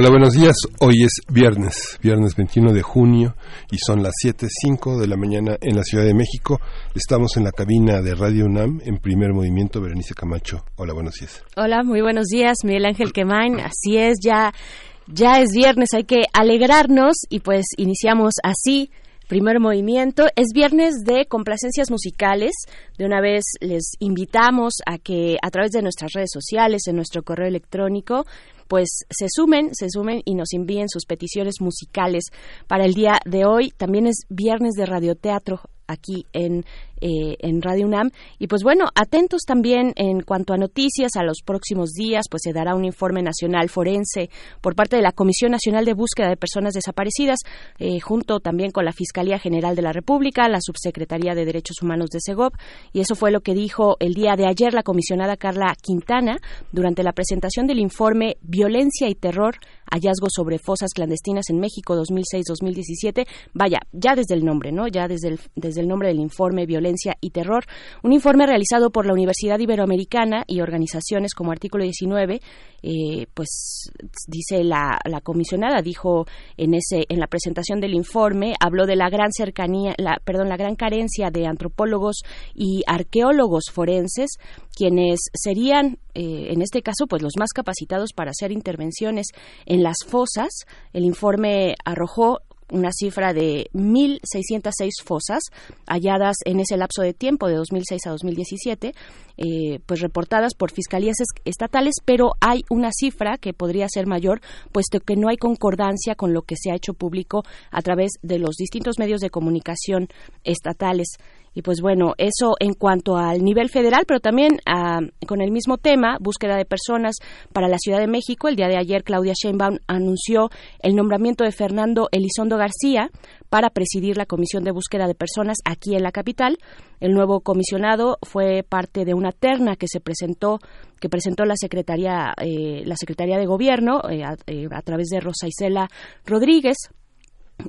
Hola, buenos días. Hoy es viernes, viernes 21 de junio y son las 7.05 de la mañana en la Ciudad de México. Estamos en la cabina de Radio UNAM en primer movimiento. Berenice Camacho. Hola, buenos días. Hola, muy buenos días, Miguel Ángel Quemain. Así es, ya, ya es viernes, hay que alegrarnos y pues iniciamos así Primer movimiento. Es viernes de complacencias musicales. De una vez les invitamos a que a través de nuestras redes sociales, en nuestro correo electrónico, pues se sumen, se sumen y nos envíen sus peticiones musicales para el día de hoy. También es viernes de radioteatro aquí en, eh, en Radio UNAM. Y pues bueno, atentos también en cuanto a noticias, a los próximos días, pues se dará un informe nacional forense por parte de la Comisión Nacional de Búsqueda de Personas Desaparecidas, eh, junto también con la Fiscalía General de la República, la Subsecretaría de Derechos Humanos de SEGOP. Y eso fue lo que dijo el día de ayer la comisionada Carla Quintana durante la presentación del informe Violencia y Terror hallazgos sobre fosas clandestinas en México 2006-2017. Vaya, ya desde el nombre, ¿no? Ya desde el, desde el nombre del informe Violencia y Terror. Un informe realizado por la Universidad Iberoamericana y organizaciones como Artículo 19, eh, pues dice la, la, comisionada, dijo en, ese, en la presentación del informe, habló de la gran cercanía, la, perdón, la gran carencia de antropólogos y arqueólogos forenses quienes serían, eh, en este caso, pues los más capacitados para hacer intervenciones en las fosas. El informe arrojó una cifra de 1.606 fosas halladas en ese lapso de tiempo de 2006 a 2017, eh, pues reportadas por fiscalías estatales, pero hay una cifra que podría ser mayor, puesto que no hay concordancia con lo que se ha hecho público a través de los distintos medios de comunicación estatales. Y pues bueno, eso en cuanto al nivel federal, pero también ah, con el mismo tema, búsqueda de personas para la Ciudad de México. El día de ayer Claudia Sheinbaum anunció el nombramiento de Fernando Elizondo García para presidir la Comisión de Búsqueda de Personas aquí en la capital. El nuevo comisionado fue parte de una terna que se presentó que presentó la Secretaría eh, la Secretaría de Gobierno eh, a, eh, a través de Rosa Isela Rodríguez.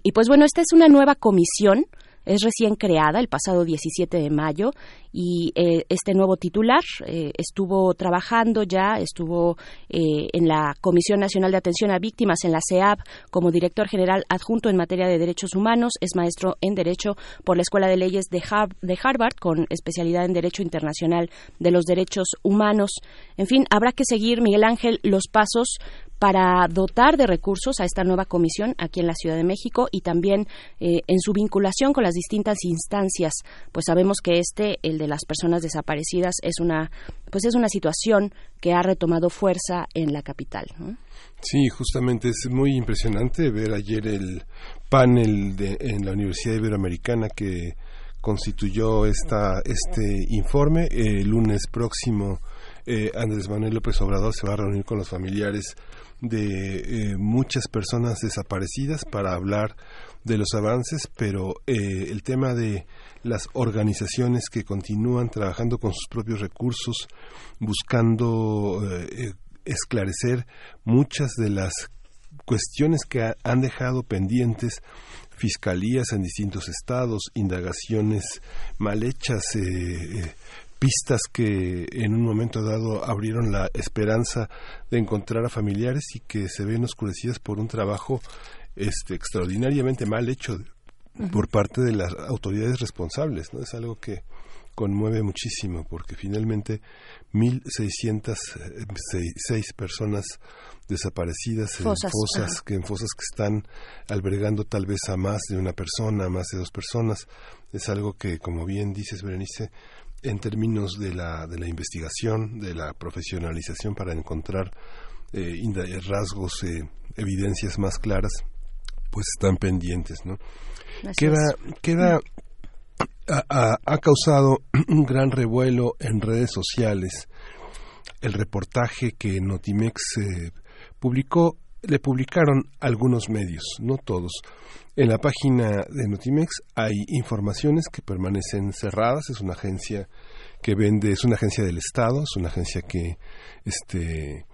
Y pues bueno, esta es una nueva comisión es recién creada el pasado 17 de mayo y eh, este nuevo titular eh, estuvo trabajando ya, estuvo eh, en la Comisión Nacional de Atención a Víctimas en la CEAP como director general adjunto en materia de derechos humanos, es maestro en Derecho por la Escuela de Leyes de, de Harvard con especialidad en Derecho Internacional de los Derechos Humanos. En fin, habrá que seguir, Miguel Ángel, los pasos para dotar de recursos a esta nueva comisión aquí en la Ciudad de México y también eh, en su vinculación con las distintas instancias, pues sabemos que este, el de las personas desaparecidas, es una, pues es una situación que ha retomado fuerza en la capital. Sí, justamente es muy impresionante ver ayer el panel de, en la Universidad Iberoamericana que constituyó esta, este informe. El lunes próximo eh, Andrés Manuel López Obrador se va a reunir con los familiares de eh, muchas personas desaparecidas para hablar de los avances, pero eh, el tema de las organizaciones que continúan trabajando con sus propios recursos, buscando eh, esclarecer muchas de las cuestiones que han dejado pendientes fiscalías en distintos estados, indagaciones mal hechas, pistas que en un momento dado abrieron la esperanza de encontrar a familiares y que se ven oscurecidas por un trabajo este extraordinariamente mal hecho por parte de las autoridades responsables, ¿no? Es algo que conmueve muchísimo porque finalmente 1606 personas desaparecidas en fosas que en fosas que están albergando tal vez a más de una persona, más de dos personas, es algo que como bien dices Berenice en términos de la, de la investigación, de la profesionalización para encontrar eh, rasgos, eh, evidencias más claras, pues están pendientes, ¿no? queda, queda, ha, ha, causado un gran revuelo en redes sociales el reportaje que Notimex eh, publicó, le publicaron algunos medios, no todos. En la página de Notimex hay informaciones que permanecen cerradas, es una agencia que vende, es una agencia del Estado, es una agencia que este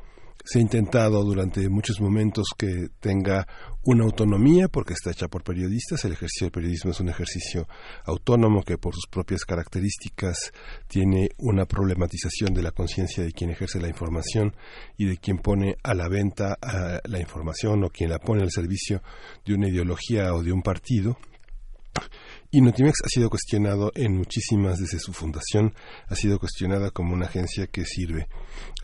se ha intentado durante muchos momentos que tenga una autonomía porque está hecha por periodistas. El ejercicio del periodismo es un ejercicio autónomo que por sus propias características tiene una problematización de la conciencia de quien ejerce la información y de quien pone a la venta la información o quien la pone al servicio de una ideología o de un partido. Y Notimex ha sido cuestionado en muchísimas desde su fundación, ha sido cuestionada como una agencia que sirve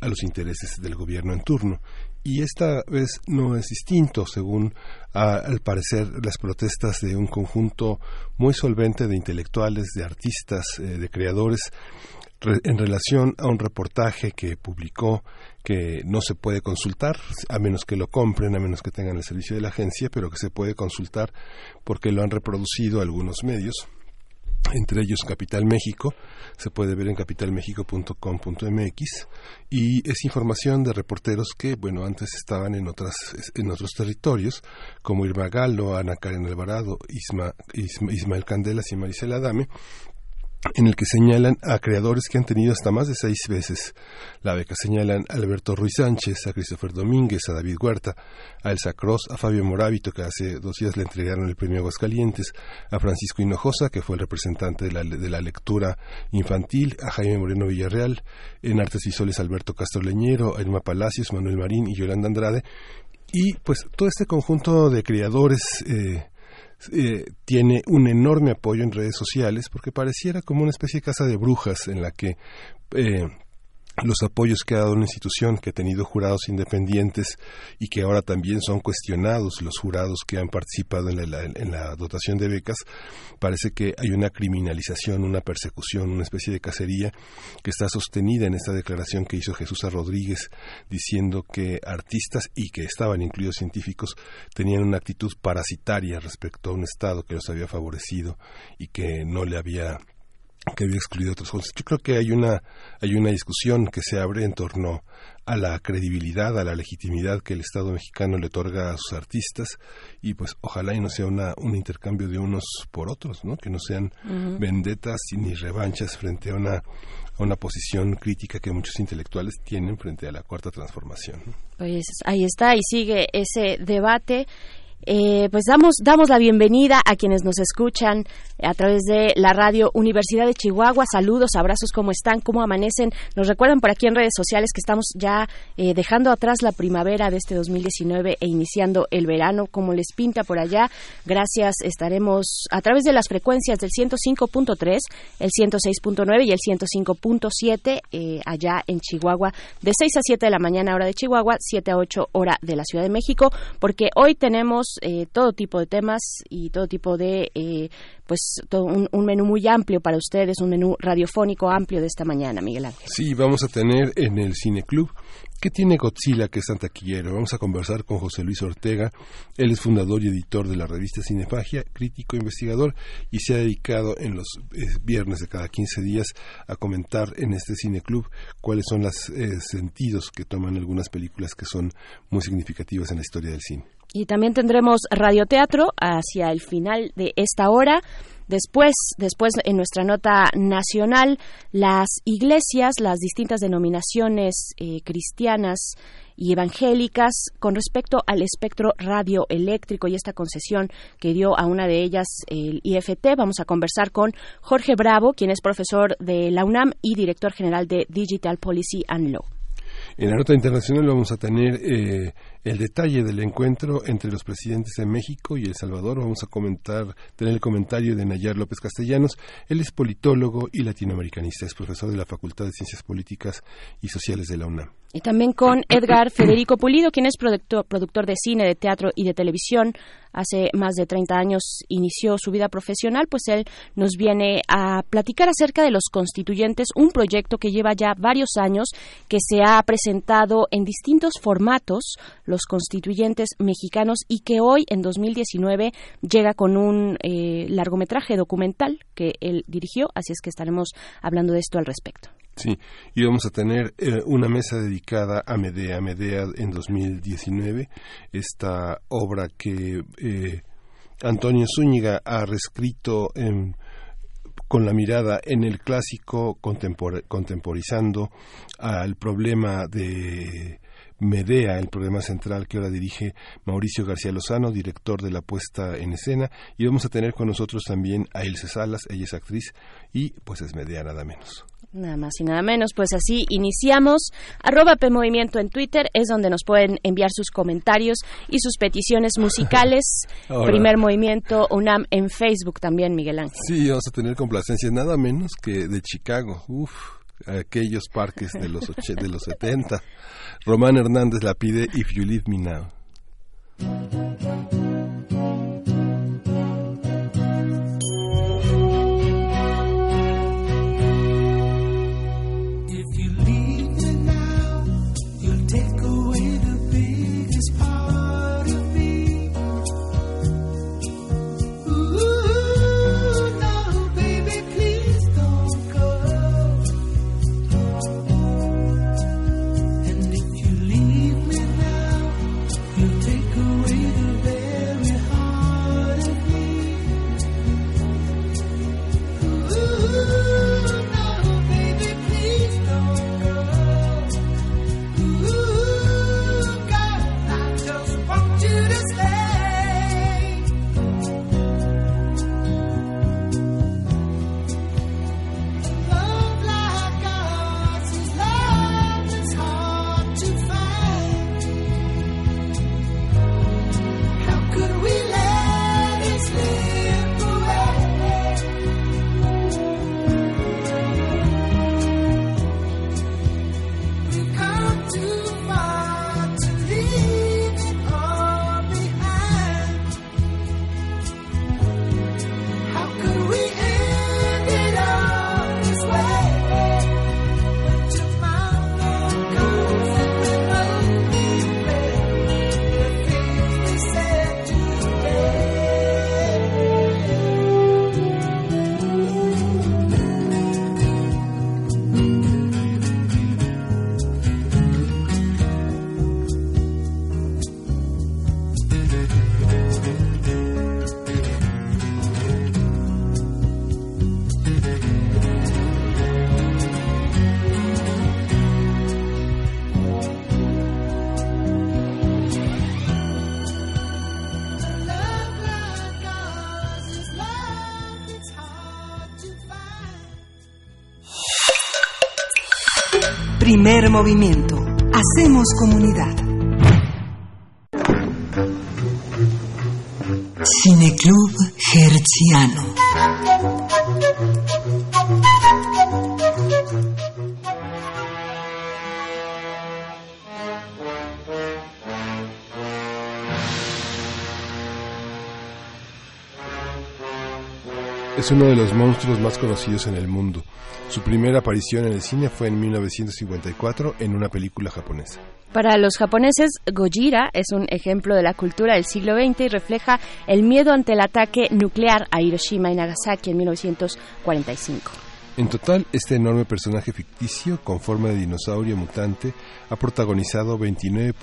a los intereses del gobierno en turno. Y esta vez no es distinto, según al parecer las protestas de un conjunto muy solvente de intelectuales, de artistas, eh, de creadores, en relación a un reportaje que publicó que no se puede consultar, a menos que lo compren, a menos que tengan el servicio de la agencia, pero que se puede consultar porque lo han reproducido algunos medios, entre ellos Capital México, se puede ver en capitalmexico.com.mx y es información de reporteros que, bueno, antes estaban en otras en otros territorios, como Irma Galo, Ana Karen Alvarado, Isma, Ismael Candelas y Marisela Adame, en el que señalan a creadores que han tenido hasta más de seis veces la beca. Señalan a Alberto Ruiz Sánchez, a Christopher Domínguez, a David Huerta, a Elsa Cross, a Fabio Morábito, que hace dos días le entregaron el premio Aguascalientes, a Francisco Hinojosa, que fue el representante de la, de la lectura infantil, a Jaime Moreno Villarreal, en Artes Visuales Alberto Castro Leñero, a Irma Palacios, Manuel Marín y Yolanda Andrade. Y pues todo este conjunto de creadores eh, eh, tiene un enorme apoyo en redes sociales porque pareciera como una especie de casa de brujas en la que eh, los apoyos que ha dado una institución que ha tenido jurados independientes y que ahora también son cuestionados los jurados que han participado en la, dotación de becas, parece que hay una criminalización, una persecución, una especie de cacería que está sostenida en esta declaración que hizo Jesús Rodríguez diciendo que artistas y que estaban incluidos científicos tenían una actitud parasitaria respecto a un Estado que los había favorecido y que no le había que había excluido otros cosas. Yo creo que hay una, hay una discusión que se abre en torno a la credibilidad, a la legitimidad que el Estado mexicano le otorga a sus artistas y pues ojalá y no sea una, un intercambio de unos por otros, ¿no? que no sean vendetas ni revanchas frente a una, a una posición crítica que muchos intelectuales tienen frente a la cuarta transformación. Pues ahí está y sigue ese debate eh, pues damos, damos la bienvenida a quienes nos escuchan a través de la radio Universidad de Chihuahua. Saludos, abrazos, ¿cómo están? ¿Cómo amanecen? Nos recuerdan por aquí en redes sociales que estamos ya eh, dejando atrás la primavera de este 2019 e iniciando el verano, como les pinta por allá. Gracias, estaremos a través de las frecuencias del 105.3, el 106.9 y el 105.7 eh, allá en Chihuahua, de 6 a 7 de la mañana hora de Chihuahua, 7 a 8 hora de la Ciudad de México, porque hoy tenemos eh, todo tipo de temas y todo tipo de, eh, pues, todo un, menú muy amplio para ustedes, un menú radiofónico amplio de esta mañana, Miguel Ángel. Sí, vamos a tener en el Cine Club ¿Qué tiene Godzilla que es tan taquillero? Vamos a conversar con José Luis Ortega. Él es fundador y editor de la revista Cinefagia, crítico e investigador y se ha dedicado en los eh, viernes de cada 15 días a comentar en este Cine Club cuáles son los sentidos que toman algunas películas que son muy significativas en la historia del cine. Y también tendremos radioteatro hacia el final de esta hora. Después, después en nuestra nota nacional, las iglesias, las distintas denominaciones eh, cristianas y evangélicas con respecto al espectro radioeléctrico y esta concesión que dio a una de ellas el IFT. Vamos a conversar con Jorge Bravo, quien es profesor de la UNAM y director general de Digital Policy and Law. En la nota internacional vamos a tener eh, el detalle del encuentro entre los presidentes de México y El Salvador. Vamos a comentar, tener el comentario de Nayar López Castellanos. Él es politólogo y latinoamericanista, es profesor de la Facultad de Ciencias Políticas y Sociales de la UNAM. Y también con Edgar Federico Pulido, quien es productor, productor de cine, de teatro y de televisión. Hace más de 30 años inició su vida profesional, pues él nos viene a platicar acerca de los constituyentes, un proyecto que lleva ya varios años, que se ha presentado en distintos formatos, los constituyentes mexicanos, y que hoy, en 2019, llega con un eh, largometraje documental que él dirigió, así es que estaremos hablando de esto al respecto. Sí, y vamos a tener eh, una mesa dedicada a Medea, Medea en 2019, esta obra que eh, Antonio Zúñiga ha reescrito con la mirada en el clásico, contemporizando al problema de Medea, el problema central que ahora dirige Mauricio García Lozano, director de la puesta en escena, y vamos a tener con nosotros también a Ilse Salas, ella es actriz y pues es Medea nada menos. Nada más y nada menos, pues así iniciamos. Arroba P Movimiento en Twitter es donde nos pueden enviar sus comentarios y sus peticiones musicales. Primer Movimiento UNAM en Facebook también, Miguel Ángel. Sí, vamos a tener complacencias nada menos que de Chicago. Uf, aquellos parques de los, de los 70. Román Hernández la pide If You Leave Me Now. Primer movimiento. Hacemos comunidad. Cineclub Hertziano. Es uno de los monstruos más conocidos en el mundo. Su primera aparición en el cine fue en 1954 en una película japonesa. Para los japoneses, Gojira es un ejemplo de la cultura del siglo XX y refleja el miedo ante el ataque nuclear a Hiroshima y Nagasaki en 1945. En total, este enorme personaje ficticio, con forma de dinosaurio mutante, ha protagonizado 29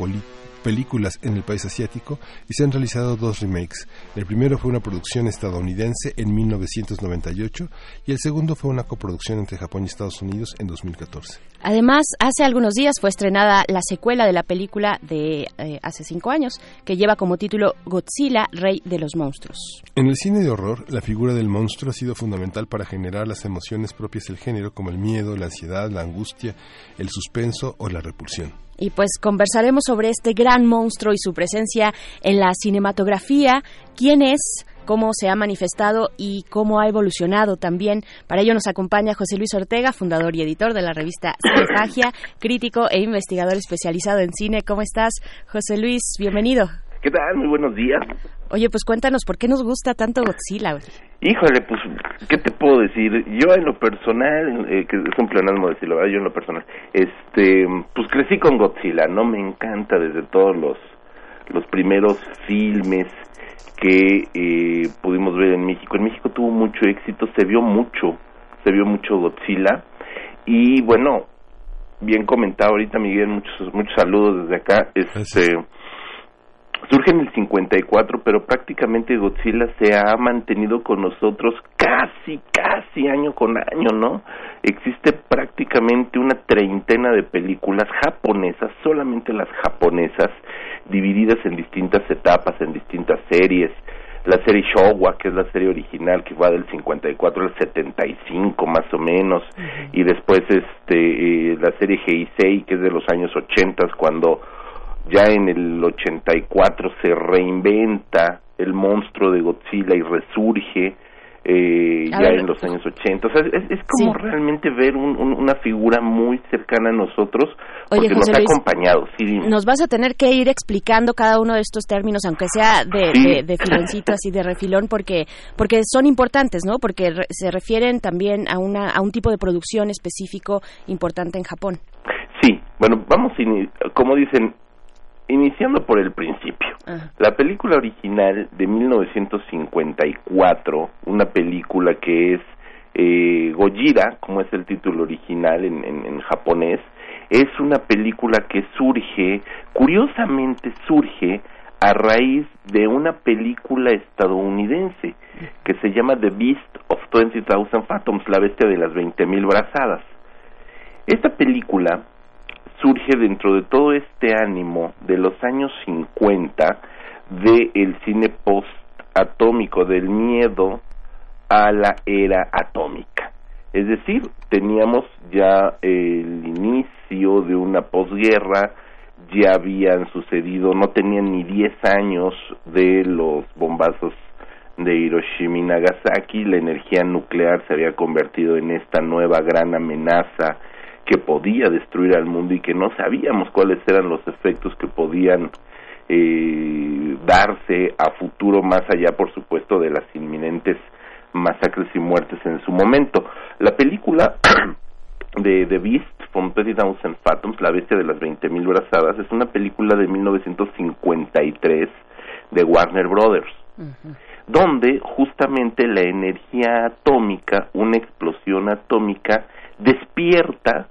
películas en el país asiático y se han realizado dos remakes. El primero fue una producción estadounidense en 1998 y el segundo fue una coproducción entre Japón y Estados Unidos en 2014. Además, hace algunos días fue estrenada la secuela de la película de eh, hace cinco años, que lleva como título Godzilla, Rey de los Monstruos. En el cine de horror, la figura del monstruo ha sido fundamental para generar las emociones propias del género, como el miedo, la ansiedad, la angustia, el suspenso o la repulsión. Y pues conversaremos sobre este gran monstruo y su presencia en la cinematografía, quién es, cómo se ha manifestado y cómo ha evolucionado también. Para ello nos acompaña José Luis Ortega, fundador y editor de la revista Cinefagia, crítico e investigador especializado en cine. ¿Cómo estás, José Luis? Bienvenido. ¿Qué tal? Muy buenos días. Oye, pues cuéntanos, ¿por qué nos gusta tanto Godzilla? Híjole, pues, ¿qué te puedo decir? Yo en lo personal, eh, que es un pleonasmo decirlo, ¿verdad? yo en lo personal, este, pues crecí con Godzilla, ¿no? Me encanta desde todos los, los primeros filmes que eh, pudimos ver en México. En México tuvo mucho éxito, se vio mucho, se vio mucho Godzilla y bueno, bien comentado ahorita Miguel, muchos muchos saludos desde acá. Este surge en el 54, pero prácticamente Godzilla se ha mantenido con nosotros casi, casi año con año, ¿no? Existe prácticamente una treintena de películas japonesas, solamente las japonesas, divididas en distintas etapas, en distintas series. La serie Showa, que es la serie original, que va del 54 al 75 más o menos, y después este eh, la serie Heisei, que es de los años 80, cuando ya en el 84 se reinventa el monstruo de Godzilla y resurge eh, ya en los años 80. O sea, es, como realmente ver una figura muy cercana a nosotros porque nos ha acompañado. nos vas a tener que ir explicando cada uno de estos términos, aunque sea de, de, filoncito así de refilón, porque porque son importantes, ¿no? Porque se refieren también a, una, a un tipo de producción específico importante en Japón. Sí, bueno, vamos, como dicen, Iniciando por el principio. La película original de 1954, una película que es eh, Gojira, como es el título original en, en, japonés, es una película que surge, curiosamente surge a raíz de una película estadounidense que se llama The Beast of 20,000 Fathoms, la bestia de las 20.000 brazadas. Esta película surge dentro de todo este ánimo de los años 50 del el cine post-atómico, del miedo a la era atómica. Es decir, teníamos ya el inicio de una posguerra, ya habían sucedido, no tenían ni 10 años de los bombazos de Hiroshima y Nagasaki, la energía nuclear se había convertido en esta nueva gran amenaza que podía destruir al mundo y que no sabíamos cuáles eran los efectos que podían eh, darse a futuro más allá por supuesto de las inminentes masacres y muertes en su momento. La película de The Beast from 20,000 Fathoms La bestia de las 20.000 brazadas es una película de 1953 de Warner Brothers donde justamente la energía atómica una explosión atómica despierta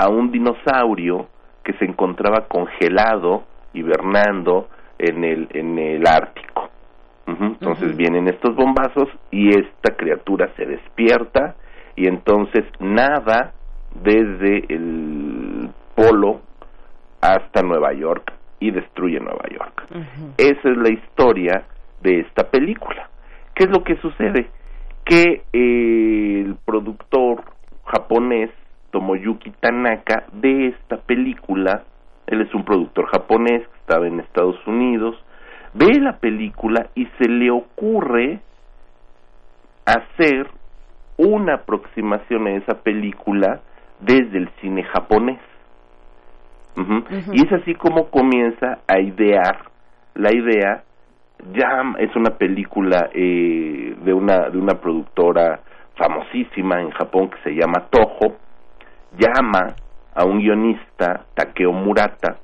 a un dinosaurio que se encontraba congelado, hibernando en el, en el Ártico. Entonces vienen estos bombazos y esta criatura se despierta y entonces nada desde el polo hasta Nueva York y destruye Nueva York. Esa es la historia de esta película. ¿Qué es lo que sucede? Que el productor japonés Tomoyuki Tanaka de esta película. Él es un productor japonés que estaba en Estados Unidos. Ve la película y se le ocurre hacer una aproximación a esa película desde el cine japonés. Y es así como comienza a idear la idea. Ya es una película eh, de una de una productora famosísima en Japón que se llama Toho llama a un guionista, Takeo Murata,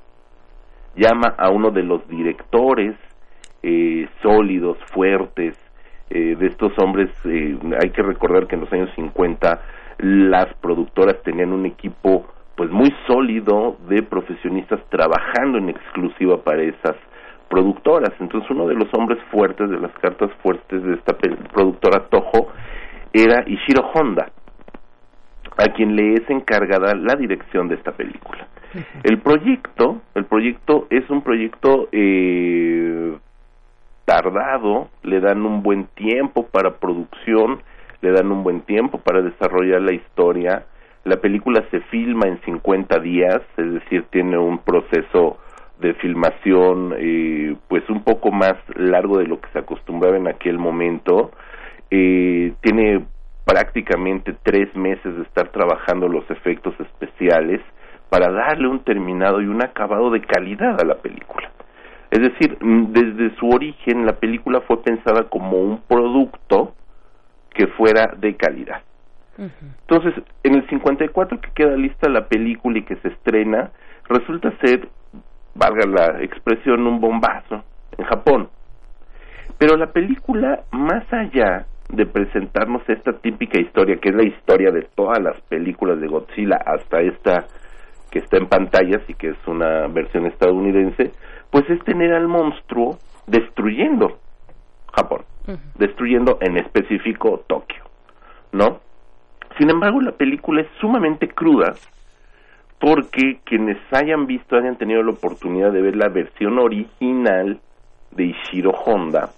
llama a uno de los directores eh, sólidos, fuertes, eh, de estos hombres, eh, hay que recordar que en los años 50 las productoras tenían un equipo pues muy sólido de profesionistas trabajando en exclusiva para esas productoras. Entonces uno de los hombres fuertes, de las cartas fuertes de esta productora Toho, era Ishiro Honda a quien le es encargada la dirección de esta película. El proyecto, el proyecto es un proyecto eh, tardado, le dan un buen tiempo para producción, le dan un buen tiempo para desarrollar la historia. La película se filma en 50 días, es decir, tiene un proceso de filmación eh, pues un poco más largo de lo que se acostumbraba en aquel momento. Eh, tiene prácticamente tres meses de estar trabajando los efectos especiales para darle un terminado y un acabado de calidad a la película. Es decir, mm, desde su origen la película fue pensada como un producto que fuera de calidad. Entonces, en el 54 que queda lista la película y que se estrena, resulta ser, valga la expresión, un bombazo en Japón. Pero la película, más allá de presentarnos esta típica historia, que es la historia de todas las películas de Godzilla hasta esta que está en pantallas y que es una versión estadounidense, pues es tener al monstruo destruyendo Japón, destruyendo en específico Tokio, ¿no? Sin embargo, la película es sumamente cruda porque quienes hayan visto, hayan tenido la oportunidad de ver la versión original de Ishiro Honda,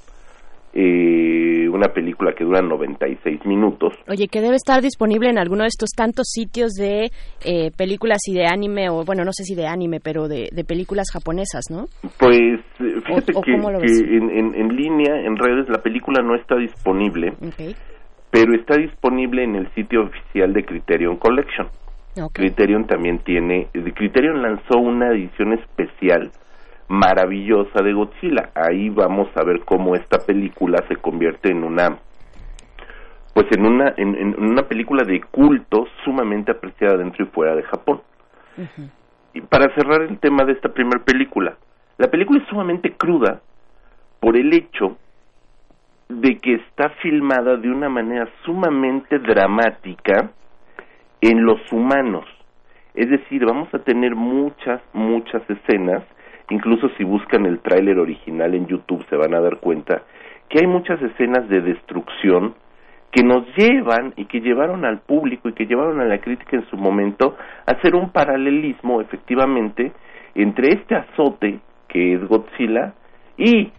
eh, una película que dura 96 minutos. Oye, que debe estar disponible en alguno de estos tantos sitios de eh, películas y de anime, o bueno, no sé si de anime, pero de, películas japonesas, ¿no? Pues eh, fíjate que, en, línea, en redes, la película no está disponible, pero está disponible en el sitio oficial de Criterion Collection. Criterion también tiene, Criterion lanzó una edición especial maravillosa de Godzilla. Ahí vamos a ver cómo esta película se convierte en una pues en una en, una película de culto sumamente apreciada dentro y fuera de Japón. Y para cerrar el tema de esta primera película, la película es sumamente cruda por el hecho de que está filmada de una manera sumamente dramática en los humanos. Es decir, vamos a tener muchas, muchas escenas Incluso si buscan el tráiler original en YouTube se van a dar cuenta que hay muchas escenas de destrucción que nos llevan y que llevaron al público y que llevaron a la crítica en su momento a hacer un paralelismo efectivamente entre este azote que es Godzilla y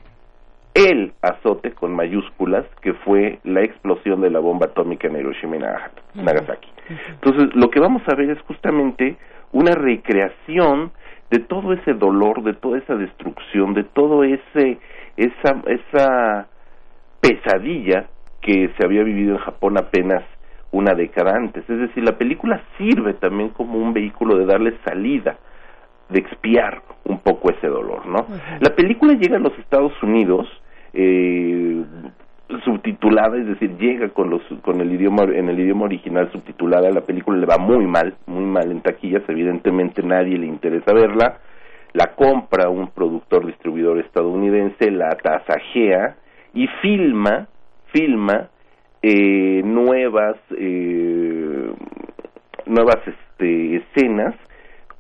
el azote con mayúsculas que fue la explosión de la bomba atómica en Hiroshima y Nagasaki. Entonces, lo que vamos a ver es justamente una recreación de todo ese dolor, de toda esa destrucción, de todo ese esa esa pesadilla que se había vivido en Japón apenas una década antes. Es decir, la película sirve también como un vehículo de darle salida, de expiar un poco ese dolor, ¿no? La película llega a los Estados Unidos eh, subtitulada, es decir, llega con los con el idioma en el idioma original subtitulada, la película le va muy mal, muy mal en taquillas, evidentemente nadie le interesa verla, la compra un productor distribuidor estadounidense, la tasajea y filma, filma eh, nuevas eh, nuevas este, escenas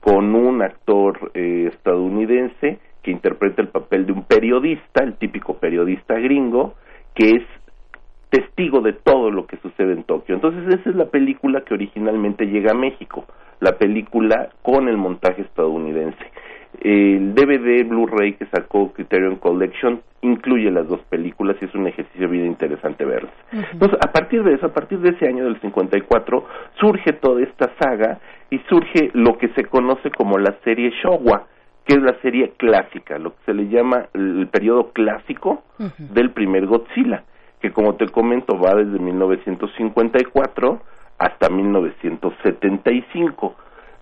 con un actor eh, estadounidense que interpreta el papel de un periodista, el típico periodista gringo, que es testigo de todo lo que sucede en Tokio. Entonces esa es la película que originalmente llega a México, la película con el montaje estadounidense. El DVD Blu-ray que sacó Criterion Collection incluye las dos películas y es un ejercicio bien interesante verlas. Entonces, a partir de eso, a partir de ese año del 54, surge toda esta saga y surge lo que se conoce como la serie Showa, que es la serie clásica, lo que se le llama el periodo clásico del primer Godzilla, que como te comento va desde 1954 hasta 1975.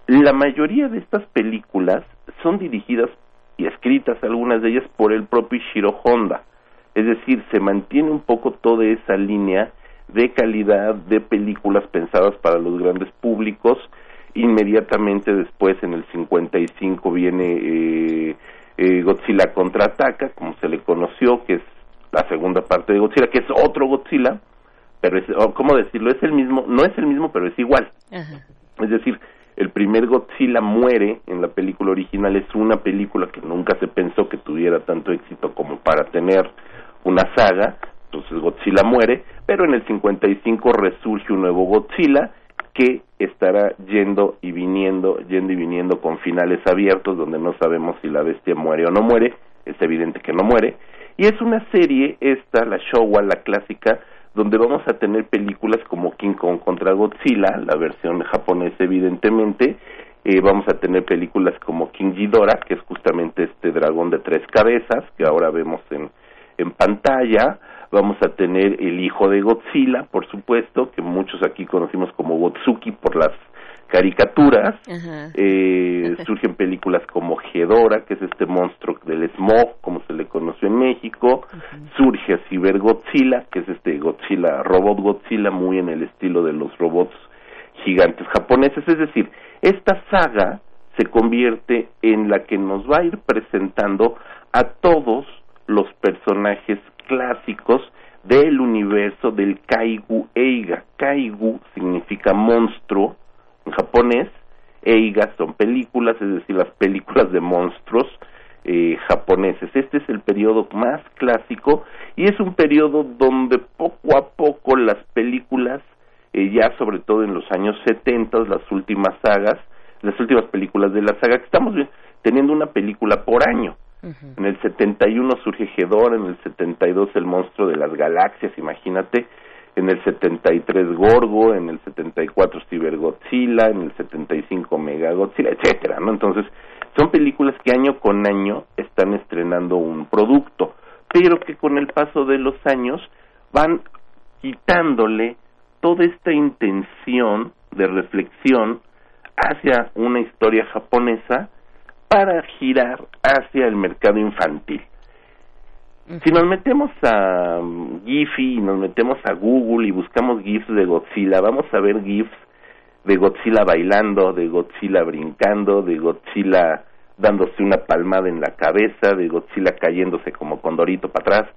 La mayoría de estas películas son dirigidas y escritas, algunas de ellas, por el propio Ishiro Honda. Es decir, se mantiene un poco toda esa línea de calidad de películas pensadas para los grandes públicos inmediatamente después en el 55 viene eh, eh, Godzilla contraataca como se le conoció que es la segunda parte de Godzilla que es otro Godzilla pero es cómo decirlo es el mismo no es el mismo pero es igual. Es decir el primer Godzilla muere en la película original es una película que nunca se pensó que tuviera tanto éxito como para tener una saga entonces Godzilla muere pero en el 55 resurge un nuevo Godzilla que estará yendo y viniendo, yendo y viniendo con finales abiertos donde no sabemos si la bestia muere o no muere, es evidente que no muere, y es una serie esta, la Showa, la clásica, donde vamos a tener películas como King Kong contra Godzilla, la versión japonesa evidentemente, eh, vamos a tener películas como King Ghidorah, que es justamente este dragón de tres cabezas que ahora vemos en, en pantalla, vamos a tener el hijo de Godzilla, por supuesto, que muchos aquí conocimos como Gotsuki por las caricaturas, eh, surgen películas como Hedora, que es este monstruo del smog, como se le conoció en México, surge Cyber Godzilla, que es este Godzilla, robot Godzilla, muy en el estilo de los robots gigantes japoneses, es decir, esta saga se convierte en la que nos va a ir presentando a todos los personajes clásicos del universo del Kaigu Eiga. Kaigu significa monstruo en japonés, Eiga son películas, es decir, las películas de monstruos eh, japoneses. Este es el periodo más clásico y es un periodo donde poco a poco las películas, eh, ya sobre todo en los años 70, las últimas sagas, las últimas películas de la saga, que estamos teniendo una película por año. En el 71 surge Gedor, en el 72 El monstruo de las galaxias, imagínate, en el 73 Gorgo, en el 74 Cybergodzilla, en el 75 Megagodzilla, etcétera, ¿no? Entonces, son películas que año con año están estrenando un producto, pero que con el paso de los años van quitándole toda esta intención de reflexión hacia una historia japonesa para girar hacia el mercado infantil. Si nos metemos a um, Giphy y nos metemos a Google y buscamos GIFs de Godzilla, vamos a ver GIFs de Godzilla bailando, de Godzilla brincando, de Godzilla dándose una palmada en la cabeza, de Godzilla cayéndose como condorito para atrás.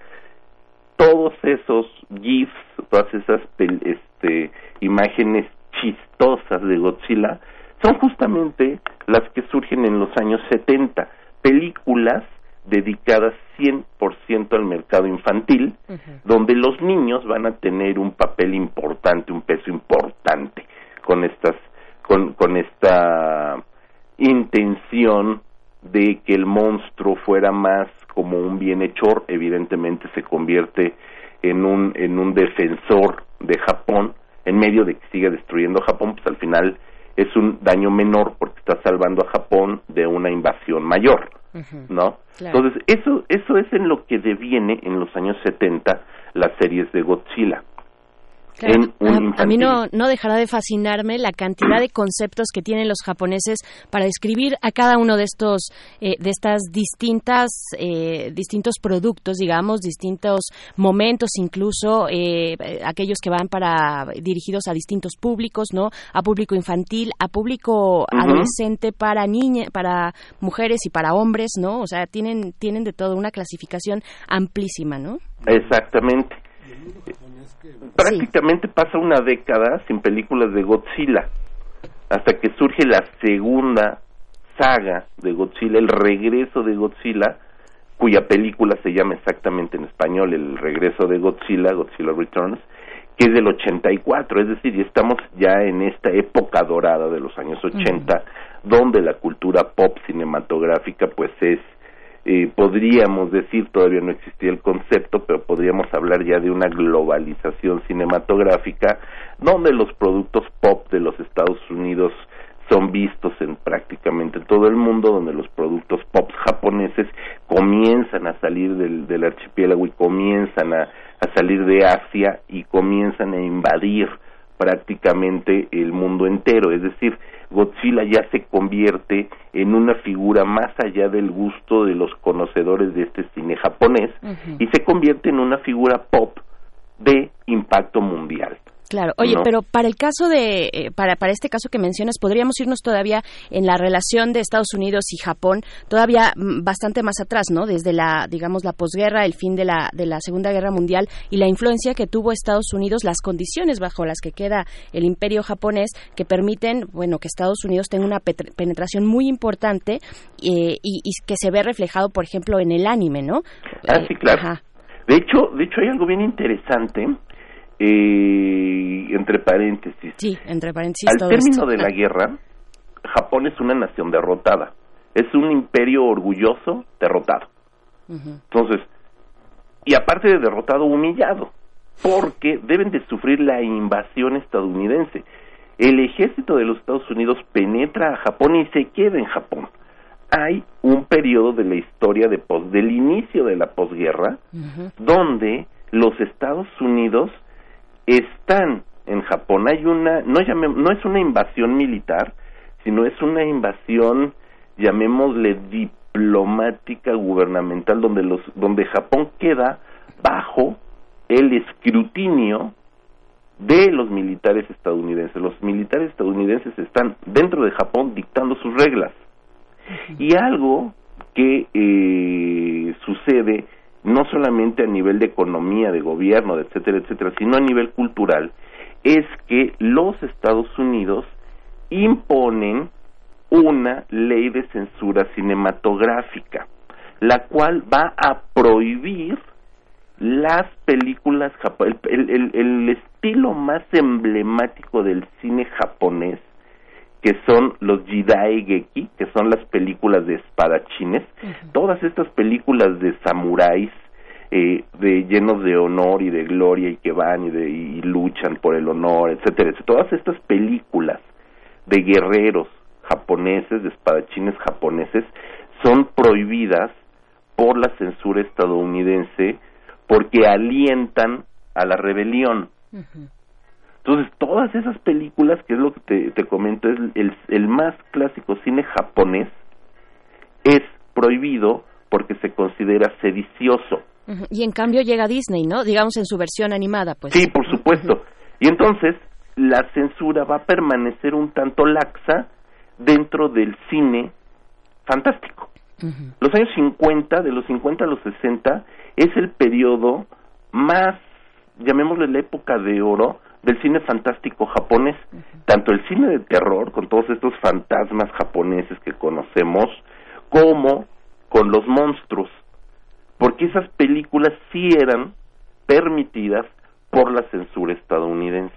Todos esos GIFs, todas esas este, imágenes chistosas de Godzilla, son justamente las que surgen en los años 70, películas dedicadas 100% al mercado infantil, donde los niños van a tener un papel importante, un peso importante con estas con, con esta intención de que el monstruo fuera más como un bienhechor, evidentemente se convierte en un en un defensor de Japón en medio de que sigue destruyendo Japón, pues al final es un daño menor porque está salvando a Japón de una invasión mayor, ¿no? Entonces, eso, eso es en lo que deviene en los años 70 las series de Godzilla a, mí no, no dejará de fascinarme la cantidad de conceptos que tienen los japoneses para describir a cada uno de estos, eh, de estas distintas, eh, distintos productos, digamos, distintos momentos, incluso eh, aquellos que van para dirigidos a distintos públicos, ¿no? A público infantil, a público adolescente, para niñas, para mujeres y para hombres, ¿no? O sea, tienen, tienen de todo una clasificación amplísima, ¿no? Exactamente prácticamente pasa una década sin películas de Godzilla, hasta que surge la segunda saga de Godzilla, el regreso de Godzilla, cuya película se llama exactamente en español El regreso de Godzilla, Godzilla Returns, que es del 84, es decir, estamos ya en esta época dorada de los años 80, donde la cultura pop cinematográfica pues es eh, podríamos decir, todavía no existía el concepto, pero podríamos hablar ya de una globalización cinematográfica donde los productos pop de los Estados Unidos son vistos en prácticamente todo el mundo, donde los productos pop japoneses comienzan a salir del, del archipiélago y comienzan a, a salir de Asia y comienzan a invadir prácticamente el mundo entero, es decir, Godzilla ya se convierte en una figura más allá del gusto de los conocedores de este cine japonés y se convierte en una figura pop de impacto mundial. Claro, oye, pero para el caso de, eh, para, para este caso que mencionas, podríamos irnos todavía en la relación de Estados Unidos y Japón, todavía mm, bastante más atrás, ¿no? Desde la, digamos, la posguerra, el fin de la, de la Segunda Guerra Mundial y la influencia que tuvo Estados Unidos, las condiciones bajo las que queda el imperio japonés que permiten, bueno, que Estados Unidos tenga una penetración muy importante eh, y, que se ve reflejado, por ejemplo, en el anime, ¿no? Ah, sí, claro. De hecho, de hecho hay algo bien interesante eh, entre paréntesis. Sí, entre paréntesis. Al término de la guerra, Japón es una nación derrotada. Es un imperio orgulloso derrotado. Entonces, y aparte de derrotado, humillado, porque deben de sufrir la invasión estadounidense. El ejército de los Estados Unidos penetra a Japón y se queda en Japón. Hay un periodo de la historia de del inicio de la posguerra donde los Estados Unidos están en Japón. Hay una, no, no es una invasión militar, sino es una invasión, llamémosle diplomática gubernamental, donde, los, donde Japón queda bajo el escrutinio de los militares estadounidenses. Los militares estadounidenses están dentro de Japón dictando sus reglas. Y algo que eh, sucede no solamente a nivel de economía, de gobierno, etcétera, etcétera, sino a nivel cultural, es que los Estados Unidos imponen una ley de censura cinematográfica, la cual va a prohibir las películas el, el, el, estilo más emblemático del cine japonés que son los Jidai Geki, que son las películas de espadachines, todas estas películas de samuráis eh, de llenos de honor y de gloria y que van y, de, y luchan por el honor, etcétera, etcétera. Todas estas películas de guerreros japoneses, de espadachines japoneses, son prohibidas por la censura estadounidense porque alientan a la rebelión. Entonces, todas esas películas, que es lo que te, te comento, es el, el más clásico cine japonés, es prohibido porque se considera sedicioso. Y en cambio llega Disney, ¿no? Digamos en su versión animada, pues. Sí, por supuesto. Y entonces la censura va a permanecer un tanto laxa dentro del cine fantástico. Los años 50, de los 50 a los 60, es el periodo más, llamémosle la época de oro, del cine fantástico japonés. Tanto el cine de terror, con todos estos fantasmas japoneses que conocemos, como con los monstruos. Porque esas películas sí eran permitidas por la censura estadounidense.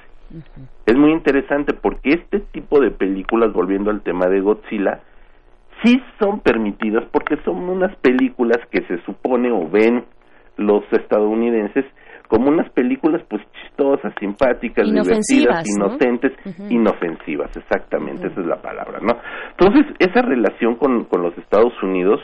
Es muy interesante porque este tipo de películas, volviendo al tema de Godzilla, sí son permitidas porque son unas películas que se supone o ven los estadounidenses como unas películas pues chistosas, simpáticas, divertidas, inocentes, inofensivas, exactamente, esa es la palabra, ¿no? Entonces, esa relación con, con los Estados Unidos,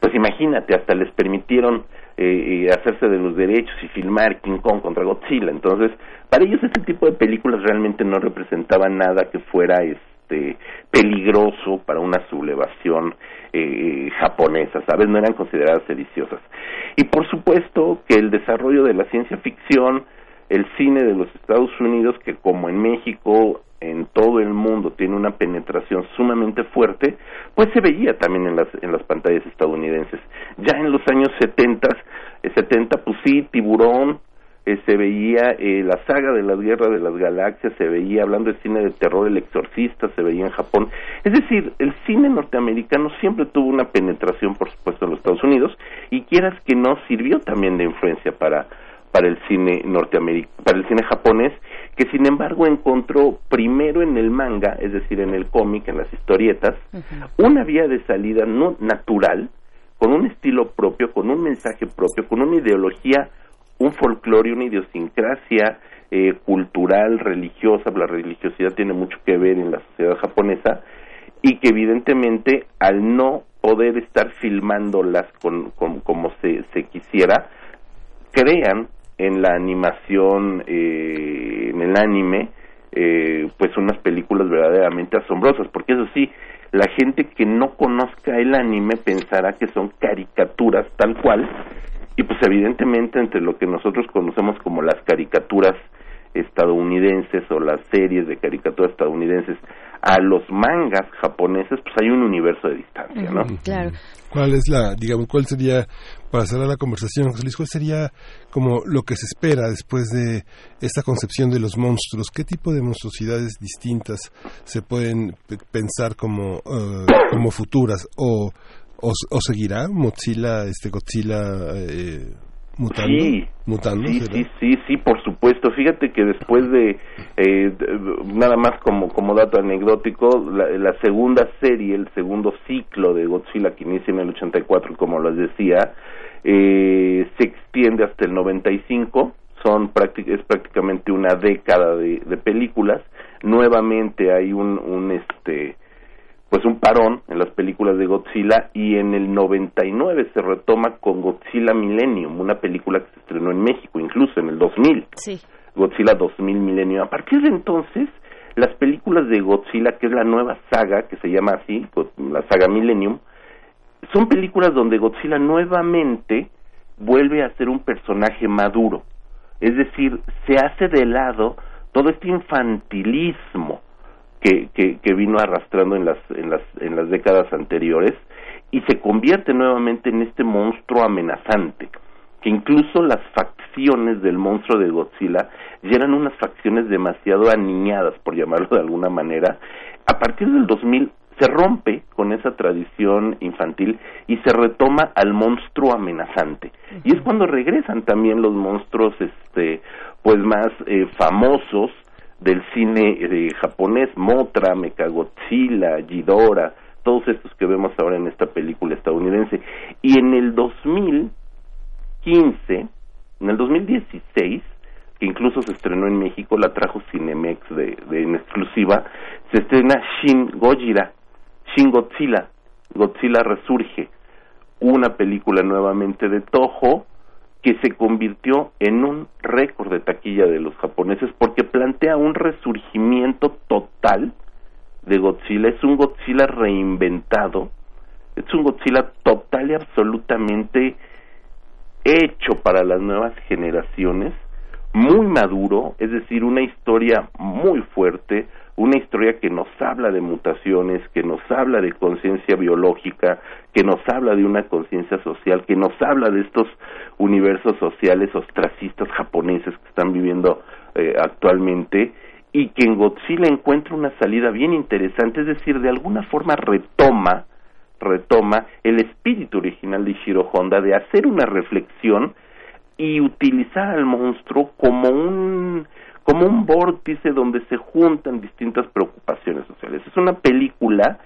pues imagínate, hasta les permitieron eh, eh, hacerse de los derechos y filmar King Kong contra Godzilla. Entonces, para ellos este tipo de películas realmente no representaban nada que fuera este peligroso para una sublevación eh, japonesa, ¿sabes? No eran consideradas sediciosas. Y por supuesto que el desarrollo de la ciencia ficción, el cine de los Estados Unidos, que como en México en todo el mundo tiene una penetración sumamente fuerte, pues se veía también en las, en las pantallas estadounidenses. Ya en los años 70, 70 eh, pues sí, Tiburón, eh, se veía eh, la saga de las guerras de las galaxias, se veía, hablando de cine de terror, El Exorcista, se veía en Japón. Es decir, el cine norteamericano siempre tuvo una penetración, por supuesto, en los Estados Unidos, y quieras que no, sirvió también de influencia para, para el cine norteamericano, para el cine japonés, que sin embargo encontró primero en el manga, es decir, en el cómic, en las historietas, una vía de salida no natural, con un estilo propio, con un mensaje propio, con una ideología, un folclore, una idiosincrasia eh, cultural, religiosa, la religiosidad tiene mucho que ver en la sociedad japonesa, y que evidentemente al no poder estar filmándolas con, como se, se quisiera, crean en la animación, eh, en el anime, eh, pues unas películas verdaderamente asombrosas, porque eso sí, la gente que no conozca el anime pensará que son caricaturas tal cual, y pues evidentemente entre lo que nosotros conocemos como las caricaturas estadounidenses o las series de caricaturas estadounidenses a los mangas japoneses, pues hay un universo de distancia, ¿no? Claro. ¿Cuál es la, digamos, cuál sería, para cerrar la conversación, José Luis, cuál sería como lo que se espera después de esta concepción de los monstruos? ¿Qué tipo de monstruosidades distintas se pueden pensar como, eh, como futuras? ¿O, o, seguirá Mozilla, este Godzilla, eh, mutando, sí, mutando sí, sí, sí, sí, por supuesto. Fíjate que después de, eh, nada más como, como dato anecdótico, la, segunda serie, el segundo ciclo de Godzilla que inicia en el 84, como les decía, eh, se extiende hasta el 95, son es prácticamente una década de, de películas. Nuevamente hay un, un este pues un parón en las películas de Godzilla y en el 99 se retoma con Godzilla Millennium, una película que se estrenó en México, incluso en el 2000. Sí. Godzilla 2000 Millennium. A partir de entonces, las películas de Godzilla, que es la nueva saga, que se llama así, la saga Millennium, son películas donde Godzilla nuevamente vuelve a ser un personaje maduro. Es decir, se hace de lado todo este infantilismo que, que, vino arrastrando en las, en, las, en las décadas anteriores y se convierte nuevamente en este monstruo amenazante. que incluso las facciones del monstruo de Godzilla ya eran unas facciones demasiado aniñadas, por llamarlo de alguna manera. A partir del 2000 se rompe con esa tradición infantil y se retoma al monstruo amenazante. Y es cuando regresan también los monstruos este pues más eh, famosos del cine eh, japonés, Motra, Mechagodzilla, Ghidorah, todos estos que vemos ahora en esta película estadounidense. Y en el 2015, en el 2016, que incluso se estrenó en México, la trajo Cinemex de, de en exclusiva, se estrena Shin Gojira, Shin Godzilla, Godzilla Resurge, una película nuevamente de Toho, que se convirtió en un récord de taquilla de los japoneses porque plantea un resurgimiento total de Godzilla. Es un Godzilla reinventado, es un Godzilla total y absolutamente hecho para las nuevas generaciones, muy maduro, es decir, una historia muy fuerte, una historia que nos habla de mutaciones, que nos habla de conciencia biológica, que nos habla de una conciencia social, que nos habla de estos universos sociales ostracistas japoneses que están viviendo eh, actualmente y que en Godzilla encuentra una salida bien interesante, es decir, de alguna forma retoma retoma el espíritu original de Ishiro Honda de hacer una reflexión y utilizar al monstruo como un como un vórtice donde se juntan distintas preocupaciones sociales. Es una película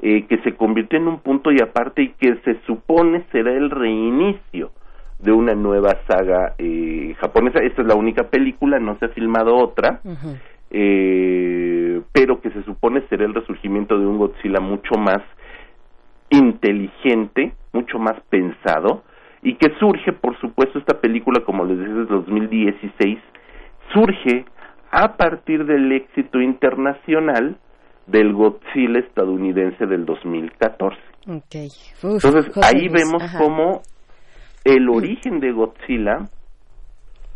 eh, que se convirtió en un punto y aparte y que se supone será el reinicio de una nueva saga eh, japonesa. Esta es la única película, no se ha filmado otra, eh, pero que se supone será el resurgimiento de un Godzilla mucho más inteligente, mucho más pensado, y que surge, por supuesto, esta película, como les decía, es 2016, surge a partir del éxito internacional del Godzilla estadounidense del 2014. Okay. Entonces, ahí vemos cómo el origen de Godzilla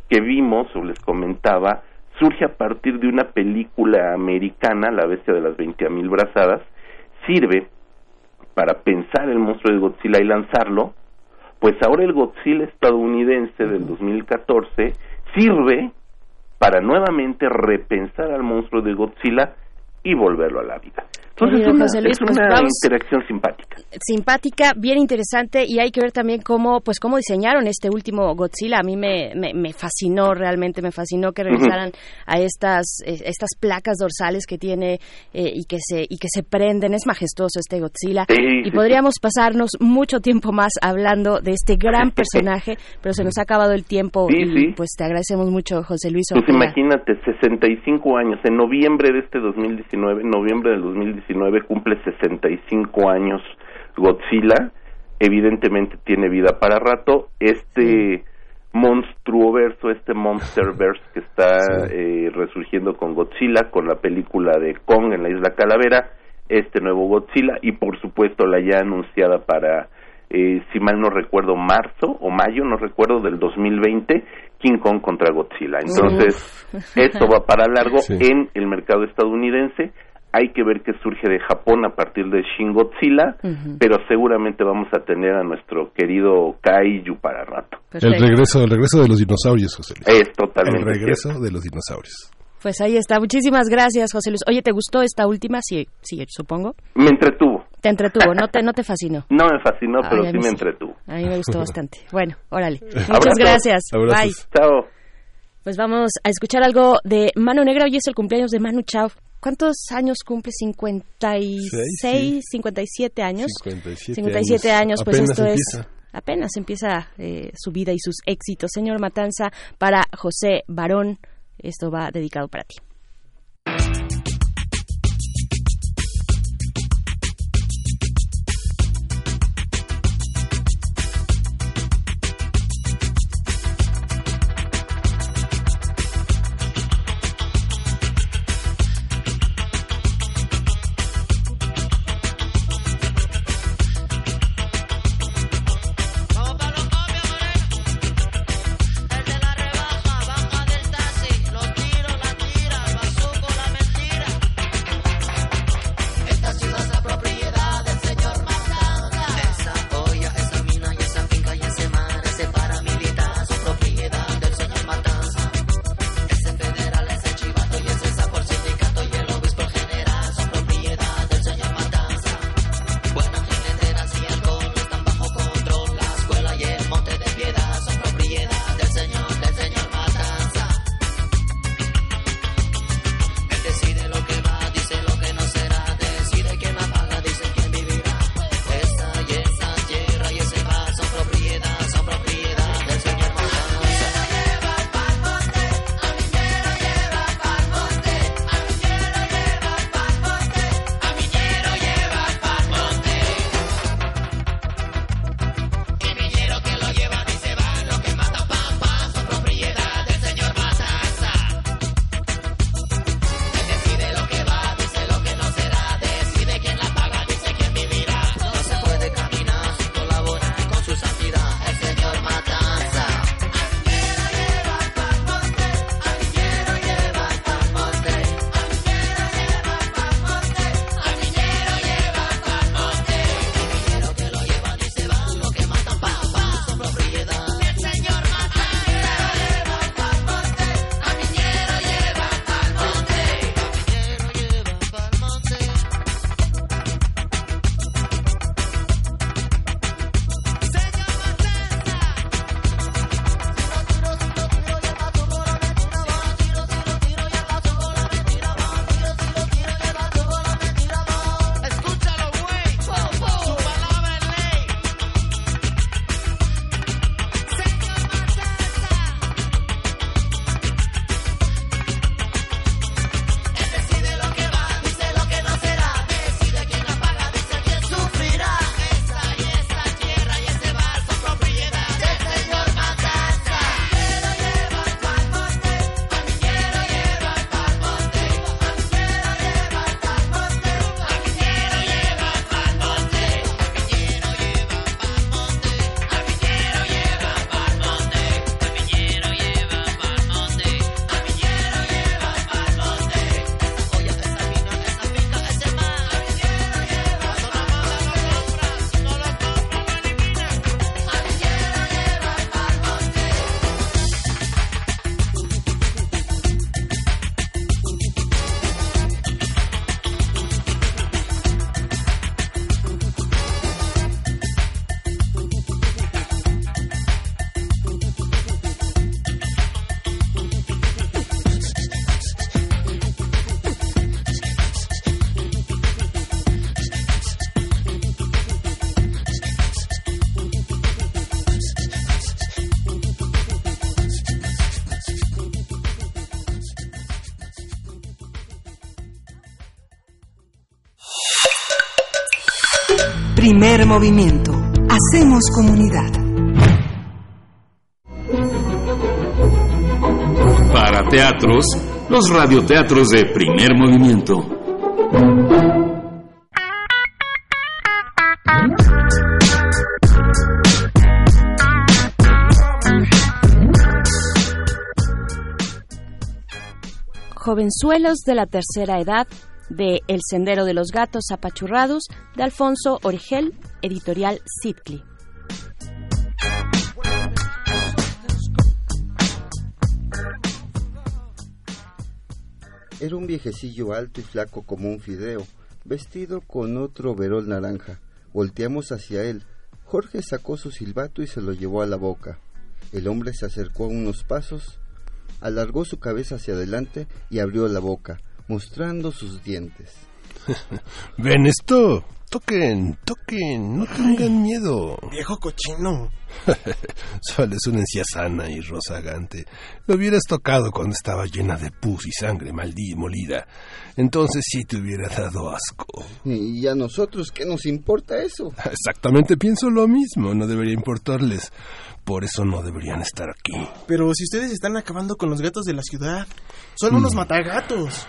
que vimos o les comentaba surge a partir de una película americana, La bestia de las veinte mil brazadas, sirve para pensar el monstruo de Godzilla y lanzarlo, pues ahora el Godzilla estadounidense del 2014 sirve para nuevamente repensar al monstruo de Godzilla y volverlo a la vida. Entonces es una, pues interacción simpática. Simpática, bien interesante y hay que ver también cómo, pues cómo diseñaron este último Godzilla. A mí me, me, fascinó realmente, me fascinó que regresaran a estas eh, estas placas dorsales que tiene eh, y que se y que se prenden. Es majestuoso este Godzilla y podríamos pasarnos mucho tiempo más hablando de este gran personaje, pero se nos ha acabado el tiempo y pues te agradecemos mucho, José Luis. Pues imagínate, 65 años en noviembre de este 2019, noviembre del 2019 cumple 65 años Godzilla, evidentemente tiene vida para rato. Este monstruoverso, este monsterverse que está eh, resurgiendo con Godzilla, con la película de Kong en la isla Calavera, este nuevo Godzilla y por supuesto la ya anunciada para, eh, si mal no recuerdo, marzo o mayo, no recuerdo, del 2020, King Kong contra Godzilla. Entonces, esto va para largo en el mercado estadounidense hay que ver qué surge de Japón a partir de Shin Godzilla, pero seguramente vamos a tener a nuestro querido Kaiju para rato. El regreso, el regreso de los dinosaurios, José Luis. Es totalmente. El regreso de los dinosaurios. Pues ahí está. Muchísimas gracias, José Luis. Oye, ¿te gustó esta última? Sí, sí, supongo. Me entretuvo. Te entretuvo, no te, no te fascinó. No me fascinó, pero sí me entretuvo. A mí me gustó bastante. Bueno, órale. Muchas gracias. Bye. Chao. Pues vamos a escuchar algo de Mano Negra. Hoy es el cumpleaños de Manu Chao. ¿Cuántos años cumple? 56, 57 años. 57, años. pues esto es apenas empieza eh, su vida y sus éxitos. Señor Matanza, para José Barón, esto va dedicado para ti. Primer movimiento. Hacemos comunidad. Para teatros, los radioteatros de primer movimiento. Jovenzuelos de la tercera edad de El Sendero de los Gatos Apachurrados de Alfonso Origel, editorial Sitcli. Era un viejecillo alto y flaco como un fideo, vestido con otro verol naranja. Volteamos hacia él. Jorge sacó su silbato y se lo llevó a la boca. El hombre se acercó unos pasos, alargó su cabeza hacia adelante y abrió la boca, mostrando sus dientes. ¿Ven esto? Toquen, toquen, no tengan miedo. Viejo cochino. Solo es una encía sana y rozagante. Lo hubieras tocado cuando estaba llena de pus y sangre maldita molida. Entonces sí te hubiera dado asco. ¿Y a nosotros qué nos importa eso? Exactamente pienso lo mismo. No debería importarles. Por eso no deberían estar aquí. Pero si ustedes están acabando con los gatos de la ciudad, son unos matagatos.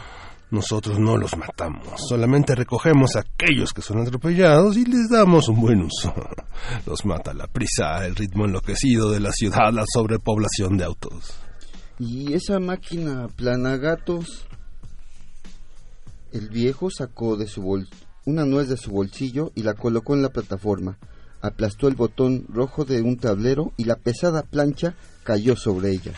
Nosotros no los matamos, solamente recogemos a aquellos que son atropellados y les damos un buen uso. Los mata la prisa, el ritmo enloquecido de la ciudad, la sobrepoblación de autos. ¿Y esa máquina planagatos? El viejo sacó de su bol una nuez de su bolsillo y la colocó en la plataforma. Aplastó el botón rojo de un tablero y la pesada plancha cayó sobre ella.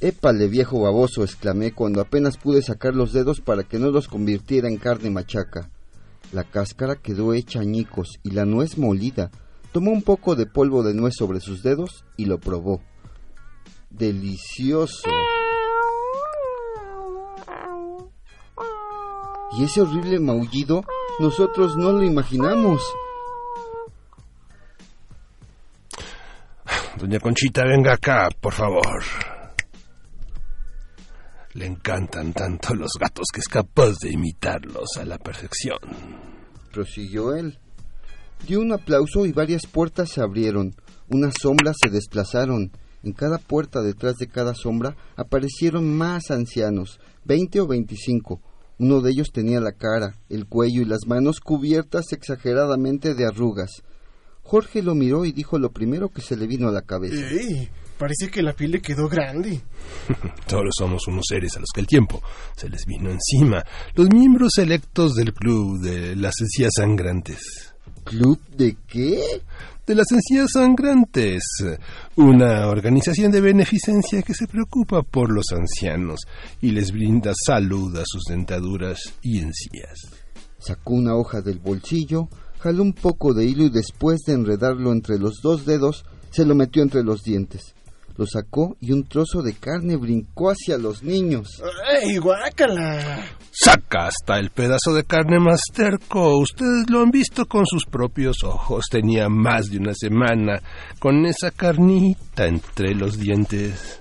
Épale, viejo baboso, exclamé cuando apenas pude sacar los dedos para que no los convirtiera en carne machaca. La cáscara quedó hecha añicos y la nuez molida. Tomó un poco de polvo de nuez sobre sus dedos y lo probó. Delicioso. Y ese horrible maullido nosotros no lo imaginamos. Doña Conchita, venga acá, por favor. Le encantan tanto los gatos que es capaz de imitarlos a la perfección. Prosiguió él. Dio un aplauso y varias puertas se abrieron. Unas sombras se desplazaron. En cada puerta detrás de cada sombra aparecieron más ancianos, veinte o veinticinco. Uno de ellos tenía la cara, el cuello y las manos cubiertas exageradamente de arrugas. Jorge lo miró y dijo lo primero que se le vino a la cabeza. ¡Ey! Parece que la piel le quedó grande. Todos somos unos seres a los que el tiempo se les vino encima. Los miembros selectos del club de las encías sangrantes. ¿Club de qué? De las encías sangrantes, una organización de beneficencia que se preocupa por los ancianos y les brinda salud a sus dentaduras y encías. Sacó una hoja del bolsillo, jaló un poco de hilo y después de enredarlo entre los dos dedos, se lo metió entre los dientes lo sacó y un trozo de carne brincó hacia los niños. ¡Ey, guácala! Saca hasta el pedazo de carne más terco. Ustedes lo han visto con sus propios ojos. Tenía más de una semana con esa carnita entre los dientes.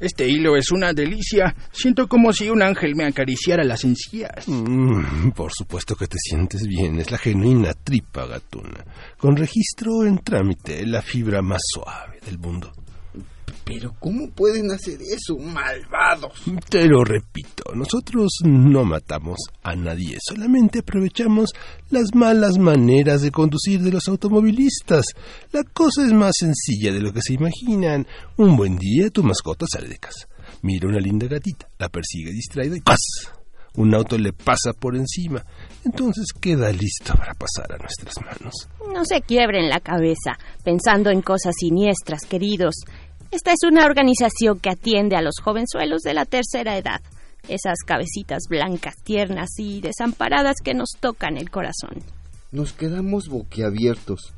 Este hilo es una delicia. Siento como si un ángel me acariciara las encías. Mm, por supuesto que te sientes bien. Es la genuina tripa gatuna. Con registro en trámite, la fibra más suave del mundo. Pero ¿cómo pueden hacer eso, malvados? Te lo repito, nosotros no matamos a nadie, solamente aprovechamos las malas maneras de conducir de los automovilistas. La cosa es más sencilla de lo que se imaginan. Un buen día tu mascota sale de casa, mira una linda gatita, la persigue distraída y ¡paz! Un auto le pasa por encima, entonces queda listo para pasar a nuestras manos. No se quiebren la cabeza pensando en cosas siniestras, queridos. Esta es una organización que atiende a los jovenzuelos de la tercera edad, esas cabecitas blancas, tiernas y desamparadas que nos tocan el corazón. Nos quedamos boquiabiertos.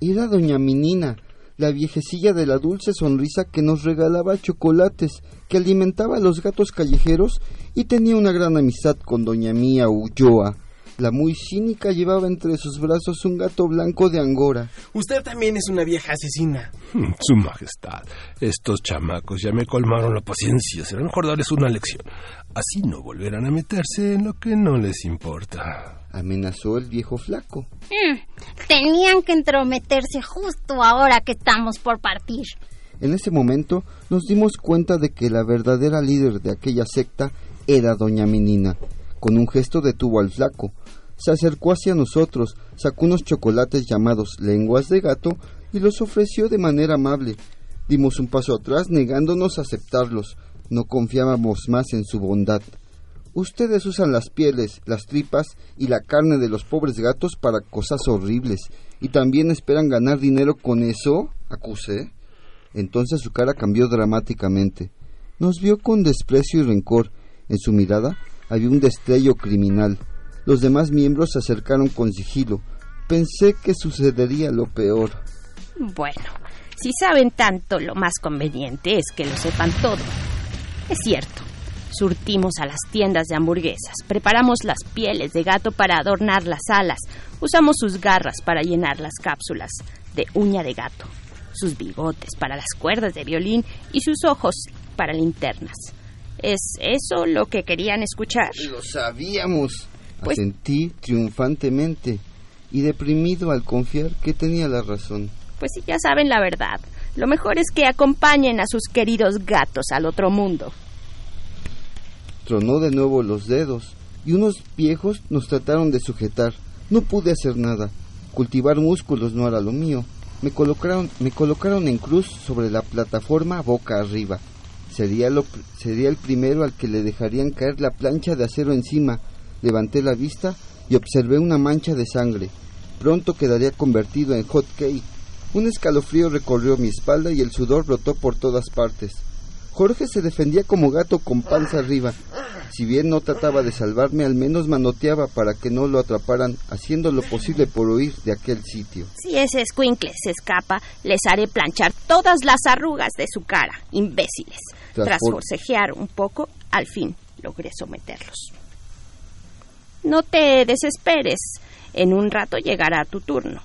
Era doña Minina, la viejecilla de la dulce sonrisa que nos regalaba chocolates, que alimentaba a los gatos callejeros y tenía una gran amistad con doña Mía Ulloa, La muy cínica llevaba entre sus brazos un gato blanco de Angora. Usted también es una vieja asesina. Hmm, Su Majestad, estos chamacos ya me colmaron la paciencia. Será mejor darles una lección. Así no volverán a meterse en lo que no les importa. Amenazó el viejo flaco. Mm, tenían que entrometerse justo ahora que estamos por partir. En ese momento nos dimos cuenta de que la verdadera líder de aquella secta era doña Menina. Con un gesto detuvo al flaco. Se acercó hacia nosotros, sacó unos chocolates llamados lenguas de gato y los ofreció de manera amable. Dimos un paso atrás negándonos a aceptarlos. No confiábamos más en su bondad. Ustedes usan las pieles, las tripas y la carne de los pobres gatos para cosas horribles. ¿Y también esperan ganar dinero con eso? acusé. Entonces su cara cambió dramáticamente. Nos vio con desprecio y rencor. En su mirada había un destello criminal. Los demás miembros se acercaron con sigilo. Pensé que sucedería lo peor. Bueno, si saben tanto, lo más conveniente es que lo sepan todo. Es cierto, surtimos a las tiendas de hamburguesas, preparamos las pieles de gato para adornar las alas, usamos sus garras para llenar las cápsulas de uña de gato, sus bigotes para las cuerdas de violín y sus ojos para linternas. ¿Es eso lo que querían escuchar? Lo sabíamos. Pues- Asentí triunfantemente y deprimido al confiar que tenía la razón. Pues si ya saben la verdad, lo mejor es que acompañen a sus queridos gatos al otro mundo. Tronó de nuevo los dedos y unos viejos nos trataron de sujetar. No pude hacer nada. Cultivar músculos no era lo mío. Me colocaron, me colocaron en cruz sobre la plataforma boca arriba. Sería, lo, sería el primero al que le dejarían caer la plancha de acero encima. Levanté la vista y observé una mancha de sangre. Pronto quedaría convertido en hot cake. Un escalofrío recorrió mi espalda y el sudor brotó por todas partes. Jorge se defendía como gato con panza arriba. Si bien no trataba de salvarme, al menos manoteaba para que no lo atraparan, haciendo lo posible por huir de aquel sitio. Si ese escuincle se escapa, les haré planchar todas las arrugas de su cara, imbéciles. Tras Tras forcejear un poco, al fin logré someterlos. No te desesperes. En un rato llegará tu turno.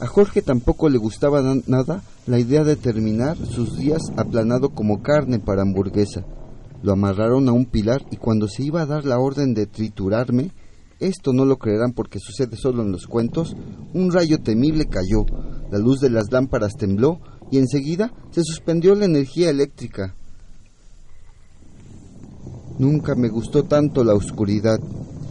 A Jorge tampoco le gustaba na- nada la idea de terminar sus días aplanado como carne para hamburguesa. Lo amarraron a un pilar y cuando se iba a dar la orden de triturarme, esto no lo creerán porque sucede solo en los cuentos, un rayo temible cayó, la luz de las lámparas tembló y enseguida se suspendió la energía eléctrica. Nunca me gustó tanto la oscuridad.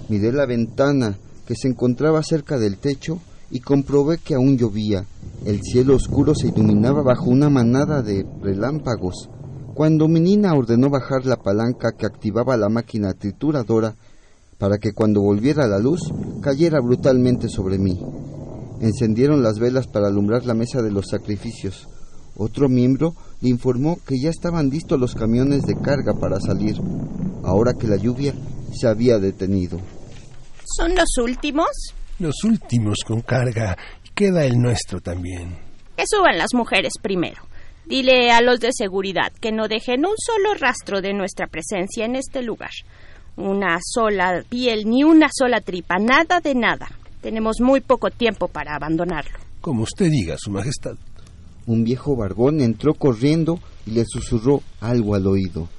Miré la ventana que se encontraba cerca del techo y comprobé que aún llovía. El cielo oscuro se iluminaba bajo una manada de relámpagos. Cuando Menina ordenó bajar la palanca que activaba la máquina trituradora para que cuando volviera la luz cayera brutalmente sobre mí. Encendieron las velas para alumbrar la mesa de los sacrificios. Otro miembro le informó que ya estaban listos los camiones de carga para salir, ahora que la lluvia se había detenido. ¿Son los últimos? Los últimos con carga. Y queda el nuestro también. Que suban las mujeres primero. Dile a los de seguridad que no dejen un solo rastro de nuestra presencia en este lugar. Una sola piel, ni una sola tripa, nada de nada. Tenemos muy poco tiempo para abandonarlo. Como usted diga, Su Majestad. Un viejo barbón entró corriendo y le susurró algo al oído.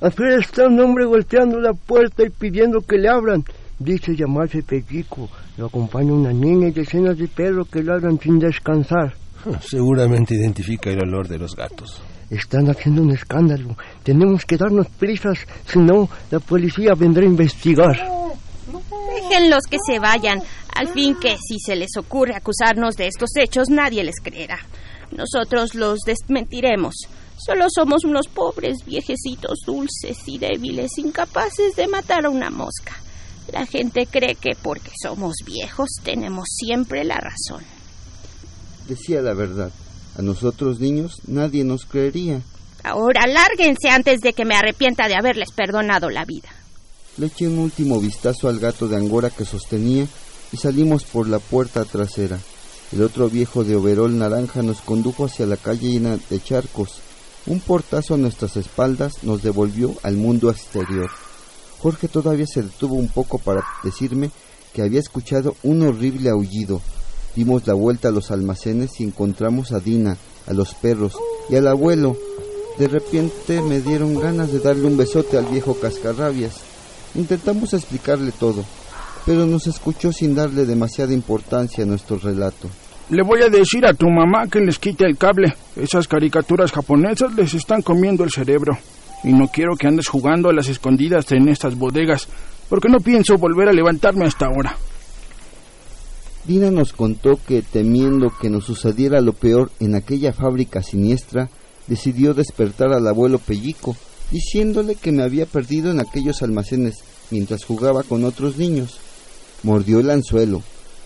Afuera está un hombre golpeando la puerta y pidiendo que le abran. Dice llamarse Pellico. Lo acompaña una niña y decenas de perros que ladran sin descansar. Seguramente identifica el olor de los gatos. Están haciendo un escándalo. Tenemos que darnos prisas, si no, la policía vendrá a investigar. Déjenlos que se vayan. Al fin que si se les ocurre acusarnos de estos hechos, nadie les creerá. Nosotros los desmentiremos. Solo somos unos pobres viejecitos dulces y débiles, incapaces de matar a una mosca. La gente cree que porque somos viejos tenemos siempre la razón. Decía la verdad. A nosotros niños nadie nos creería. Ahora lárguense antes de que me arrepienta de haberles perdonado la vida. Le eché un último vistazo al gato de Angora que sostenía y salimos por la puerta trasera. El otro viejo de overol naranja nos condujo hacia la calle llena de charcos. Un portazo a nuestras espaldas nos devolvió al mundo exterior. Jorge todavía se detuvo un poco para decirme que había escuchado un horrible aullido. Dimos la vuelta a los almacenes y encontramos a Dina, a los perros y al abuelo. De repente me dieron ganas de darle un besote al viejo cascarrabias. Intentamos explicarle todo, pero nos escuchó sin darle demasiada importancia a nuestro relato. Le voy a decir a tu mamá que les quite el cable. Esas caricaturas japonesas les están comiendo el cerebro. Y no quiero que andes jugando a las escondidas en estas bodegas, porque no pienso volver a levantarme hasta ahora. Dina nos contó que, temiendo que nos sucediera lo peor en aquella fábrica siniestra, decidió despertar al abuelo Pellico, diciéndole que me había perdido en aquellos almacenes mientras jugaba con otros niños. Mordió el anzuelo,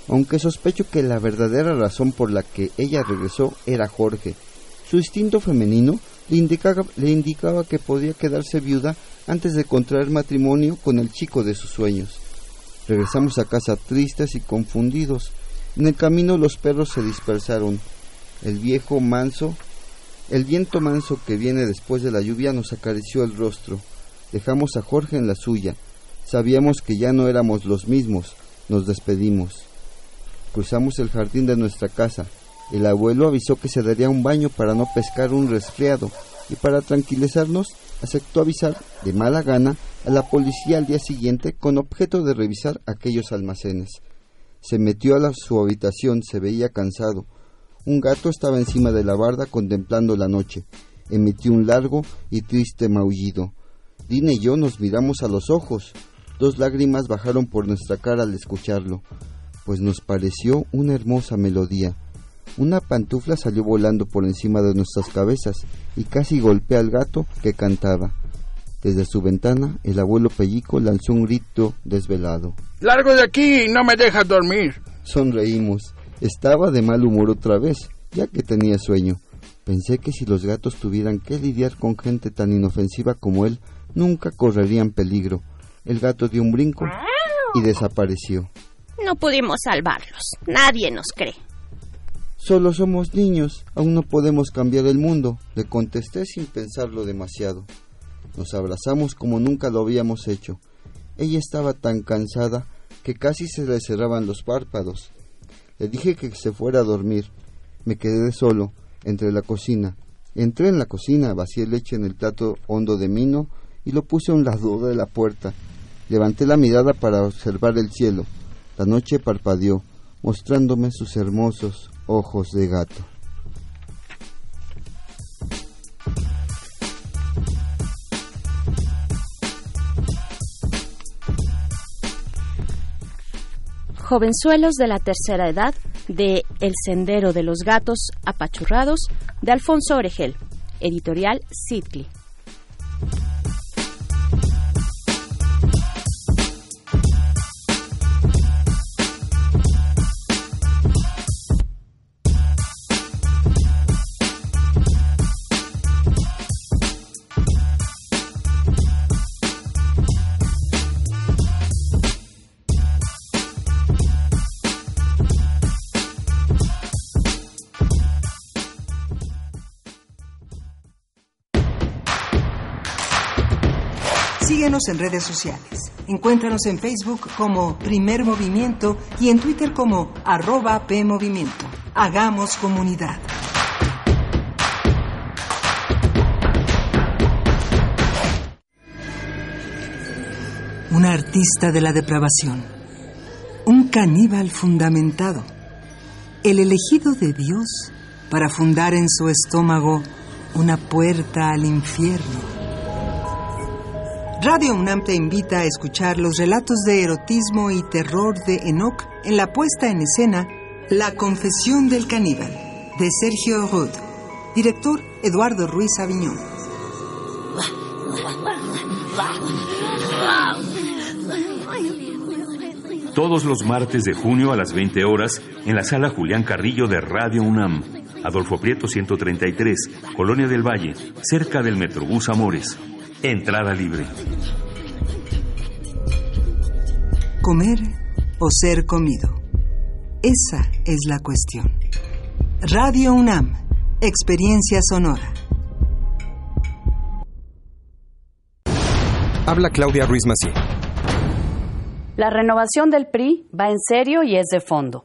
aunque sospecho que la verdadera razón por la que ella regresó era Jorge. Su instinto femenino le indicaba, le indicaba que podía quedarse viuda antes de contraer matrimonio con el chico de sus sueños. Regresamos a casa tristes y confundidos. En el camino los perros se dispersaron. El viejo manso, el viento manso que viene después de la lluvia nos acarició el rostro. Dejamos a Jorge en la suya. Sabíamos que ya no éramos los mismos. Nos despedimos. Cruzamos el jardín de nuestra casa. El abuelo avisó que se daría un baño para no pescar un resfriado y para tranquilizarnos aceptó avisar de mala gana a la policía al día siguiente con objeto de revisar aquellos almacenes. Se metió a la, su habitación, se veía cansado. Un gato estaba encima de la barda contemplando la noche. Emitió un largo y triste maullido. Dina y yo nos miramos a los ojos. Dos lágrimas bajaron por nuestra cara al escucharlo, pues nos pareció una hermosa melodía. Una pantufla salió volando por encima de nuestras cabezas y casi golpea al gato que cantaba. Desde su ventana, el abuelo Pellico lanzó un grito desvelado. ¡Largo de aquí! ¡No me dejas dormir! Sonreímos. Estaba de mal humor otra vez, ya que tenía sueño. Pensé que si los gatos tuvieran que lidiar con gente tan inofensiva como él, nunca correrían peligro. El gato dio un brinco y desapareció. No pudimos salvarlos. Nadie nos cree. Solo somos niños, aún no podemos cambiar el mundo, le contesté sin pensarlo demasiado. Nos abrazamos como nunca lo habíamos hecho. Ella estaba tan cansada que casi se le cerraban los párpados. Le dije que se fuera a dormir. Me quedé solo, entre la cocina. Entré en la cocina, vacié leche en el plato hondo de mino y lo puse a un lado de la puerta. Levanté la mirada para observar el cielo. La noche parpadeó, mostrándome sus hermosos ojos de gato. Jovenzuelos de la tercera edad de El Sendero de los Gatos Apachurrados de Alfonso Oregel, editorial Sidley. En redes sociales. Encuéntranos en Facebook como Primer Movimiento y en Twitter como arroba PMovimiento. Hagamos comunidad. Un artista de la depravación. Un caníbal fundamentado. El elegido de Dios para fundar en su estómago una puerta al infierno. Radio UNAM te invita a escuchar los relatos de erotismo y terror de Enoch en la puesta en escena La Confesión del Caníbal, de Sergio Rod. Director Eduardo Ruiz Aviñón. Todos los martes de junio a las 20 horas en la sala Julián Carrillo de Radio UNAM. Adolfo Prieto 133, Colonia del Valle, cerca del Metrobús Amores. Entrada libre. Comer o ser comido. Esa es la cuestión. Radio UNAM, experiencia sonora. Habla Claudia Ruiz Macié. La renovación del PRI va en serio y es de fondo.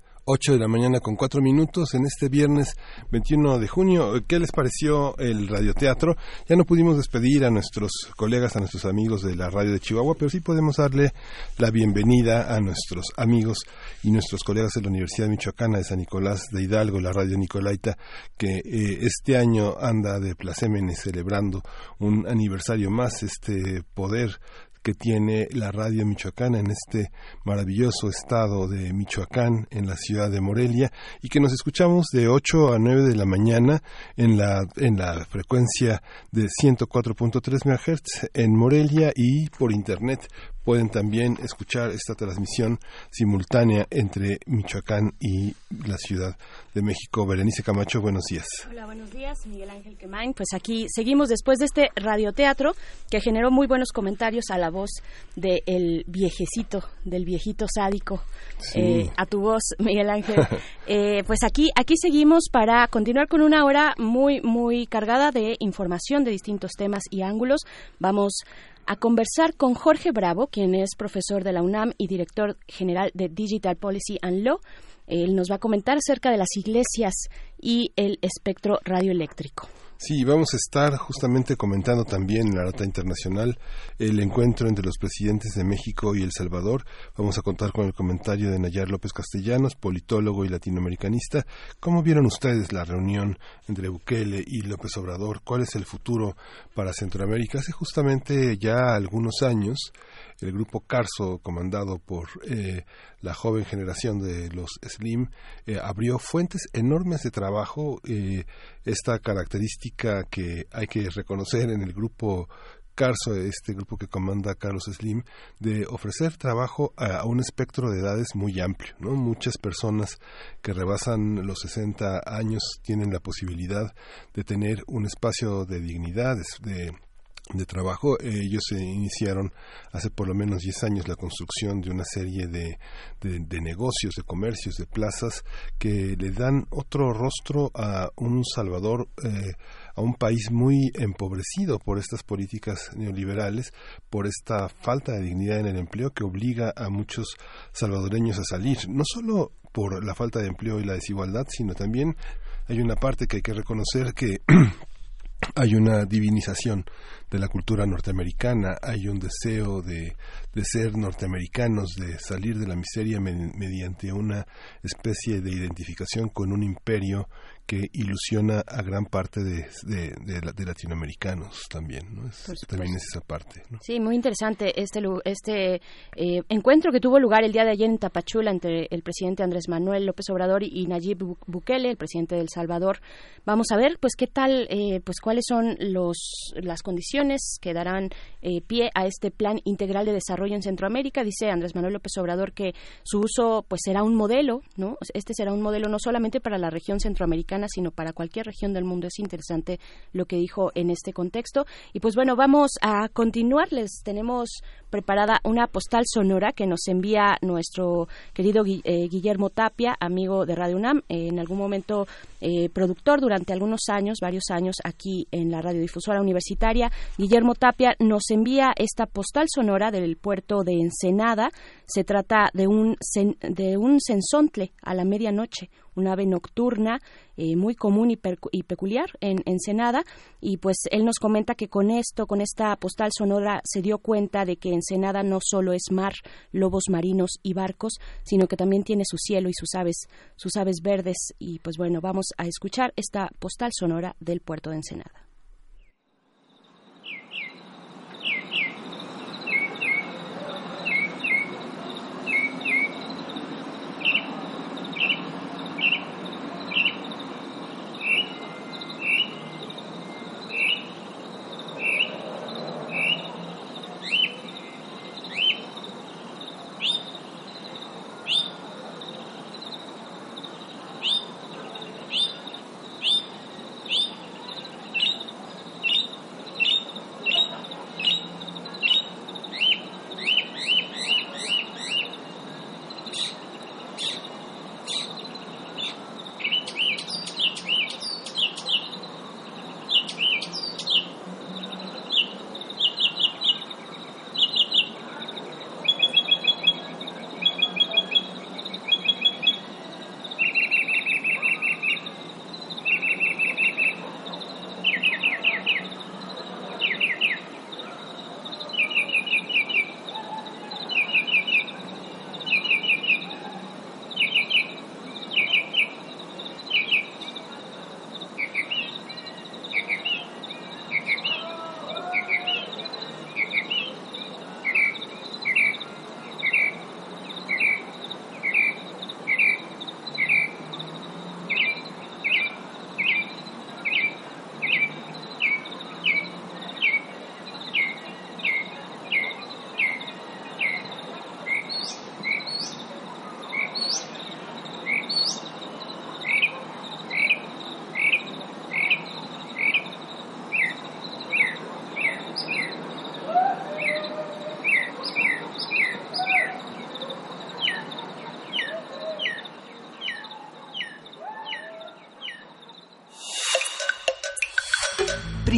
8 de la mañana con 4 minutos en este viernes 21 de junio. ¿Qué les pareció el radioteatro? Ya no pudimos despedir a nuestros colegas, a nuestros amigos de la radio de Chihuahua, pero sí podemos darle la bienvenida a nuestros amigos y nuestros colegas de la Universidad Michoacana de San Nicolás de Hidalgo, la radio Nicolaita, que eh, este año anda de plasémenes celebrando un aniversario más, este poder que tiene la radio michoacana en este maravilloso estado de Michoacán, en la ciudad de Morelia, y que nos escuchamos de 8 a 9 de la mañana en la, en la frecuencia de 104.3 MHz en Morelia y por internet pueden también escuchar esta transmisión simultánea entre Michoacán y la Ciudad de México. Berenice Camacho, buenos días. Hola, buenos días, Miguel Ángel Quemain. Pues aquí seguimos después de este radioteatro que generó muy buenos comentarios a la voz del viejecito, del viejito sádico. Eh, a tu voz, Miguel Ángel. Eh, pues aquí, aquí seguimos para continuar con una hora muy, muy cargada de información de distintos temas y ángulos. Vamos a conversar con Jorge Bravo, quien es profesor de la UNAM y director general de Digital Policy and Law. Él nos va a comentar acerca de las iglesias y el espectro radioeléctrico. Sí, vamos a estar justamente comentando también en la Rata Internacional el encuentro entre los presidentes de México y El Salvador. Vamos a contar con el comentario de Nayar López Castellanos, politólogo y latinoamericanista. ¿Cómo vieron ustedes la reunión entre Bukele y López Obrador? ¿Cuál es el futuro para Centroamérica? Hace justamente ya algunos años el grupo Carso, comandado por eh, la joven generación de los Slim, eh, abrió fuentes enormes de trabajo. Eh, esta característica que hay que reconocer en el grupo Carso, este grupo que comanda Carlos Slim, de ofrecer trabajo a, un espectro de edades muy amplio. ¿no? Muchas personas que rebasan los 60 años tienen la posibilidad de tener un espacio de dignidad, de de trabajo. Ellos se iniciaron hace por lo menos 10 años la construcción de una serie de, de, negocios, de comercios, de plazas que le dan otro rostro a un Salvador, eh, a un país muy empobrecido por estas políticas neoliberales, por esta falta de dignidad en el empleo que obliga a muchos salvadoreños a salir, no solo por la falta de empleo y la desigualdad, sino también hay una parte que hay que reconocer que hay una divinización de la cultura norteamericana, hay un deseo de, de ser norteamericanos, de salir de la miseria mediante una especie de identificación con un imperio que ilusiona a gran parte de, de, latinoamericanos también. ¿no? también es esa parte. Sí, muy interesante este, este eh, encuentro que tuvo lugar el día de ayer en Tapachula entre el presidente Andrés Manuel López Obrador y Nayib Bukele, el presidente de El Salvador. Vamos a ver, pues, qué tal, eh, pues, cuáles son los, las condiciones que darán eh, pie a este plan integral de desarrollo en Centroamérica. Dice Andrés Manuel López Obrador que su uso pues será un modelo, ¿no? Este será un modelo no solamente para la región centroamericana, sino para cualquier región del mundo. Es interesante lo que dijo en este contexto. Y pues bueno, vamos a continuar. Les tenemos preparada una postal sonora que nos envía nuestro querido eh, Guillermo Tapia, amigo de Radio UNAM, en algún momento eh, productor durante algunos años, varios años aquí en la radiodifusora universitaria. Guillermo Tapia nos envía esta postal sonora del puerto de Ensenada. Se trata de un, de un sensontle a la medianoche, un ave nocturna eh, muy común y, y, peculiar en Ensenada. Y pues él nos comenta que con esto, con esta postal sonora, se dio cuenta de que Ensenada no solo es mar, lobos marinos y barcos, sino que también tiene su cielo y sus aves, sus aves verdes. Y pues bueno, vamos a escuchar esta postal sonora del puerto de Ensenada.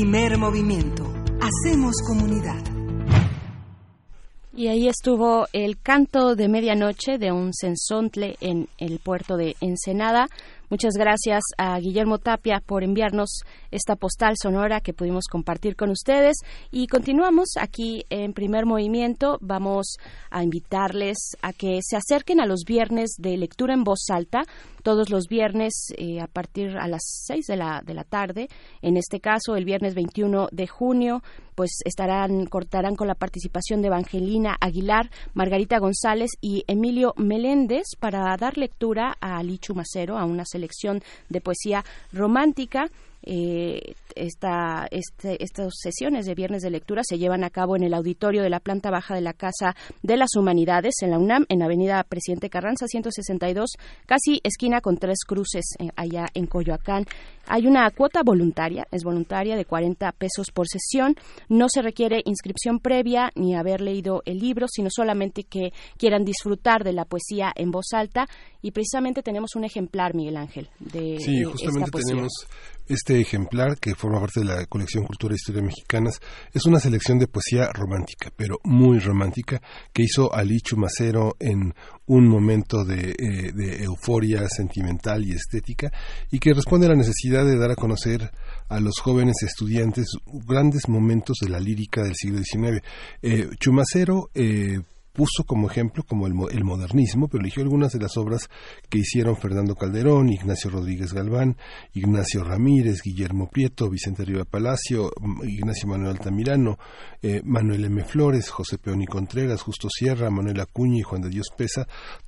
Primer movimiento. Hacemos comunidad. Y ahí estuvo el canto de medianoche de un sensontle en el puerto de Ensenada. Muchas gracias a Guillermo Tapia por enviarnos esta postal sonora que pudimos compartir con ustedes. Y continuamos aquí en primer movimiento. Vamos a invitarles a que se acerquen a los viernes de lectura en voz alta todos los viernes eh, a partir a las 6 de la, de la tarde. En este caso, el viernes 21 de junio, pues estarán, cortarán con la participación de Evangelina Aguilar, Margarita González y Emilio Meléndez para dar lectura a Lichu Macero, a una selección de poesía romántica. Eh, esta, este, estas sesiones de viernes de lectura se llevan a cabo en el auditorio de la planta baja de la Casa de las Humanidades en la UNAM, en Avenida Presidente Carranza 162, casi esquina con tres cruces eh, allá en Coyoacán. Hay una cuota voluntaria, es voluntaria de 40 pesos por sesión. No se requiere inscripción previa ni haber leído el libro, sino solamente que quieran disfrutar de la poesía en voz alta. Y precisamente tenemos un ejemplar, Miguel Ángel, de, sí, justamente tenemos este ejemplar que forma parte de la colección Cultura e Historia Mexicanas. Es una selección de poesía romántica, pero muy romántica, que hizo Alichu Macero en un momento de, eh, de euforia sentimental y estética y que responde a la de dar a conocer a los jóvenes estudiantes grandes momentos de la lírica del siglo XIX. Eh, Chumacero eh, puso como ejemplo como el, el, modernismo, pero eligió algunas de las obras que hicieron Fernando Calderón, Ignacio Rodríguez Galván, Ignacio Ramírez, Guillermo Prieto, Vicente Riva Palacio, Ignacio Manuel Altamirano, eh, Manuel M. Flores, José Peón y Contreras, Justo Sierra, Manuel Acuña y Juan de Dios Pesa,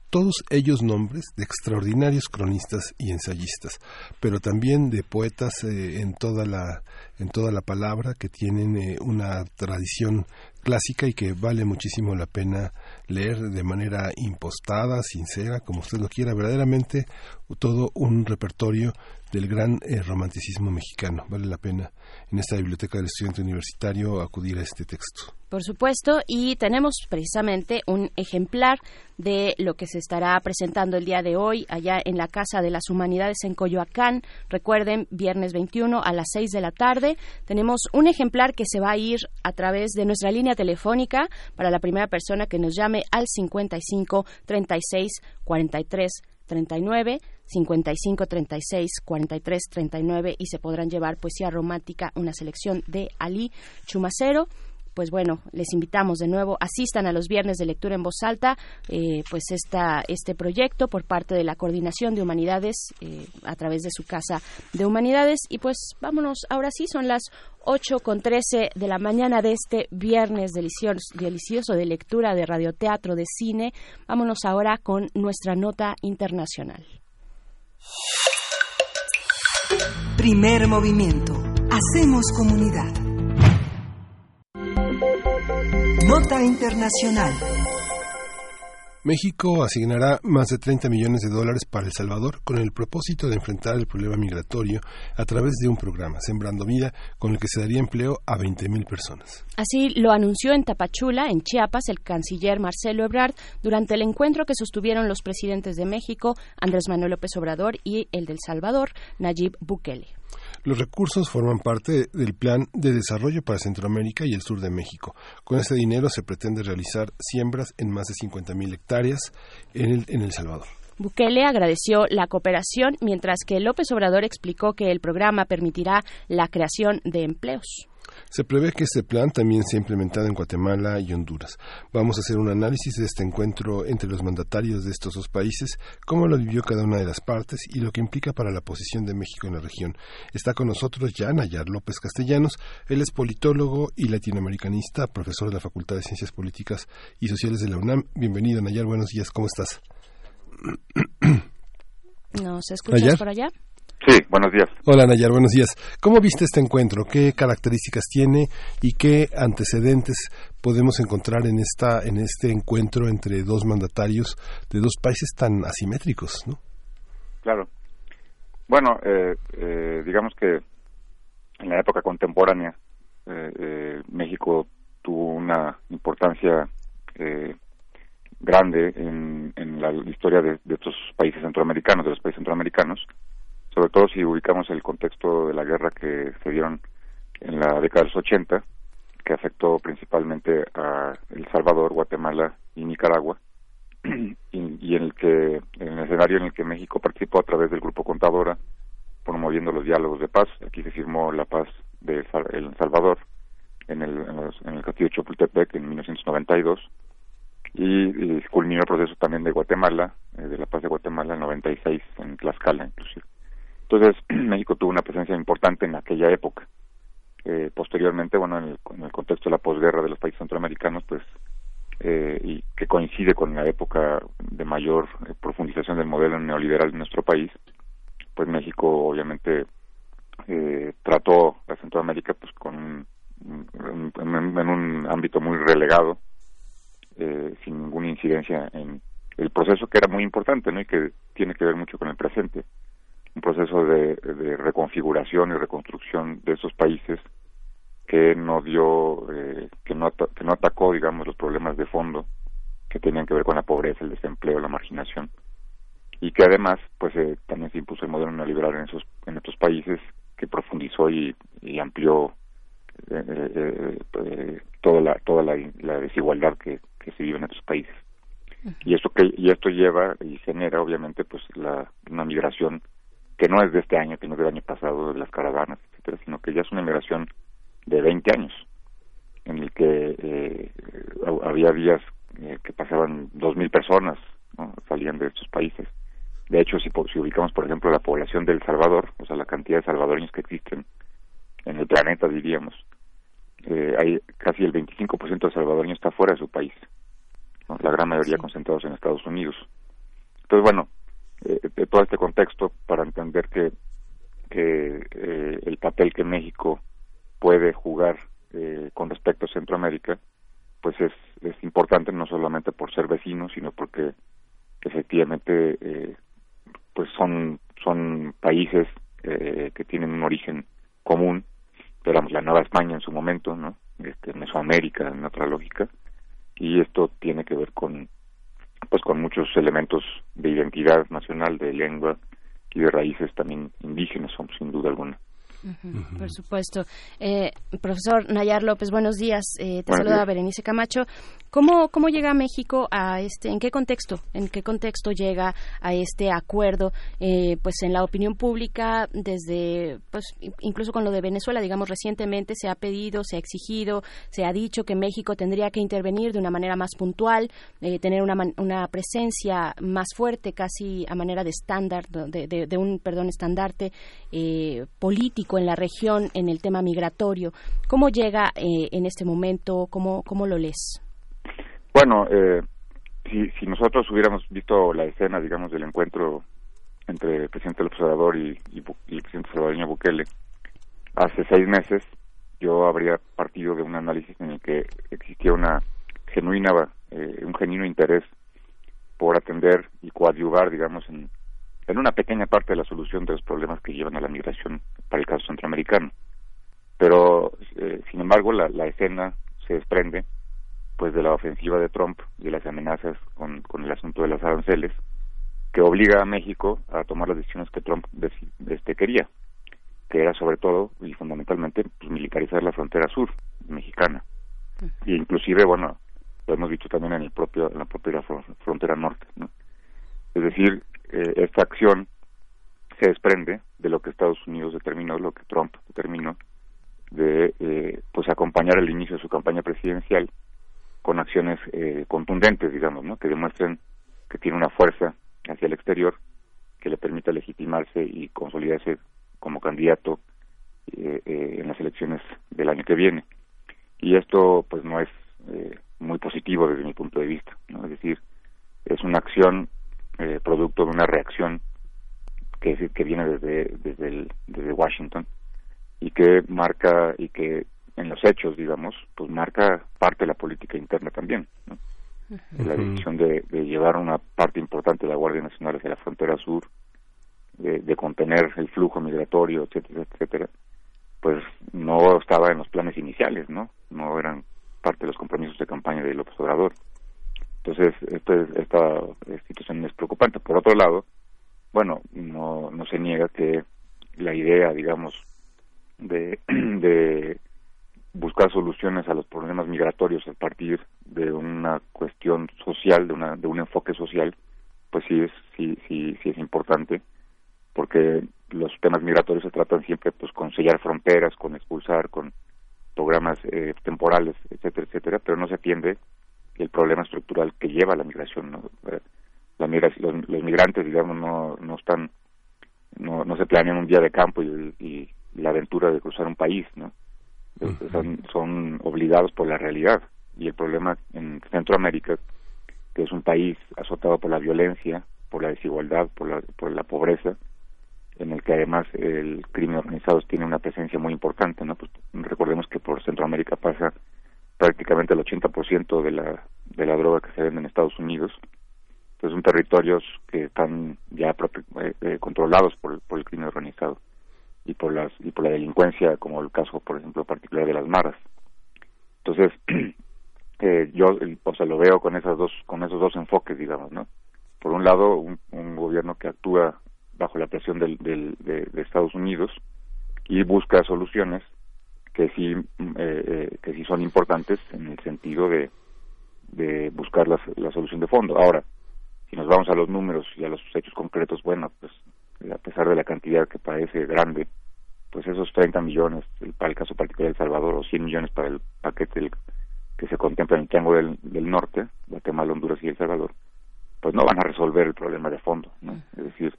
todos ellos nombres de extraordinarios cronistas y ensayistas, pero también de poetas eh, en toda la en toda la palabra, que tienen eh, una tradición clásica y que vale muchísimo la pena leer de manera impostada, sincera, como usted lo quiera, verdaderamente todo un repertorio del gran eh, romanticismo mexicano. Vale la pena en esta biblioteca del estudiante universitario acudir a este texto. Por supuesto, y tenemos precisamente un ejemplar de lo que se estará presentando el día de hoy allá en la Casa de las Humanidades en Coyoacán. Recuerden, viernes 21 a las 6 de la tarde. Tenemos un ejemplar que se va a ir a través de nuestra línea telefónica para la primera persona que nos llame al 55 36 43 39 55 36 43 39 y se podrán llevar poesía romántica, una selección de Ali Chumacero pues bueno, les invitamos de nuevo, asistan a los viernes de lectura en voz alta, eh, pues esta, este proyecto por parte de la Coordinación de Humanidades eh, a través de su Casa de Humanidades. Y pues vámonos, ahora sí, son las 8 con 13 de la mañana de este viernes delicioso, delicioso de lectura, de radioteatro, de cine. Vámonos ahora con nuestra nota internacional. Primer movimiento. Hacemos comunidad. Nota Internacional. México asignará más de 30 millones de dólares para El Salvador con el propósito de enfrentar el problema migratorio a través de un programa, Sembrando Vida, con el que se daría empleo a 20.000 personas. Así lo anunció en Tapachula, en Chiapas, el canciller Marcelo Ebrard durante el encuentro que sostuvieron los presidentes de México, Andrés Manuel López Obrador, y el del Salvador, Nayib Bukele. Los recursos forman parte del Plan de Desarrollo para Centroamérica y el sur de México. Con este dinero se pretende realizar siembras en más de 50.000 hectáreas en el, en el Salvador. Bukele agradeció la cooperación, mientras que López Obrador explicó que el programa permitirá la creación de empleos. Se prevé que este plan también sea implementado en Guatemala y Honduras. Vamos a hacer un análisis de este encuentro entre los mandatarios de estos dos países, cómo lo vivió cada una de las partes y lo que implica para la posición de México en la región. Está con nosotros ya Nayar López Castellanos. Él es politólogo y latinoamericanista, profesor de la Facultad de Ciencias Políticas y Sociales de la UNAM. Bienvenido, Nayar. Buenos días. ¿Cómo estás? ¿Nos escuchas por allá? Sí, buenos días. Hola Nayar, buenos días. ¿Cómo viste este encuentro? ¿Qué características tiene y qué antecedentes podemos encontrar en esta en este encuentro entre dos mandatarios de dos países tan asimétricos, no? Claro. Bueno, eh, eh, digamos que en la época contemporánea eh, México tuvo una importancia grande en, la historia de, de estos países centroamericanos, de los países centroamericanos sobre todo si ubicamos el contexto de la guerra que se dieron en la década de los 80, que afectó principalmente a El Salvador, Guatemala y Nicaragua, y, en el que en el escenario en el que México participó a través del grupo Contadora, promoviendo los diálogos de paz. Aquí se firmó la paz de El Salvador en el, en, el castillo de Chapultepec en 1992 y, y, culminó el proceso también de Guatemala, eh, de la paz de Guatemala en 96 en Tlaxcala inclusive. Entonces, México tuvo una presencia importante en aquella época. Eh, posteriormente, bueno, en el, contexto de la posguerra de los países centroamericanos, pues, eh, y que coincide con la época de mayor eh, profundización del modelo neoliberal en nuestro país, pues México obviamente trató a Centroamérica pues con en, un ámbito muy relegado, sin ninguna incidencia en el proceso que era muy importante, ¿no? Y que tiene que ver mucho con el presente un proceso de, reconfiguración y reconstrucción de esos países que no dio, eh, que, no, que no atacó, digamos, los problemas de fondo que tenían que ver con la pobreza, el desempleo, la marginación, y que además, pues, eh, también se impuso el modelo neoliberal en esos, en estos países que profundizó y, amplió eh, toda la toda la, desigualdad que, que se vive en estos países. Y esto que y esto lleva y genera obviamente pues la una migración que no es de este año, que no es del año pasado, de las caravanas, etcétera, sino que ya es una migración de 20 años, en el que eh, había días eh, que pasaban 2.000 personas, ¿no? salían de estos países. De hecho, si, si ubicamos, por ejemplo, la población del Salvador, o sea, la cantidad de salvadoreños que existen en el planeta, diríamos, eh, hay casi el 25% de salvadoreños está fuera de su país, la gran mayoría concentrados en Estados Unidos. Entonces, bueno, eh, todo este contexto para entender que, que eh, el papel que México puede jugar eh, con respecto a Centroamérica, pues es, es importante no solamente por ser vecinos, sino porque efectivamente eh, pues son, son países eh, que tienen un origen común, digamos la Nueva España en su momento, ¿no? Este, Mesoamérica en otra lógica, y esto tiene que ver con pues con muchos elementos de identidad nacional, de lengua y de raíces también indígenas, sin duda alguna. Por supuesto. Eh, profesor Nayar López, buenos días. Eh, te saluda Berenice Camacho. ¿Cómo, ¿Cómo llega México a este, en qué contexto, en qué contexto llega a este acuerdo? Eh, pues en la opinión pública, desde, pues incluso con lo de Venezuela, digamos recientemente se ha pedido, se ha exigido, se ha dicho que México tendría que intervenir de una manera más puntual, eh, tener una, una presencia más fuerte, casi a manera de estándar, de, de, de, un, perdón, estandarte eh, político en la región en el tema migratorio. ¿Cómo llega eh, en este momento? ¿Cómo, cómo lo lees? Bueno, eh, si, nosotros hubiéramos visto la escena, digamos, del encuentro entre el presidente y, y, y el presidente salvadoreño Bukele hace seis meses, yo habría partido de un análisis en el que existía una genuina, eh, un genuino interés por atender y coadyuvar, digamos, en, en una pequeña parte de la solución de los problemas que llevan a la migración para el caso centroamericano. Pero, eh, sin embargo, la, la escena se desprende pues de la ofensiva de Trump y de las amenazas con, con el asunto de las aranceles que obliga a México a tomar las decisiones que Trump este, quería, que era sobre todo y fundamentalmente pues, militarizar la frontera sur mexicana. Y inclusive, bueno, lo hemos visto también en el propio en la propia frontera norte, ¿no? Es decir, eh, esta acción se desprende de lo que Estados Unidos determinó, lo que Trump determinó, de eh, pues acompañar el inicio de su campaña presidencial con acciones eh, contundentes, digamos, ¿no? que demuestren que tiene una fuerza hacia el exterior que le permita legitimarse y consolidarse como candidato eh, eh, en las elecciones del año que viene. Y esto, pues, no es eh, muy positivo desde mi punto de vista, ¿no? Es decir, es una acción producto de una reacción que, que viene desde desde, el, desde Washington y que marca y que en los hechos, digamos, pues marca parte de la política interna también. ¿no? Uh -huh. La decisión de, de, llevar una parte importante de la Guardia Nacional hacia la frontera sur, de, de, contener el flujo migratorio, etcétera, etcétera, pues no estaba en los planes iniciales, ¿no? No eran parte de los compromisos de campaña de López Obrador. Entonces, esto es, esta situación es preocupante. Por otro lado, bueno, no, no se niega que la idea, digamos, de, de buscar soluciones a los problemas migratorios a partir de una cuestión social, de, una, de un enfoque social, pues sí es, sí, sí, sí es importante, porque los temas migratorios se tratan siempre pues con sellar fronteras, con expulsar, con programas eh, temporales, etcétera, etcétera, pero no se atiende el problema estructural que lleva a la migración. ¿no? La migración los, los, migrantes, digamos, no, no están, no, no se planean un día de campo y, y la aventura de cruzar un país, ¿no? son, son obligados por la realidad. Y el problema en Centroamérica, que es un país azotado por la violencia, por la desigualdad, por la, por la pobreza, en el que además el crimen organizado tiene una presencia muy importante, ¿no? Pues recordemos que por Centroamérica pasa prácticamente el 80% de la de la droga que se vende en Estados Unidos. Entonces son territorios que están ya eh, eh, controlados por, por el crimen organizado y por las y por la delincuencia como el caso por ejemplo particular de las maras. Entonces eh, yo o sea lo veo con esas dos con esos dos enfoques digamos no por un lado un, un gobierno que actúa bajo la presión del, del de, Estados Unidos y busca soluciones que sí eh, eh, que sí son importantes en el sentido de de buscar la, la solución de fondo. Ahora si nos vamos a los números y a los hechos concretos bueno pues a pesar de la cantidad que parece grande, pues esos 30 millones para el caso particular de El Salvador o 100 millones para el paquete del, que se contempla en el Triángulo del, del, Norte, Guatemala, Honduras y El Salvador, pues no van a resolver el problema de fondo, ¿no? Es decir,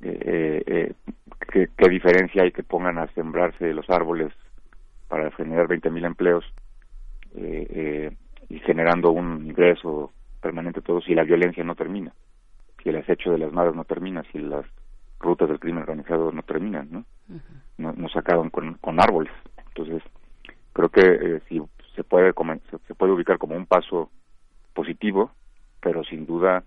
eh, eh, ¿qué, ¿qué, diferencia hay que pongan a sembrarse los árboles para generar 20.000 empleos eh, eh, y generando un ingreso permanente todo si la violencia no termina? si el acecho de las madres no termina, si las rutas del crimen organizado no terminan, ¿no? Uh -huh. no, nos acaban con, con árboles. Entonces, creo que eh, sí se puede se, puede ubicar como un paso positivo, pero sin duda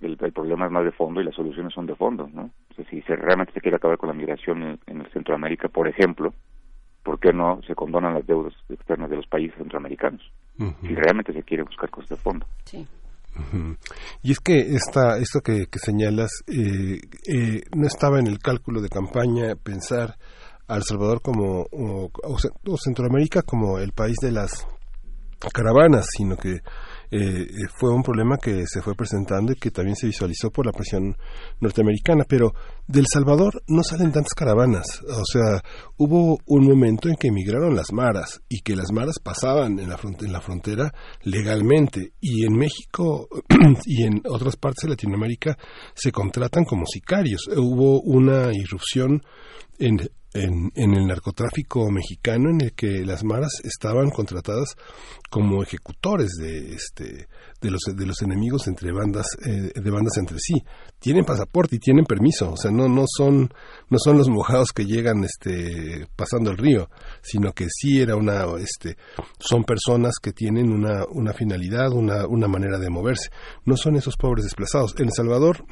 el, problema es más de fondo y las soluciones son de fondo, ¿no? si se, realmente se quiere acabar con la migración en, el Centroamérica, por ejemplo, ¿por qué no se condonan las deudas externas de los países centroamericanos? Si realmente se quiere buscar cosas de fondo. Sí. Y es que esta, esto que, señalas eh, eh, no estaba en el cálculo de campaña pensar a El Salvador como o Centroamérica como el país de las caravanas, sino que eh, eh, fue un problema que se fue presentando y que también se visualizó por la presión norteamericana. Pero del Salvador no salen tantas caravanas. O sea, hubo un momento en que emigraron las maras y que las maras pasaban en la, en la frontera legalmente. Y en México y en otras partes de Latinoamérica se contratan como sicarios. Hubo una irrupción en en, el narcotráfico mexicano en el que las maras estaban contratadas como ejecutores de este de los de los enemigos entre bandas eh, de bandas entre sí. Tienen pasaporte y tienen permiso o sea no no son no son los mojados que llegan este pasando el río sino que sí era una este son personas que tienen una una finalidad una una manera de moverse. No son esos pobres desplazados. En El Salvador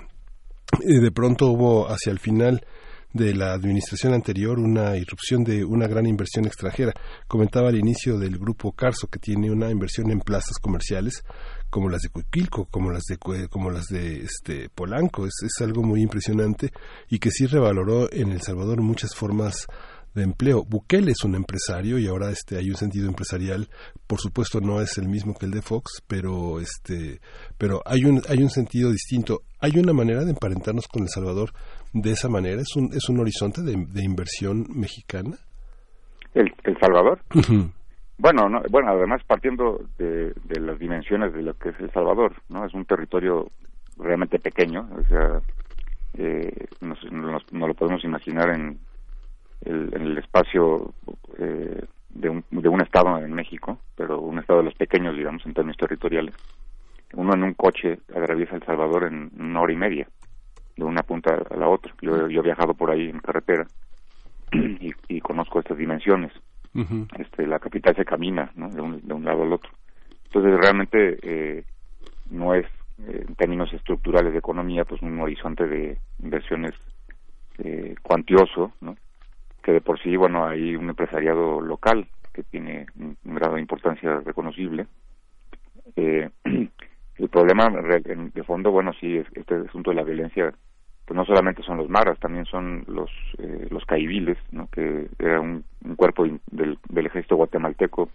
eh, de pronto hubo hacia el final de la administración anterior una irrupción de una gran inversión extranjera. Comentaba al inicio del grupo Carso que tiene una inversión en plazas comerciales como las de Cuiquilco, como las de como las de este Polanco, es, es algo muy impresionante y que sí revaloró en El Salvador muchas formas de empleo. Bukele es un empresario y ahora este hay un sentido empresarial, por supuesto no es el mismo que el de Fox, pero este pero hay un hay un sentido distinto. Hay una manera de emparentarnos con El Salvador de esa manera? ¿Es un, es un horizonte de, inversión mexicana? ¿El, Salvador? Bueno, no, bueno, además partiendo de, las dimensiones de lo que es El Salvador, ¿no? Es un territorio realmente pequeño, o sea, eh, no lo podemos imaginar en el, en el espacio eh, de, un, de un estado en México, pero un estado de los pequeños, digamos, en términos territoriales. Uno en un coche atraviesa El Salvador en una hora y media de una punta a la otra. Yo, yo he viajado por ahí en carretera y, conozco estas dimensiones. este, la capital se camina ¿no? de, un, de un lado al otro. Entonces realmente eh, no es, eh, en términos estructurales de economía, pues un horizonte de inversiones eh, cuantioso, ¿no? que de por sí, bueno, hay un empresariado local que tiene un, grado de importancia reconocible. Eh, El problema de fondo, bueno, sí, es este asunto de la violencia, pues no solamente son los maras, también son los eh, los caibiles, ¿no? que era un, cuerpo del, del, ejército guatemalteco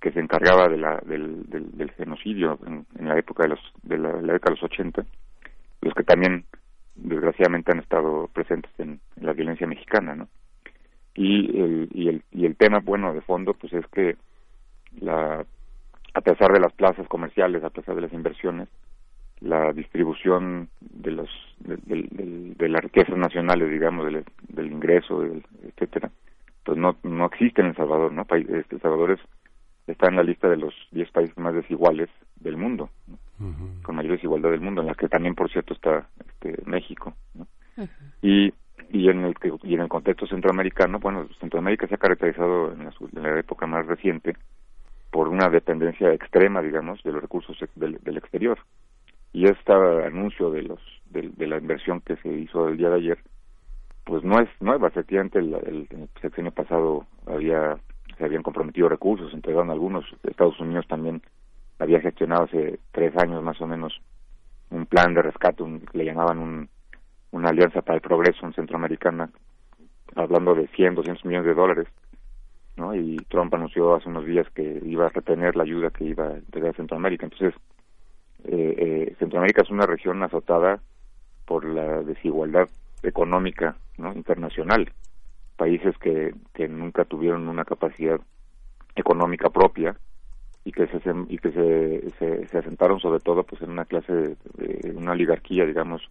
que se encargaba de la, del, del, genocidio en, la época de los de la, década de los 80, los que también desgraciadamente han estado presentes en, la violencia mexicana, ¿no? Y el, y el y el tema bueno de fondo pues es que la a pesar de las plazas comerciales, a pesar de las inversiones, la distribución de los de, de, las riquezas nacionales, digamos, del, del ingreso, etcétera, pues no no existe en El Salvador, ¿no? Este, el Salvador está en la lista de los 10 países más desiguales del mundo, con mayor desigualdad del mundo, en la que también, por cierto, está este, México, y y en el y en el contexto centroamericano, bueno, Centroamérica se ha caracterizado en en la época más reciente por una dependencia extrema, digamos, de los recursos del, exterior. Y este anuncio de los de, la inversión que se hizo el día de ayer, pues no es nueva. Efectivamente, el, el, el sexenio pasado había se habían comprometido recursos, entregaron algunos. Estados Unidos también había gestionado hace tres años más o menos un plan de rescate, le llamaban un, una alianza para el progreso en Centroamericana, hablando de 100, 200 millones de dólares ¿no? Y Trump anunció hace unos días que iba a retener la ayuda que iba a entregar a Centroamérica. Entonces, eh, eh, Centroamérica es una región azotada por la desigualdad económica ¿no? internacional. Países que, que nunca tuvieron una capacidad económica propia y que se y que se, se, asentaron sobre todo pues en una clase de, una oligarquía digamos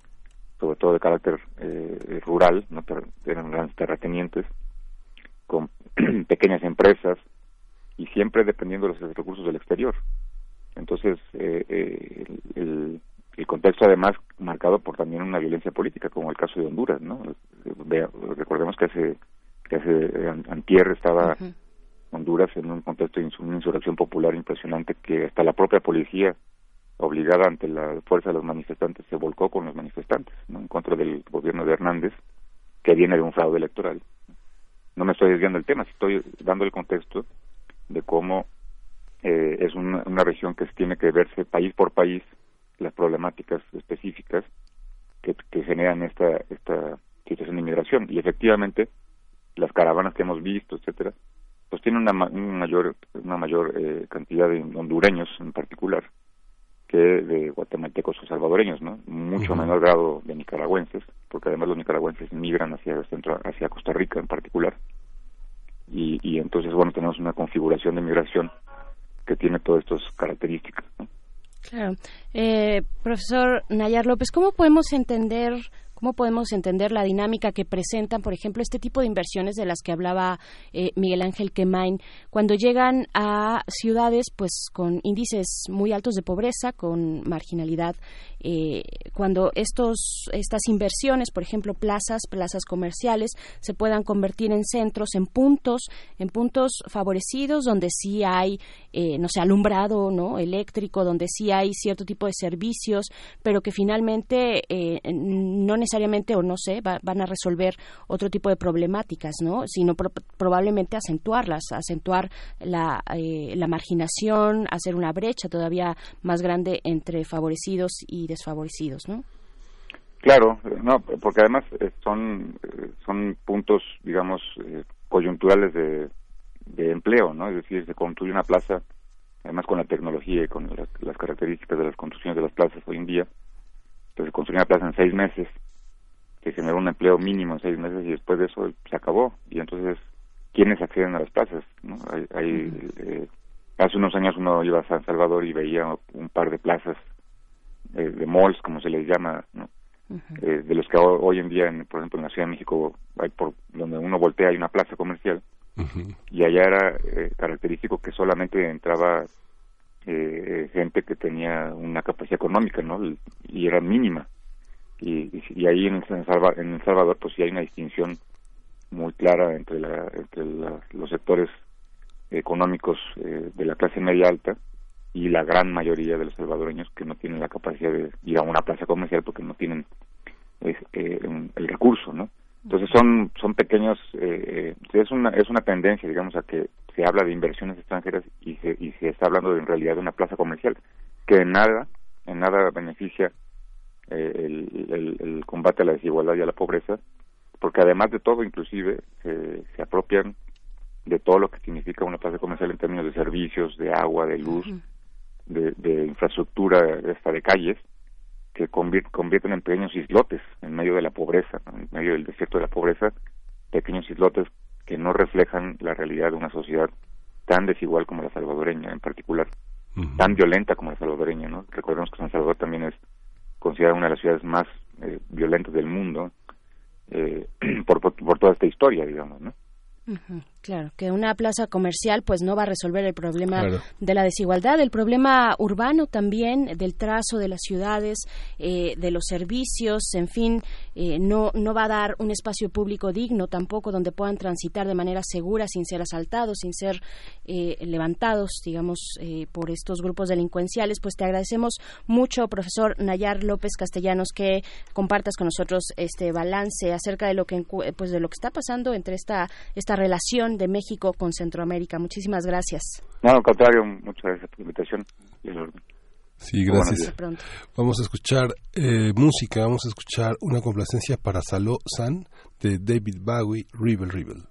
sobre todo de carácter eh, rural no eran grandes terratenientes con pequeñas empresas y siempre dependiendo de los recursos del exterior. Entonces, eh, eh, el, el, contexto además marcado por también una violencia política, como el caso de Honduras, ¿no? recordemos que hace que hace antier estaba Honduras en un contexto de una insurrección popular impresionante que hasta la propia policía obligada ante la fuerza de los manifestantes se volcó con los manifestantes ¿no? en contra del gobierno de Hernández que viene de un fraude electoral no me estoy desviando del tema estoy dando el contexto de cómo eh, es una, una región que tiene que verse país por país las problemáticas específicas que, que generan esta esta situación de inmigración. Y efectivamente las caravanas que hemos visto etcétera pues tienen una, mayor una mayor eh, cantidad de hondureños en particular que de guatemaltecos o salvadoreños no mucho menor grado de nicaragüenses porque además los nicaragüenses migran hacia centro hacia Costa Rica en particular y, y entonces bueno tenemos una configuración de migración que tiene todas estas características. Claro. Eh, profesor Nayar López, ¿cómo podemos entender ¿Cómo podemos entender la dinámica que presentan, por ejemplo, este tipo de inversiones de las que hablaba eh, Miguel Ángel Quemain, cuando llegan a ciudades pues con índices muy altos de pobreza, con marginalidad, eh, cuando estos, estas inversiones, por ejemplo, plazas, plazas comerciales, se puedan convertir en centros, en puntos, en puntos favorecidos donde sí hay, eh, no sé, alumbrado, ¿no? eléctrico, donde sí hay cierto tipo de servicios, pero que finalmente no necesariamente necesariamente o no sé van a resolver otro tipo de problemáticas no sino probablemente acentuarlas acentuar la, eh, la marginación hacer una brecha todavía más grande entre favorecidos y desfavorecidos no claro no porque además eh, son eh, son puntos digamos coyunturales de, de empleo no es decir se construye una plaza además con la tecnología y con las, características de las construcciones de las plazas hoy en día se construye una plaza en seis meses que generó un empleo mínimo en seis meses y después de eso se acabó. Y entonces, ¿quiénes acceden a las plazas? ¿no? Hay, eh, hace unos años uno iba a San Salvador y veía un par de plazas eh, de malls, como se les llama, ¿no? Eh, de los que hoy en día, en, por ejemplo, en la Ciudad de México, hay por donde uno voltea hay una plaza comercial y allá era característico que solamente entraba gente que tenía una capacidad económica, ¿no? Y era mínima y, y, ahí en el, en el Salvador pues sí hay una distinción muy clara entre, la, entre los sectores económicos eh, de la clase media alta y la gran mayoría de los salvadoreños que no tienen la capacidad de ir a una plaza comercial porque no tienen eh, el recurso, ¿no? Entonces son son pequeños eh, es una es una tendencia digamos a que se habla de inversiones extranjeras y se y se está hablando de, en realidad de una plaza comercial que en nada en nada beneficia eh, el, el, combate a la desigualdad y a la pobreza, porque además de todo, inclusive, se apropian de todo lo que significa una plaza comercial en términos de servicios, de agua, de luz, de, de, infraestructura, hasta de calles, que convierten en pequeños islotes en medio de la pobreza, en medio del desierto de la pobreza, pequeños islotes que no reflejan la realidad de una sociedad tan desigual como la salvadoreña en particular, tan violenta como la salvadoreña, ¿no? Recordemos que San Salvador también es considerada una de las ciudades más eh, violentas del mundo eh, por, por, toda esta historia, digamos, ¿no? Claro, que una plaza comercial pues no va a resolver el problema de la desigualdad, el problema urbano también, del trazo de las ciudades, eh, de los servicios, en fin, eh, no, no va a dar un espacio público digno tampoco donde puedan transitar de manera segura sin ser asaltados, sin ser eh, levantados, digamos, por estos grupos delincuenciales. Pues te agradecemos mucho, profesor Nayar López Castellanos, que compartas con nosotros este balance acerca de lo que pues de lo que está pasando entre esta esta relación de México con Centroamérica. Muchísimas gracias. No, al contrario, muchas gracias por la invitación. Sí, gracias. Vamos a escuchar eh, música, vamos a escuchar una complacencia para Saló San de David Bowie, Rebel Rebel.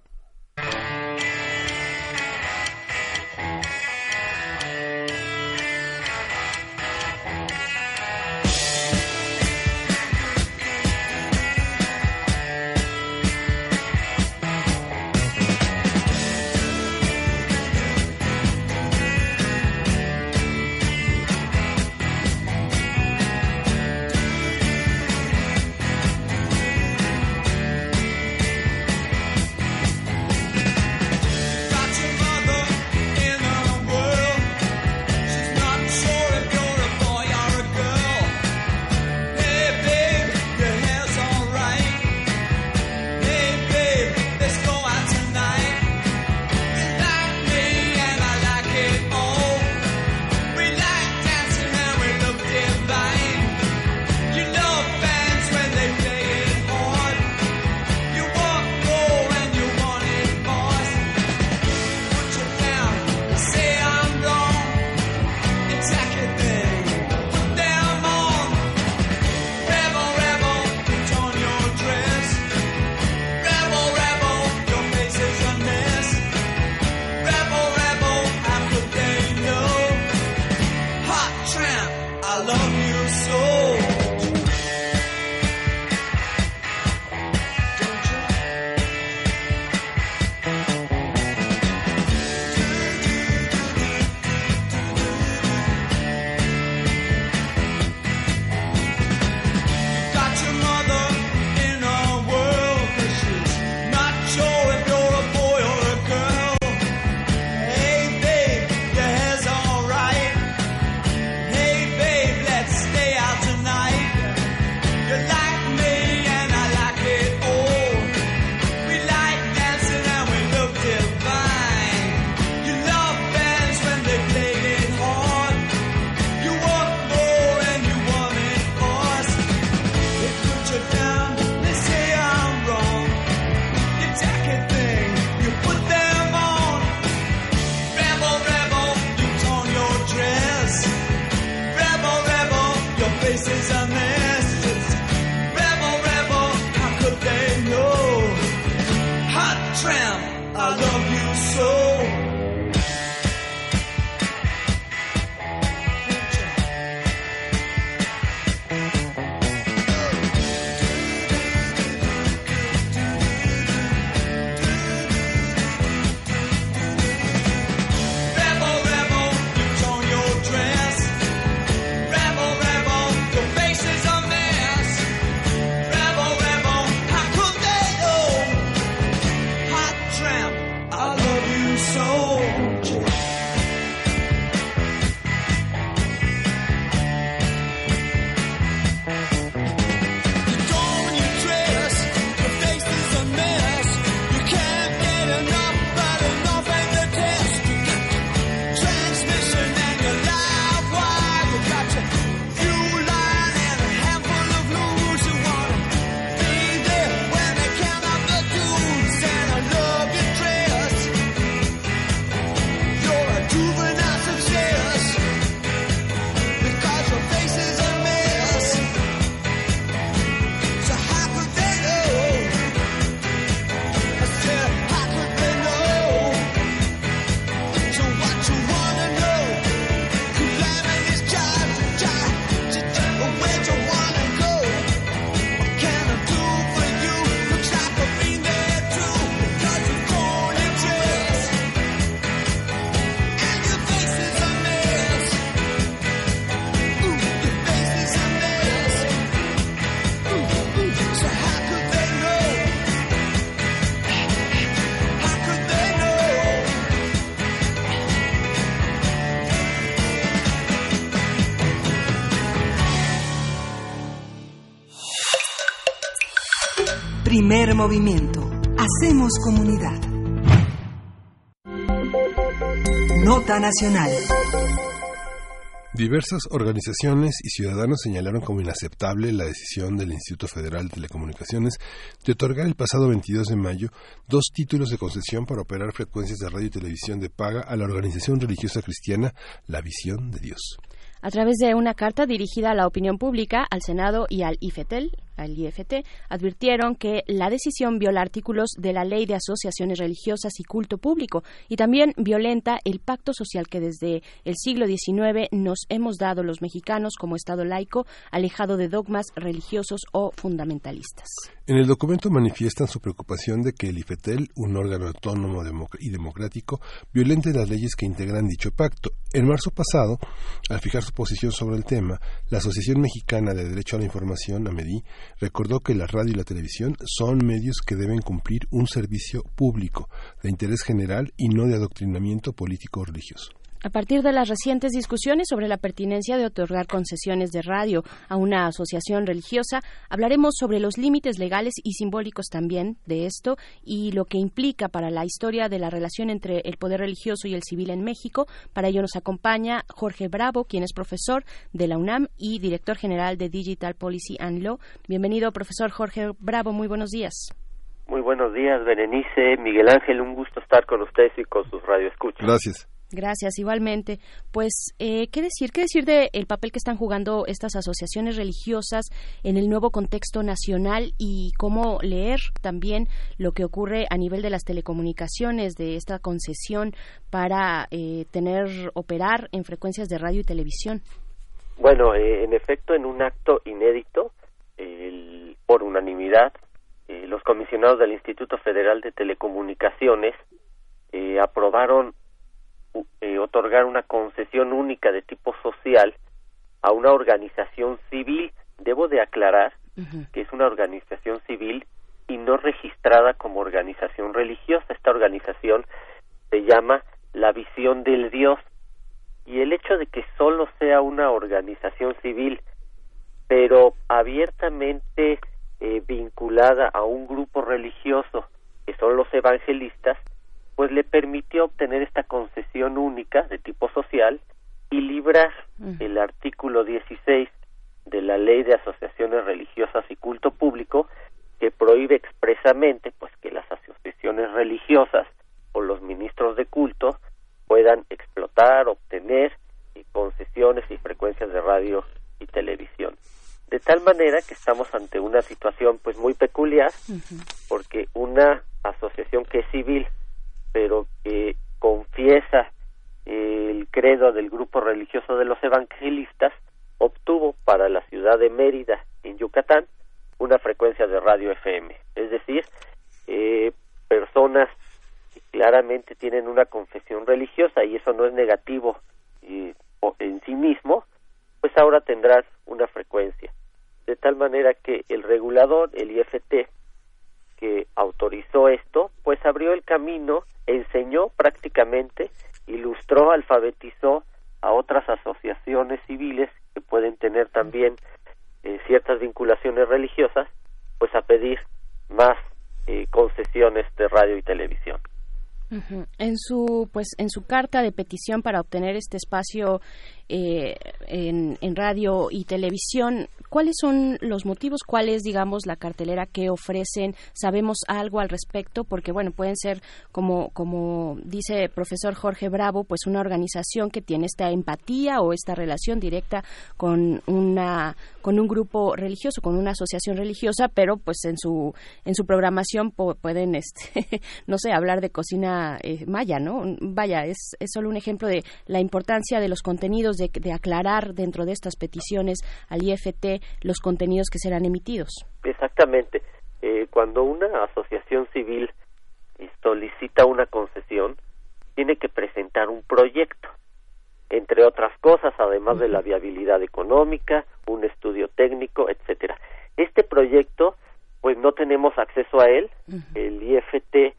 Primer movimiento. Hacemos comunidad. Nota nacional. Diversas organizaciones y ciudadanos señalaron como inaceptable la decisión del Instituto Federal de Telecomunicaciones de otorgar el pasado 22 de mayo dos títulos de concesión para operar frecuencias de radio y televisión de paga a la organización religiosa cristiana La Visión de Dios. A través de una carta dirigida a la opinión pública, al Senado y al IFETEL, al IFT, advirtieron que la decisión viola artículos de la Ley de Asociaciones Religiosas y Culto Público y también violenta el pacto social que desde el siglo XIX nos hemos dado los mexicanos como Estado laico, alejado de dogmas religiosos o fundamentalistas. En el documento manifiestan su preocupación de que el IFETEL, un órgano autónomo y democrático, violente las leyes que integran dicho pacto. En marzo pasado, al fijar su posición sobre el tema, la Asociación Mexicana de Derecho a la Información, AMEDI, recordó que la radio y la televisión son medios que deben cumplir un servicio público de interés general y no de adoctrinamiento político o religioso. A partir de las recientes discusiones sobre la pertinencia de otorgar concesiones de radio a una asociación religiosa, hablaremos sobre los límites legales y simbólicos también de esto y lo que implica para la historia de la relación entre el poder religioso y el civil en México. Para ello nos acompaña Jorge Bravo, quien es profesor de la UNAM y director general de Digital Policy and Law. Bienvenido, profesor Jorge Bravo. Muy buenos días. Muy buenos días, Berenice, Miguel Ángel, un gusto estar con ustedes y con sus radioescuchas. Gracias. Gracias, igualmente. Pues, eh, ¿qué decir? ¿Qué decir de el papel que están jugando estas asociaciones religiosas en el nuevo contexto nacional y cómo leer también lo que ocurre a nivel de las telecomunicaciones, de esta concesión para eh, tener, operar en frecuencias de radio y televisión? Bueno, eh, en efecto, en un acto inédito, el- por unanimidad, eh, los comisionados del Instituto Federal de Telecomunicaciones eh, aprobaron eh, otorgar una concesión única de tipo social a una organización civil. Debo de aclarar que es una organización civil y no registrada como organización religiosa. Esta organización se llama La Visión del Dios y el hecho de que solo sea una organización civil, pero abiertamente eh, vinculada a un grupo religioso, que son los evangelistas, pues le permitió obtener esta concesión única de tipo social y librar el artículo 16 de la Ley de Asociaciones Religiosas y Culto Público que prohíbe expresamente pues que las asociaciones religiosas o los ministros de culto puedan explotar, obtener eh, concesiones y frecuencias de radio y televisión. De tal manera que estamos ante una situación pues muy peculiar porque una asociación que es civil el credo del grupo religioso de los evangelistas obtuvo para la ciudad de Mérida en Yucatán una frecuencia de radio FM, es decir, eh, personas que claramente tienen una confesión religiosa y eso no es negativo en sí mismo, pues ahora tendrás una frecuencia. De tal manera que el regulador, el IFT, que autorizó esto, pues abrió el camino, prácticamente, ilustró, alfabetizó a otras asociaciones civiles que pueden tener también eh, ciertas vinculaciones religiosas, pues a pedir más eh, concesiones de radio y televisión. En su pues en su carta de petición para obtener este espacio eh, en, en radio y televisión, ¿cuáles son los motivos? ¿Cuál es, digamos, la cartelera que ofrecen? ¿Sabemos algo al respecto? Porque, bueno, pueden ser, como, como dice el profesor Jorge Bravo, pues una organización que tiene esta empatía o esta relación directa con una con un grupo religioso, con una asociación religiosa, pero pues en su en su programación pueden este no sé, hablar de cocina eh, maya, ¿no? Vaya, es, es solo un ejemplo de la importancia de los contenidos, de aclarar dentro de estas peticiones al IFT los contenidos que serán emitidos. Exactamente. Eh, cuando una asociación civil solicita una concesión, tiene que presentar un proyecto, entre otras cosas, además de la viabilidad económica, un estudio técnico, etcétera. Este proyecto, pues no tenemos acceso a él. El IFT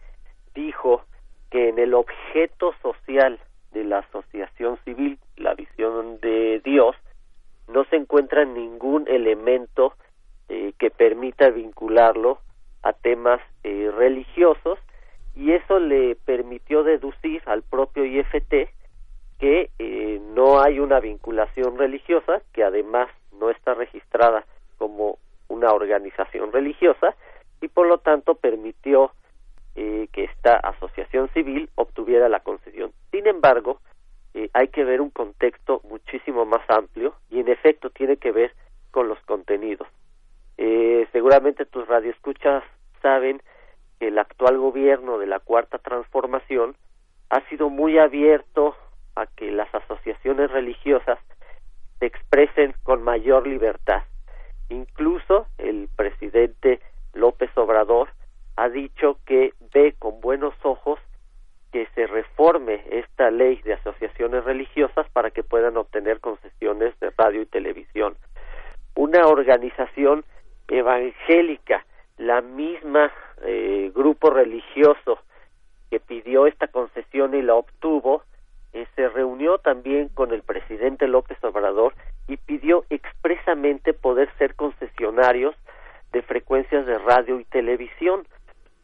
dijo que en el objeto social de la asociación civil, la visión de Dios, no se encuentra ningún elemento eh, que permita vincularlo a temas eh, religiosos y eso le permitió deducir al propio IFT que eh, no hay una vinculación religiosa, que además no está registrada como una organización religiosa y por lo tanto permitió eh, que esta asociación civil obtuviera la concesión. Sin embargo, eh, hay que ver un contexto muchísimo más amplio y en efecto tiene que ver con los contenidos. Eh, seguramente tus radioescuchas saben que el actual gobierno de la Cuarta Transformación ha sido muy abierto a que las asociaciones religiosas se expresen con mayor libertad. Incluso el presidente López Obrador ha dicho que ve con buenos ojos que se reforme esta ley de asociaciones religiosas para que puedan obtener concesiones de radio y televisión. Una organización evangélica, la misma eh, grupo religioso que pidió esta concesión y la obtuvo, eh, se reunió también con el presidente López Obrador y pidió expresamente poder ser concesionarios de frecuencias de radio y televisión.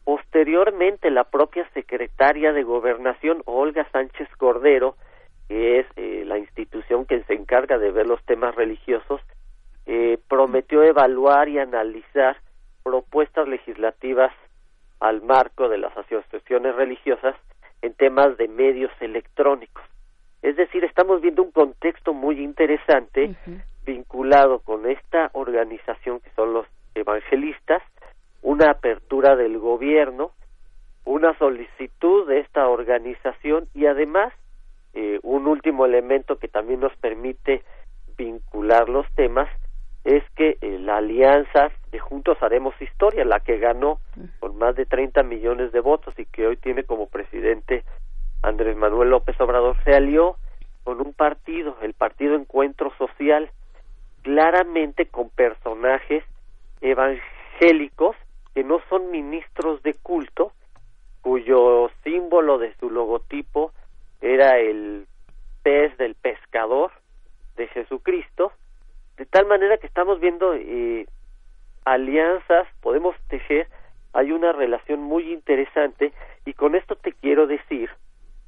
Posteriormente, la propia secretaria de Gobernación, Olga Sánchez Cordero, que es eh, la institución que se encarga de ver los temas religiosos, eh, prometió evaluar y analizar propuestas legislativas al marco de las asociaciones religiosas en temas de medios electrónicos. Es decir, estamos viendo un contexto muy interesante vinculado con esta organización que son los evangelistas, una apertura del gobierno, una solicitud de esta organización y además eh, un último elemento que también nos permite vincular los temas es que eh, la alianza de Juntos Haremos Historia, la que ganó con más de 30 millones de votos y que hoy tiene como presidente Andrés Manuel López Obrador, se alió con un partido, el Partido Encuentro Social, claramente con personajes evangélicos que no son ministros de culto, cuyo símbolo de su logotipo era el pez del pescador de Jesucristo, de tal manera que estamos viendo eh, alianzas, podemos tejer, hay una relación muy interesante y con esto te quiero decir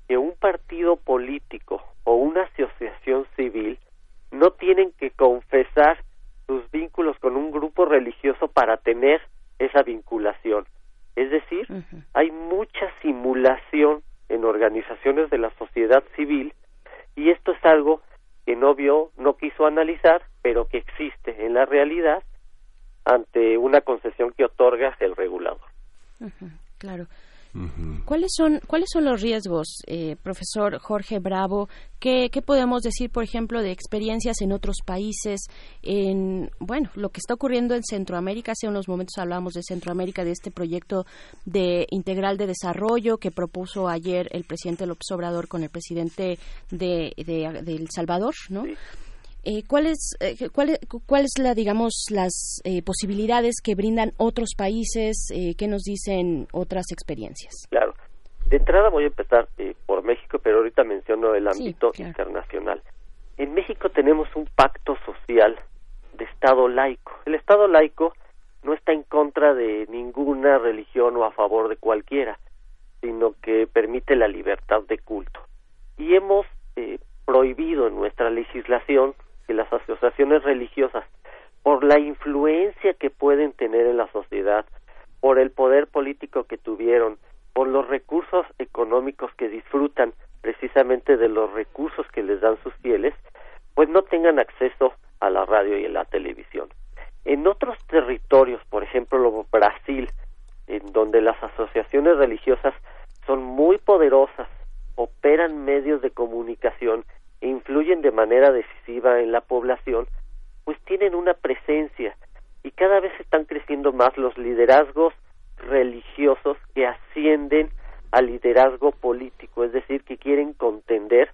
que un partido político o una asociación civil no tienen que confesar sus vínculos con un grupo religioso para tener esa vinculación. Es decir, hay mucha simulación en organizaciones de la sociedad civil y esto es algo que no vio, no quiso analizar, pero que existe en la realidad ante una concesión que otorga el regulador. Claro. ¿Cuáles son, ¿Cuáles son los riesgos, eh, profesor Jorge Bravo? ¿Qué, ¿Qué podemos decir, por ejemplo, de experiencias en otros países? En, bueno, lo que está ocurriendo en Centroamérica, hace unos momentos hablábamos de Centroamérica, de este proyecto de integral de desarrollo que propuso ayer el presidente López Obrador con el presidente de, de, de El Salvador, ¿no? Eh, ¿Cuáles eh, cuál, es- cuál es la digamos las eh, posibilidades que brindan otros países? Eh, ¿Qué nos dicen otras experiencias? Claro. De entrada voy a empezar eh, por México, pero ahorita menciono el Sí, ámbito claro. internacional. En México tenemos un pacto social de Estado laico. El Estado laico no está en contra de ninguna religión o a favor de cualquiera, sino que permite la libertad de culto. Y hemos eh, prohibido en nuestra legislación que las asociaciones religiosas, por la influencia que pueden tener en la sociedad, por el poder político que tuvieron, por los recursos económicos que disfrutan precisamente de los recursos que les dan sus fieles, pues no tengan acceso a la radio y a la televisión. En otros territorios, por ejemplo Brasil, en donde las asociaciones religiosas son muy poderosas, operan medios de comunicación e influyen de manera decisiva en la población, pues tienen una presencia y cada vez están creciendo más los liderazgos religiosos que ascienden al liderazgo político, es decir, que quieren contender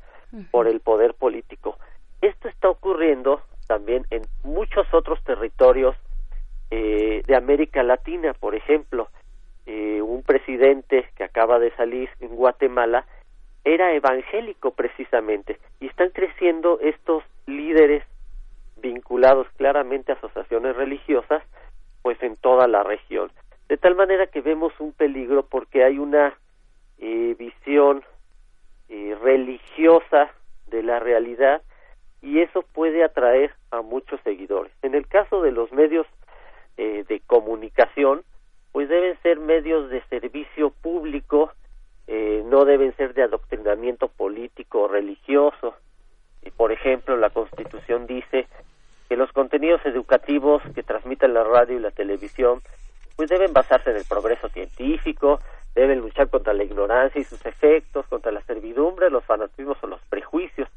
por el poder político. Esto está ocurriendo también en muchos otros territorios eh, de América Latina, por ejemplo, eh, un presidente que acaba de salir en Guatemala era evangélico precisamente y están creciendo estos líderes vinculados claramente a asociaciones religiosas pues en toda la región. De tal manera que vemos un peligro porque hay una eh, visión eh, religiosa de la realidad y eso puede atraer a muchos seguidores. En el caso de los medios eh, de comunicación pues deben ser medios de servicio público eh, no deben ser de adoctrinamiento político o religioso. Y, por ejemplo, la Constitución dice que los contenidos educativos que transmitan la radio y la televisión pues deben basarse en el progreso científico, deben luchar contra la ignorancia y sus efectos, contra la servidumbre, los fanatismos o los prejuicios.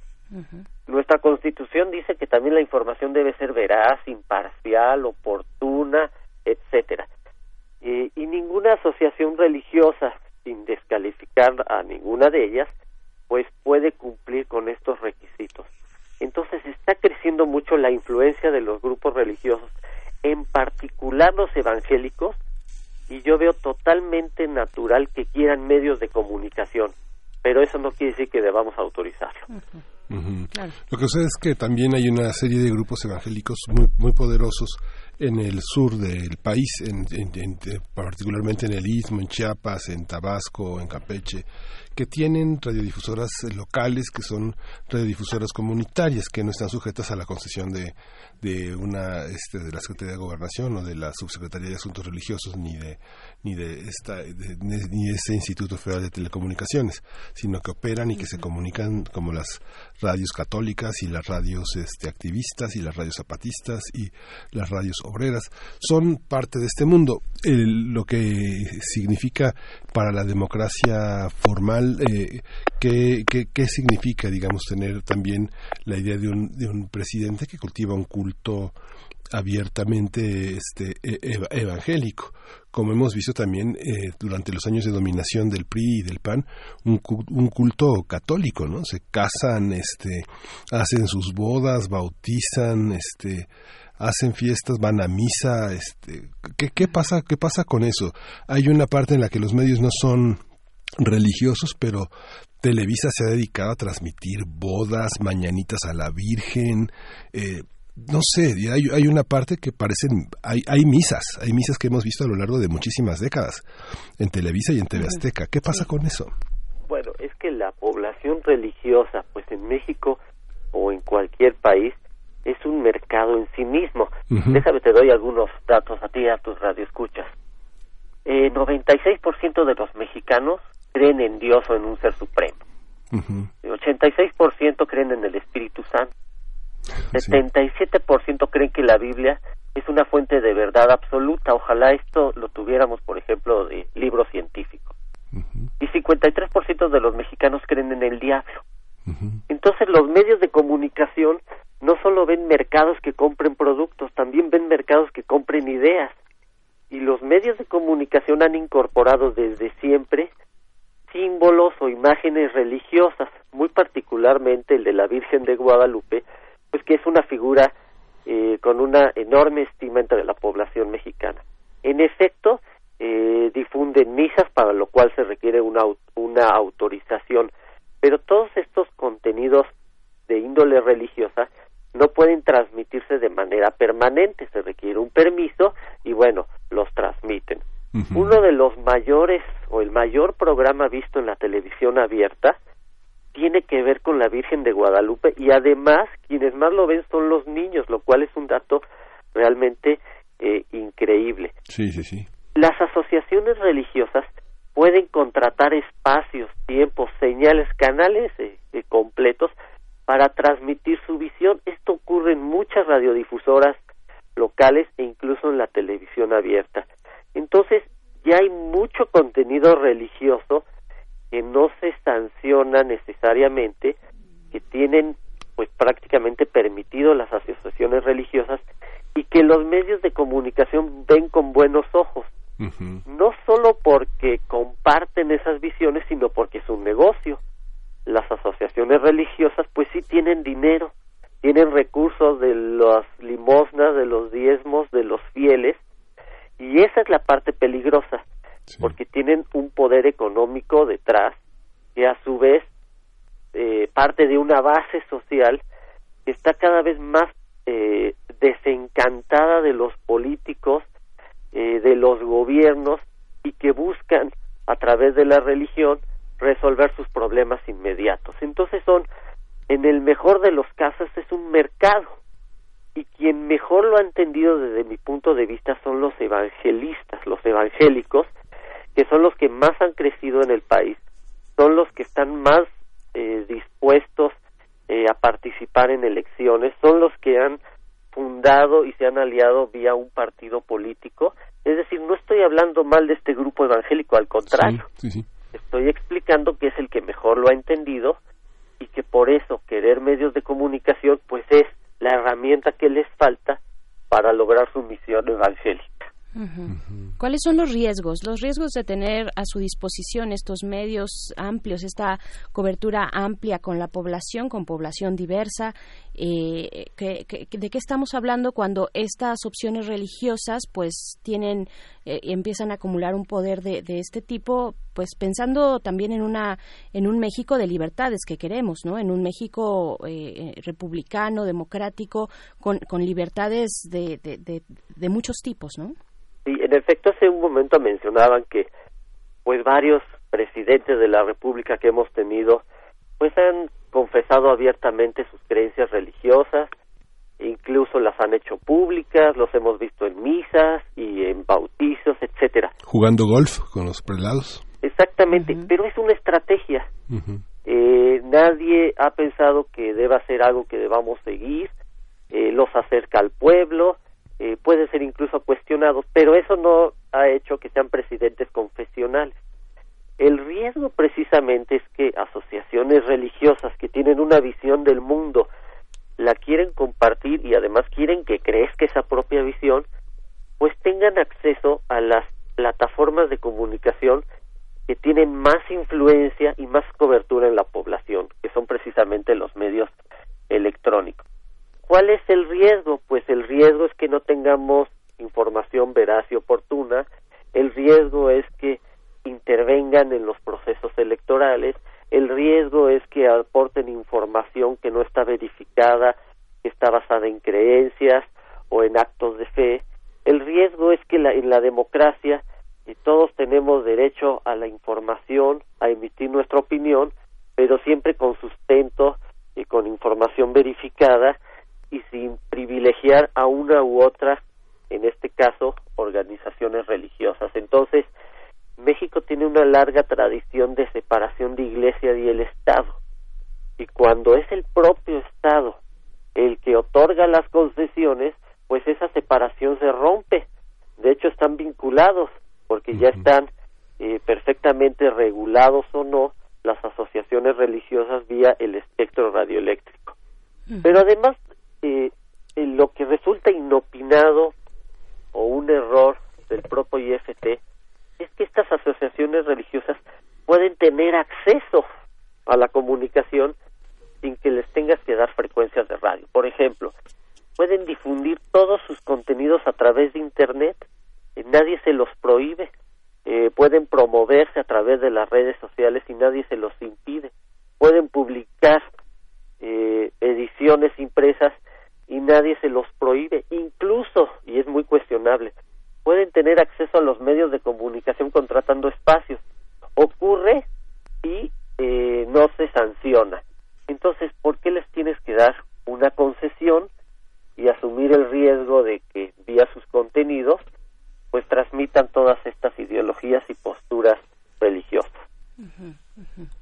Nuestra Constitución dice que también la información debe ser veraz, imparcial, oportuna, etcétera. Eh, y ninguna asociación religiosa, sin descalificar a ninguna de ellas, pues puede cumplir con estos requisitos. Entonces está creciendo mucho la influencia de los grupos religiosos, en particular los evangélicos, y yo veo totalmente natural que quieran medios de comunicación, pero eso no quiere decir que debamos autorizarlo. Lo que sucede es que también hay una serie de grupos evangélicos muy, muy poderosos en el sur del país, en, en- en- particularmente en el Istmo, en Chiapas, en Tabasco, en Campeche, que tienen radiodifusoras locales, que son radiodifusoras comunitarias, que no están sujetas a la concesión de, de una este, de la Secretaría de Gobernación o de la Subsecretaría de Asuntos Religiosos, ni de ni de esta de- ni de ese Instituto Federal de Telecomunicaciones, sino que operan y que se comunican como las radios católicas y las radios este, activistas y las radios zapatistas y las radios obreras son parte de este mundo. El- lo que significa para la democracia formal, eh, ¿qué, qué, qué significa, digamos, tener también la idea de un, de un presidente que cultiva un culto abiertamente este, e- eva- evangélico, como hemos visto también eh, durante los años de dominación del PRI y del PAN, un, cu- un culto católico, ¿no? Se casan, este, hacen sus bodas, bautizan, este, hacen fiestas, van a misa, este, ¿qué, qué pasa, qué pasa con eso? Hay una parte en la que los medios no son religiosos, pero Televisa se ha dedicado a transmitir bodas, mañanitas a la Virgen, eh, no sé, hay, hay una parte que parecen, hay, hay misas, hay misas que hemos visto a lo largo de muchísimas décadas en Televisa y en TV Azteca. ¿Qué pasa con eso? Bueno, es que la población religiosa, pues en México o en cualquier país, es un mercado en sí mismo. Ujú. Déjame, te doy algunos datos a ti y a tus radioescuchas. Eh, 96% de los mexicanos creen en Dios o en un ser supremo. El 86% creen en el Espíritu Santo. 77% creen que la Biblia es una fuente de verdad absoluta. Ojalá esto lo tuviéramos, por ejemplo, de libros científicos. Y 53% de los mexicanos creen en el diablo. Entonces los medios de comunicación no solo ven mercados que compren productos, también ven mercados que compren ideas. Y los medios de comunicación han incorporado desde siempre símbolos o imágenes religiosas, muy particularmente el de la Virgen de Guadalupe, pues que es una figura eh, con una enorme estima entre la población mexicana. En efecto, eh, difunden misas para lo cual se requiere una, una autorización, pero todos estos contenidos de índole religiosa no pueden transmitirse de manera permanente, se requiere un permiso y bueno, los transmiten. Uno de los mayores o el mayor programa visto en la televisión abierta tiene que ver con la Virgen de Guadalupe y además quienes más lo ven son los niños, lo cual es un dato realmente eh, increíble. Sí, sí, sí. Las asociaciones religiosas pueden contratar espacios, tiempos, señales, canales eh, eh, completos para transmitir su visión. Esto ocurre en muchas radiodifusoras locales e incluso en la televisión abierta. Entonces, ya hay mucho contenido religioso que no se sanciona necesariamente, que tienen pues prácticamente permitido las asociaciones religiosas y que los medios de comunicación ven con buenos ojos, no solo porque comparten esas visiones, sino porque es un negocio. Las asociaciones religiosas pues sí tienen dinero, tienen recursos de las limosnas, de los diezmos, de los fieles, y esa es la parte peligrosa, porque tienen un poder económico detrás que a su vez eh, parte de una base social que está cada vez más eh, desencantada de los políticos, eh, de los gobiernos y que buscan a través de la religión resolver sus problemas inmediatos. Entonces son, en el mejor de los casos, es un mercado y quien mejor lo ha entendido desde mi punto de vista son los evangelistas, los evangélicos, que son los que más han crecido en el país, son los que están más eh, dispuestos eh, a participar en elecciones, son los que han fundado y se han aliado vía un partido político. Es decir, no estoy hablando mal de este grupo evangélico, al contrario, Sí, sí. estoy explicando que es el que mejor lo ha entendido y que por eso querer medios de comunicación pues es la herramienta que les falta para lograr su misión evangélica. ¿Cuáles son los riesgos? Los riesgos de tener a su disposición estos medios amplios, esta cobertura amplia con la población, con población diversa. Eh, ¿qué- qué- ¿De qué estamos hablando cuando estas opciones religiosas, pues, tienen, eh, empiezan a acumular un poder de, de este tipo? Pues pensando también en una, en un México de libertades que queremos, ¿no? En un México eh, eh, republicano, democrático, con, con libertades de, de, de, de muchos tipos, ¿no? Sí, en efecto, hace un momento mencionaban que pues varios presidentes de la República que hemos tenido pues han confesado abiertamente sus creencias religiosas, incluso las han hecho públicas, los hemos visto en misas y en bautizos, etcétera. Jugando golf con los prelados. Exactamente, pero es una estrategia. Eh, nadie ha pensado que deba ser algo que debamos seguir, eh, los acerca al pueblo, eh, puede ser incluso cuestionados, pero eso no ha hecho que sean presidentes confesionales. El riesgo precisamente es que asociaciones religiosas que tienen una visión del mundo la quieren compartir y además quieren que crezca esa propia visión, pues tengan acceso a las plataformas de comunicación que tienen más influencia y más cobertura en la población, que son precisamente los medios electrónicos. ¿Cuál es el riesgo? Pues el riesgo es que no tengamos información veraz y oportuna, el riesgo es que intervengan en los procesos electorales, el riesgo es que aporten información que no está verificada, que está basada en creencias o en actos de fe. El riesgo es que la- en la democracia eh, todos tenemos derecho a la información, a emitir nuestra opinión, pero siempre con sustento y con información verificada y sin privilegiar a una u otra, en este caso, organizaciones religiosas. Entonces, México tiene una larga tradición de separación de iglesia y el Estado. Y cuando es el propio Estado el que otorga las concesiones, pues esa separación se rompe. De hecho, están vinculados porque ya están eh, perfectamente regulados o no las asociaciones religiosas vía el espectro radioeléctrico. Pero además, eh, lo que resulta inopinado o un error del propio IFT es que estas asociaciones religiosas pueden tener acceso a la comunicación sin que les tengas que dar frecuencias de radio. Por ejemplo, pueden difundir todos sus contenidos a través de Internet, eh, nadie se los prohíbe, eh, pueden promoverse a través de las redes sociales y nadie se los impide, pueden publicar eh, ediciones impresas y nadie se los prohíbe, incluso, y es muy cuestionable, pueden tener acceso a los medios de comunicación contratando espacios. Ocurre y eh, no se sanciona. Entonces, ¿por qué les tienes que dar una concesión y asumir el riesgo de que vía sus contenidos pues transmitan todas estas ideologías y posturas religiosas?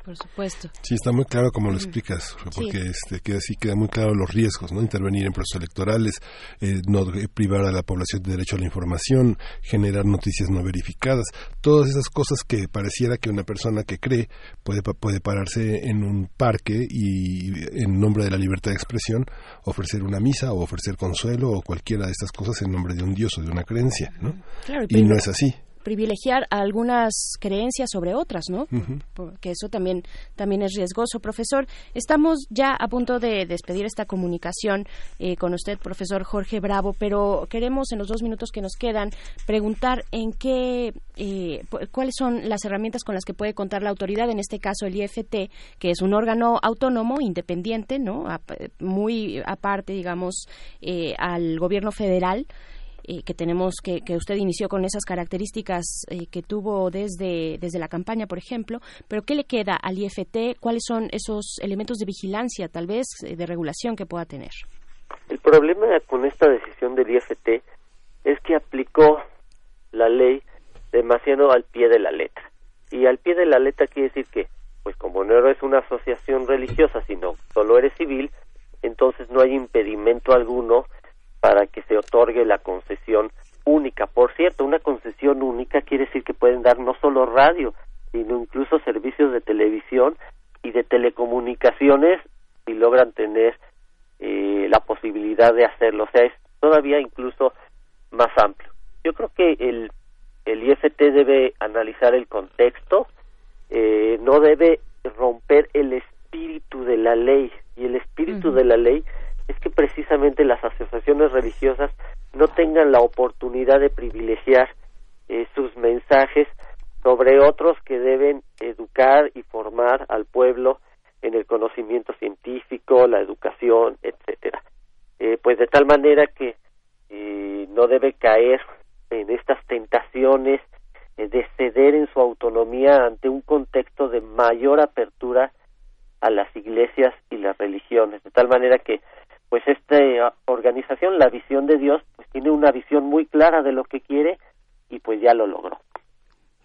Por supuesto. Sí, está muy claro como lo explicas, porque Sí. este, queda así, queda muy claro los riesgos, ¿no? Intervenir en procesos electorales, eh, no privar a la población de derecho a la información, generar noticias no verificadas, todas esas cosas que pareciera que una persona que cree puede, puede pararse en un parque y en nombre de la libertad de expresión ofrecer una misa o ofrecer consuelo o cualquiera de estas cosas en nombre de un dios o de una creencia, ¿no? Claro, Y no es así. Privilegiar algunas creencias sobre otras, ¿no? Ujú. Porque eso también, también es riesgoso. Profesor, estamos ya a punto de despedir esta comunicación eh, con usted, profesor Jorge Bravo, pero queremos en los dos minutos que nos quedan preguntar en qué, eh, cuáles son las herramientas con las que puede contar la autoridad, en este caso el IFT, que es un órgano autónomo, independiente, ¿no? Ap- muy aparte, digamos, eh, al gobierno federal eh, que tenemos que, que usted inició con esas características eh, que tuvo desde, desde la campaña, por ejemplo, pero ¿qué le queda al IFT? ¿Cuáles son esos elementos de vigilancia, tal vez, eh, de regulación que pueda tener? El problema con esta decisión del IFT es que aplicó la ley demasiado al pie de la letra. Y al pie de la letra quiere decir que, pues como no eres una asociación religiosa, sino solo eres civil, entonces no hay impedimento alguno para que se otorgue la concesión única. Por cierto, una concesión única quiere decir que pueden dar no solo radio, sino incluso servicios de televisión y de telecomunicaciones si logran tener eh, la posibilidad de hacerlo. O sea, es todavía incluso más amplio. Yo creo que el, el IFT debe analizar el contexto, eh, no debe romper el espíritu de la ley. Y el espíritu de la ley es que precisamente las asociaciones religiosas no tengan la oportunidad de privilegiar eh, sus mensajes sobre otros que deben educar y formar al pueblo en el conocimiento científico, la educación, etcétera. Eh, pues de tal manera que eh, no debe caer en estas tentaciones de ceder en su autonomía ante un contexto de mayor apertura a las iglesias y las religiones, de tal manera que pues esta eh, organización, la visión de Dios, pues tiene una visión muy clara de lo que quiere y pues ya lo logró.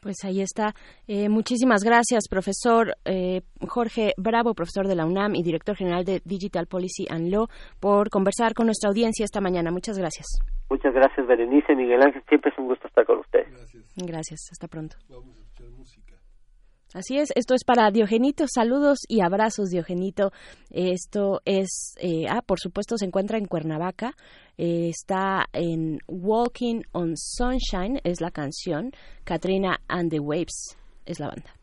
Pues ahí está. Eh, muchísimas gracias, profesor eh, Jorge Bravo, profesor de la UNAM y director general de Digital Policy and Law, por conversar con nuestra audiencia esta mañana. Muchas gracias. Muchas gracias, Berenice, Miguel Ángel, siempre es un gusto estar con ustedes. Gracias. Hasta pronto. Así es, esto es para Diogenito. Saludos y abrazos, Diogenito. Esto es, eh, ah, por supuesto, se encuentra en Cuernavaca. Eh, está en Walking on Sunshine, es la canción. Katrina and the Waves es la banda.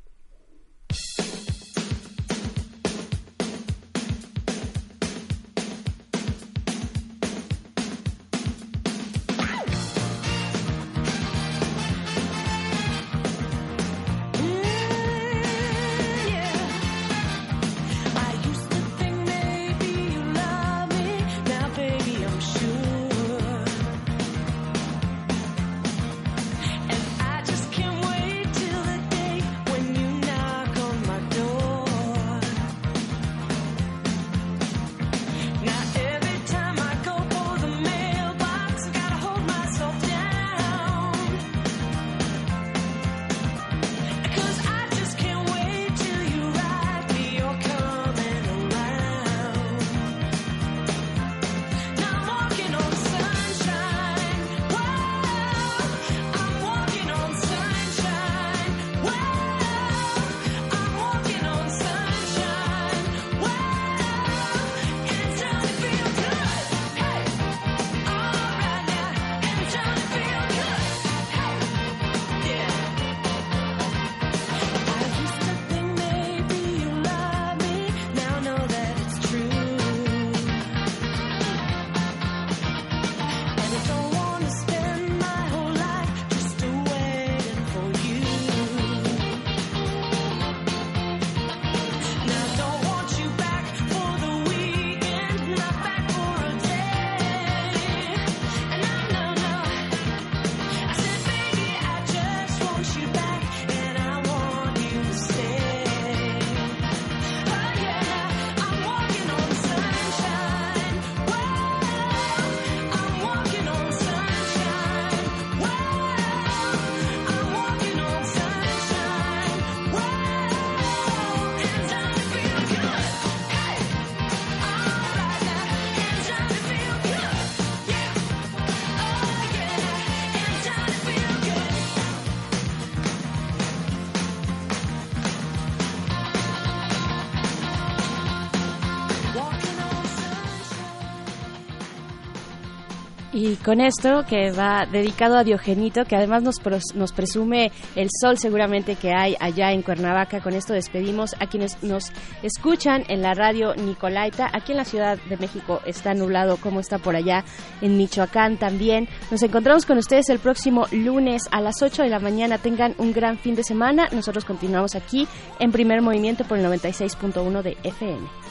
Con esto que va dedicado a Diogenito, que además nos, nos presume el sol seguramente que hay allá en Cuernavaca, con esto despedimos a quienes nos escuchan en la radio Nicolaita. Aquí en la Ciudad de México está nublado, como está por allá en Michoacán también. Nos encontramos con ustedes el próximo lunes a las 8 de la mañana. Tengan un gran fin de semana. Nosotros continuamos aquí en primer movimiento por el 96.1 de FM.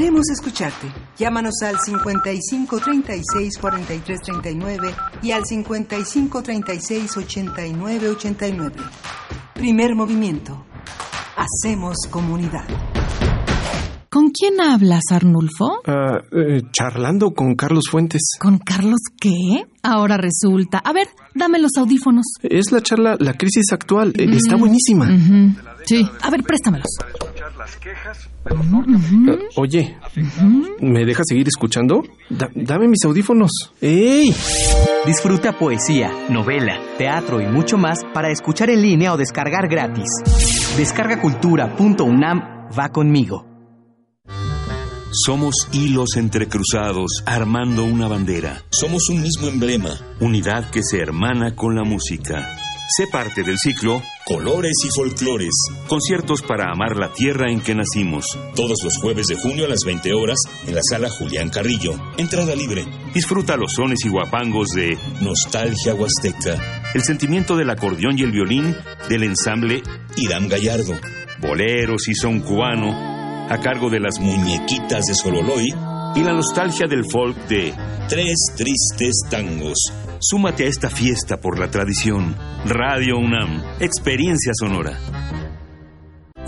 Queremos escucharte. Llámanos al 55 36 43 39 y al 55 36 89 89. Primer movimiento. Hacemos comunidad. ¿Con quién hablas, Arnulfo? Ah, eh, charlando con Carlos Fuentes. ¿Con Carlos qué? Ahora resulta. A ver, dame los audífonos. Es la charla La crisis actual. Eh, Está Ujú. buenísima. Ujú. Sí. A ver, préstamelos. Ujú. Eh, Oye, ¿me dejas seguir escuchando? Da- dame mis audífonos. ¡Ey! Disfruta poesía, novela, teatro y mucho más para escuchar en línea o descargar gratis. Descargacultura.unam va conmigo. Somos hilos entrecruzados armando una bandera. Somos un mismo emblema. Unidad que se hermana con la música. Sé parte del ciclo Colores y Folclores. Conciertos para amar la tierra en que nacimos. Todos los jueves de junio a las 20 horas en la sala Julián Carrillo. Entrada libre. Disfruta los sones y guapangos de Nostalgia Huasteca. El sentimiento del acordeón y el violín del ensamble Irán Gallardo. Boleros y son cubano a cargo de las muñequitas de Sololoy y la nostalgia del folk de Tres Tristes Tangos. Súmate a esta fiesta por la tradición. Radio UNAM, experiencia sonora.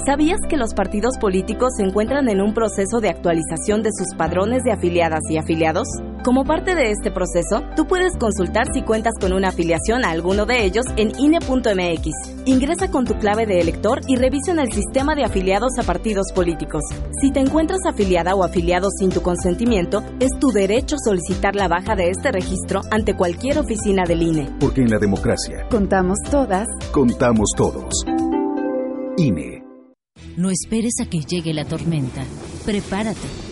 ¿Sabías que los partidos políticos se encuentran en un proceso de actualización de sus padrones de afiliadas y afiliados? Como parte de este proceso, tú puedes consultar si cuentas con una afiliación a alguno de ellos en INE.mx. Ingresa con tu clave de elector y revisa en el sistema de afiliados a partidos políticos. Si te encuentras afiliada o afiliado sin tu consentimiento, es tu derecho solicitar la baja de este registro ante cualquier oficina del INE. Porque en la democracia Contamos todas. contamos todos. INE. No esperes a que llegue la tormenta. Prepárate.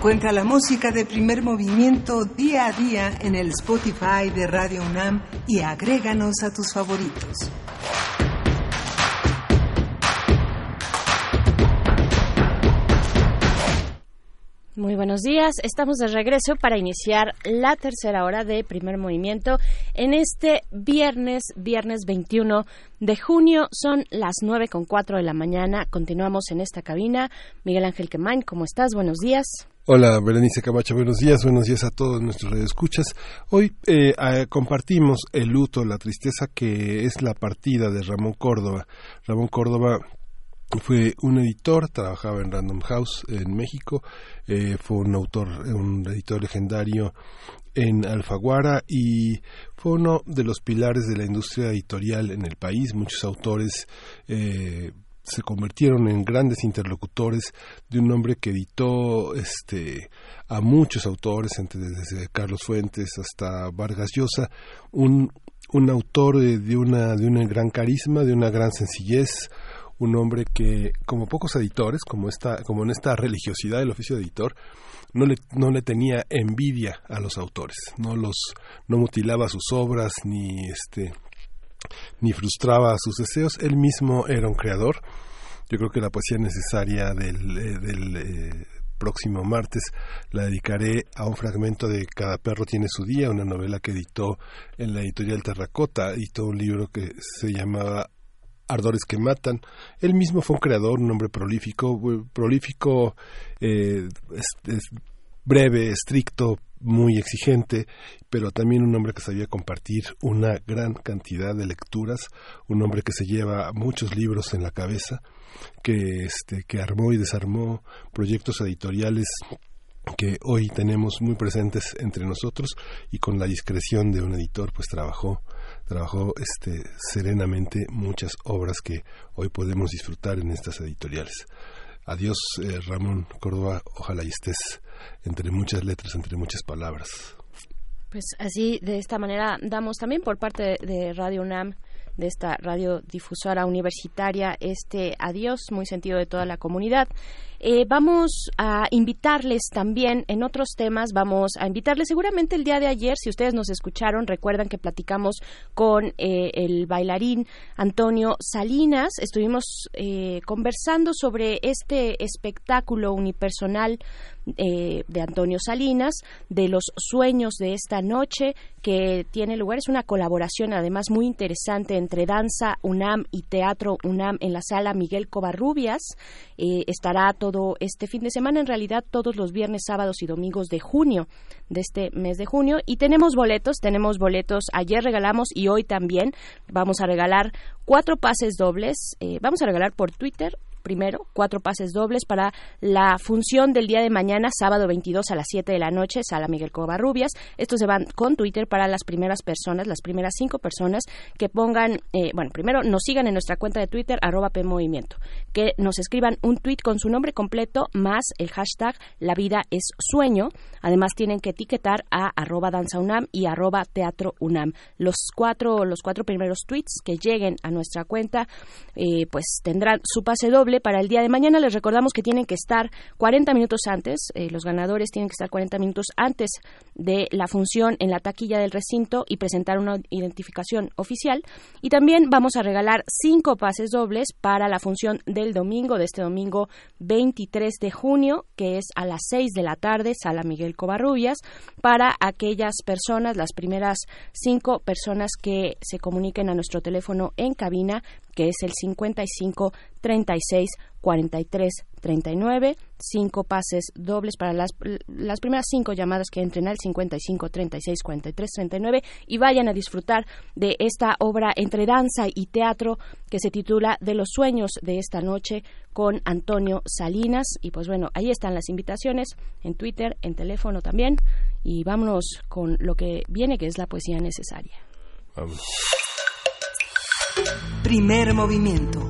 Encuentra la música de primer movimiento día a día en el Spotify de Radio UNAM y agréganos a tus favoritos. Muy buenos días, estamos de regreso para iniciar la tercera hora de primer movimiento en este viernes, viernes 21 de junio, son las nueve con cuatro de la mañana, continuamos en esta cabina. Miguel Ángel Quemain, ¿cómo estás? Buenos días. Hola, Berenice Camacho, buenos días, buenos días a todos nuestros escuchas. Hoy eh, eh, compartimos el luto, la tristeza que es la partida de Ramón Córdoba. Ramón Córdoba fue un editor, trabajaba en Random House en México, eh, fue un autor, un editor legendario en Alfaguara y fue uno de los pilares de la industria editorial en el país. Muchos autores eh, se convirtieron en grandes interlocutores de un hombre que editó este a muchos autores entre desde Carlos Fuentes hasta Vargas Llosa un, un autor de, de una de un gran carisma de una gran sencillez un hombre que como pocos editores como esta como en esta religiosidad del oficio de editor no le, no le tenía envidia a los autores, no los no mutilaba sus obras ni este ni frustraba sus deseos, él mismo era un creador. Yo creo que la poesía necesaria del, eh, eh, próximo martes la dedicaré a un fragmento de Cada perro tiene su día, una novela que editó en la editorial Terracota, editó un libro que se llamaba Ardores que matan. Él mismo fue un creador, un hombre prolífico, prolífico, eh, es breve, estricto, muy exigente, pero también un hombre que sabía compartir una gran cantidad de lecturas, un hombre que se lleva muchos libros en la cabeza, que este que armó y desarmó proyectos editoriales que hoy tenemos muy presentes entre nosotros y con la discreción de un editor pues trabajó trabajó este serenamente muchas obras que hoy podemos disfrutar en estas editoriales. Adiós eh, Ramón Córdoba ojalá y estés entre muchas letras entre muchas palabras Pues así, de esta manera, damos también por parte de, Radio UNAM, de esta radiodifusora universitaria, este adiós muy sentido de toda la comunidad. Eh, vamos a invitarles también en otros temas, vamos a invitarles seguramente el día de ayer, si ustedes nos escucharon, recuerdan que platicamos con eh, el bailarín Antonio Salinas, estuvimos eh, conversando sobre este espectáculo unipersonal eh, de Antonio Salinas, de los sueños de esta noche que tiene lugar. Es una colaboración además muy interesante entre Danza UNAM y Teatro UNAM en la sala Miguel Covarrubias. Eh, estará todo este fin de semana, en realidad todos los viernes, sábados y domingos de junio, de este mes de junio. Y tenemos boletos, tenemos boletos. Ayer regalamos y hoy también vamos a regalar cuatro pases dobles. Eh, vamos a regalar por Twitter primero, cuatro pases dobles para la función del día de mañana, sábado 22 a las 7 de la noche, Sala Miguel Covarrubias. Estos se van con Twitter para las primeras personas, las primeras cinco personas que pongan, eh, bueno, primero nos sigan en nuestra cuenta de Twitter, arroba PMovimiento, que nos escriban un tweet con su nombre completo más el hashtag La vida es sueño. Además tienen que etiquetar a arroba danza UNAM y arroba teatro UNAM. Los cuatro, los cuatro primeros tweets que lleguen a nuestra cuenta, eh, pues tendrán su pase doble para el día de mañana. Les recordamos que tienen que estar 40 minutos antes, eh, los ganadores tienen que estar 40 minutos antes de la función en la taquilla del recinto y presentar una identificación oficial. Y también vamos a regalar cinco pases dobles para la función del domingo, de este domingo 23 de junio, que es a las 6 de la tarde, Sala Miguel Covarrubias, para aquellas personas, las primeras cinco personas que se comuniquen a nuestro teléfono en cabina, que es el 55 36 43 39, cinco pases dobles para las, las primeras cinco llamadas que entren al 55 36 43 39 y vayan a disfrutar de esta obra entre danza y teatro que se titula De los sueños de esta noche con Antonio Salinas y pues bueno, ahí están las invitaciones en Twitter, en teléfono también y vámonos con lo que viene que es la poesía necesaria. Vamos. Primer movimiento.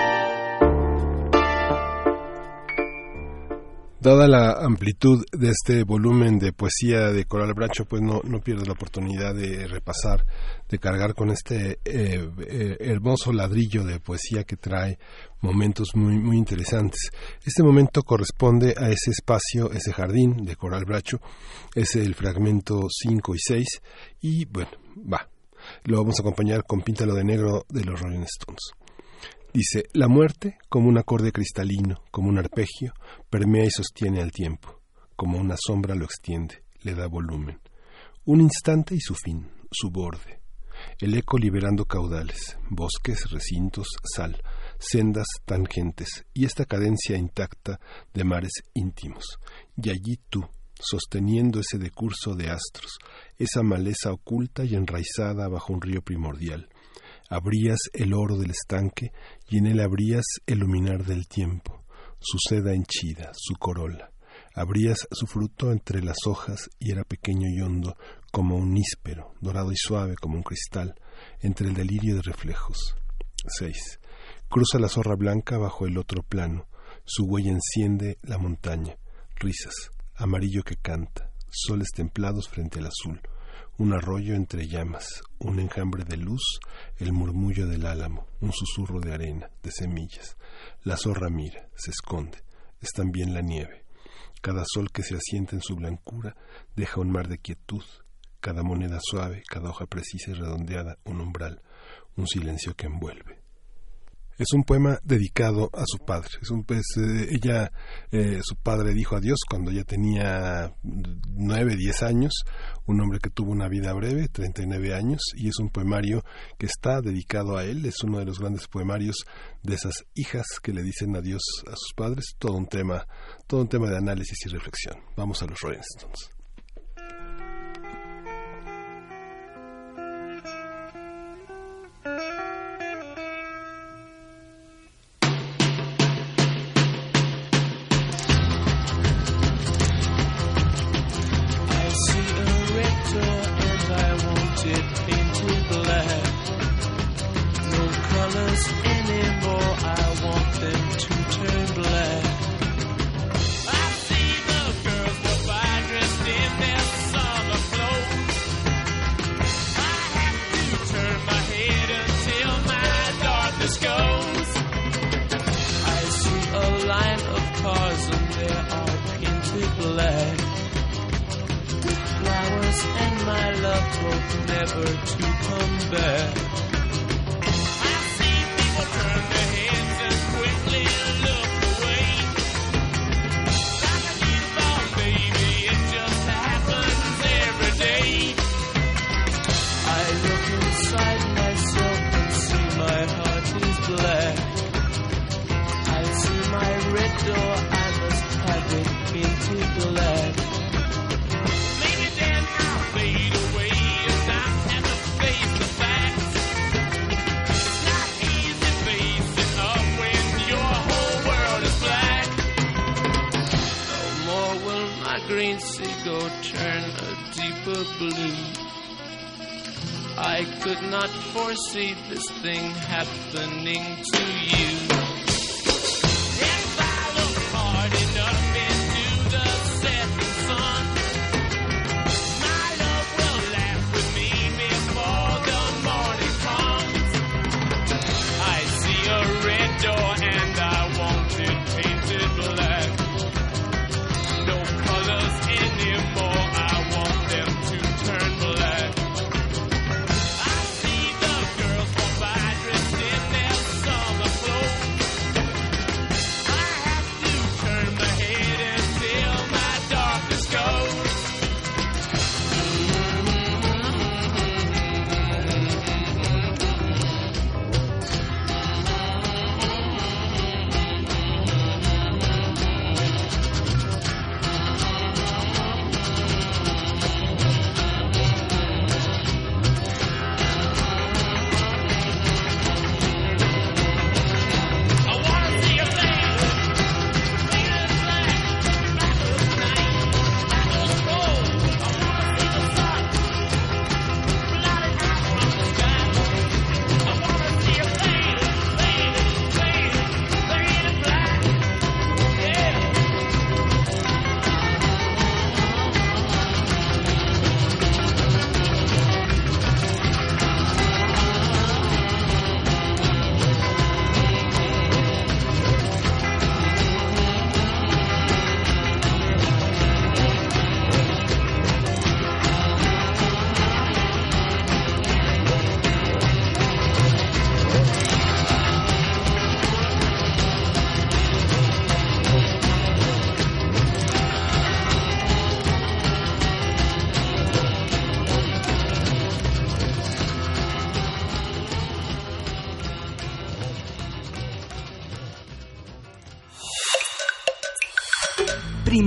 Dada la amplitud de este volumen de poesía de Coral Bracho, pues no, no pierdo la oportunidad de repasar, de cargar con este eh, eh, hermoso ladrillo de poesía que trae momentos muy, muy interesantes. Este momento corresponde a ese espacio, ese jardín de Coral Bracho, es el fragmento 5 y 6, y bueno, va. Lo vamos a acompañar con Píntalo de Negro de los Rolling Stones. Dice, la muerte, como un acorde cristalino, como un arpegio, permea y sostiene al tiempo, como una sombra lo extiende, le da volumen. Un instante y su fin, su borde. El eco liberando caudales, bosques, recintos, sal, sendas, tangentes, y esta cadencia intacta de mares íntimos. Y allí tú, sosteniendo ese decurso de astros, esa maleza oculta y enraizada bajo un río primordial, abrías el oro del estanque y en él abrías el luminar del tiempo, su seda henchida, su corola. Abrías su fruto entre las hojas y era pequeño y hondo como un níspero, dorado y suave como un cristal, entre el delirio de reflejos. 6. Cruza la zorra blanca bajo el otro plano. Su huella enciende la montaña. Risas. Amarillo que canta. Soles templados frente al azul. Un arroyo entre llamas. Un enjambre de luz. El murmullo del álamo. Un susurro de arena, de semillas. La zorra mira. Se esconde. Es también la nieve. Cada sol que se asienta en su blancura deja un mar de quietud. Cada moneda suave, cada hoja precisa y redondeada, un umbral, un silencio que envuelve. Es un poema dedicado a su padre. Es un, pues, ella, eh, su padre dijo adiós cuando ella tenía nueve, diez años. Un hombre que tuvo una vida breve, 39 años, y es un poemario que está dedicado a él. Es uno de los grandes poemarios de esas hijas que le dicen adiós a sus padres. Todo un tema, todo un tema de análisis y reflexión. Vamos a los Rolling Stones. Foresee this thing happening to you.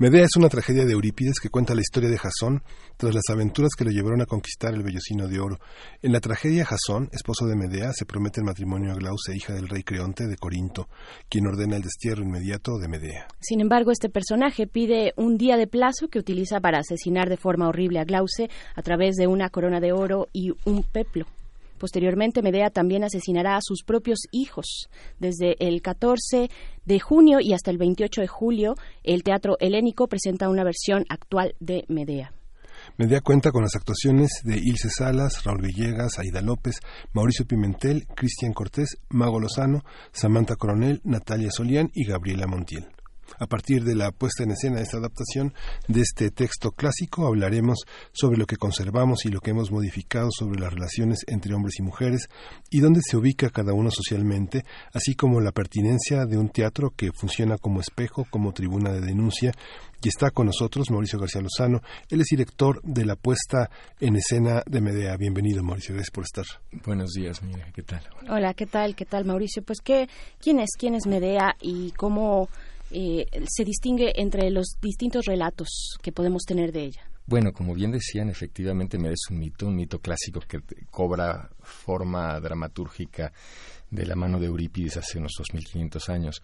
Medea es una tragedia de Eurípides que cuenta la historia de Jasón tras las aventuras que lo llevaron a conquistar el vellocino de oro. En la tragedia Jasón, esposo de Medea, se promete el matrimonio a Glauce, hija del rey Creonte de Corinto, quien ordena el destierro inmediato de Medea. Sin embargo, este personaje pide un día de plazo que utiliza para asesinar de forma horrible a Glauce a través de una corona de oro y un peplo. Posteriormente, Medea también asesinará a sus propios hijos. Desde el 14 de junio y hasta el 28 de julio, el Teatro Helénico presenta una versión actual de Medea. Medea cuenta con las actuaciones de Ilse Salas, Raúl Villegas, Aida López, Mauricio Pimentel, Cristian Cortés, Mago Lozano, Samantha Coronel, Natalia Solián y Gabriela Montiel. A partir de la puesta en escena de esta adaptación de este texto clásico hablaremos sobre lo que conservamos y lo que hemos modificado sobre las relaciones entre hombres y mujeres y dónde se ubica cada uno socialmente, así como la pertinencia de un teatro que funciona como espejo, como tribuna de denuncia. Y está con nosotros Mauricio García Lozano. Él es director de la puesta en escena de Medea. Bienvenido, Mauricio. Gracias por estar. Buenos días, mira, ¿qué tal? Hola, ¿qué tal? ¿Qué tal, Mauricio? Pues, ¿qué, ¿quién es? ¿Quién es Medea y cómo eh, se distingue entre los distintos relatos que podemos tener de ella? Bueno, como bien decían, efectivamente es un mito, un mito clásico que cobra forma dramatúrgica de la mano de Eurípides hace unos 2500 años.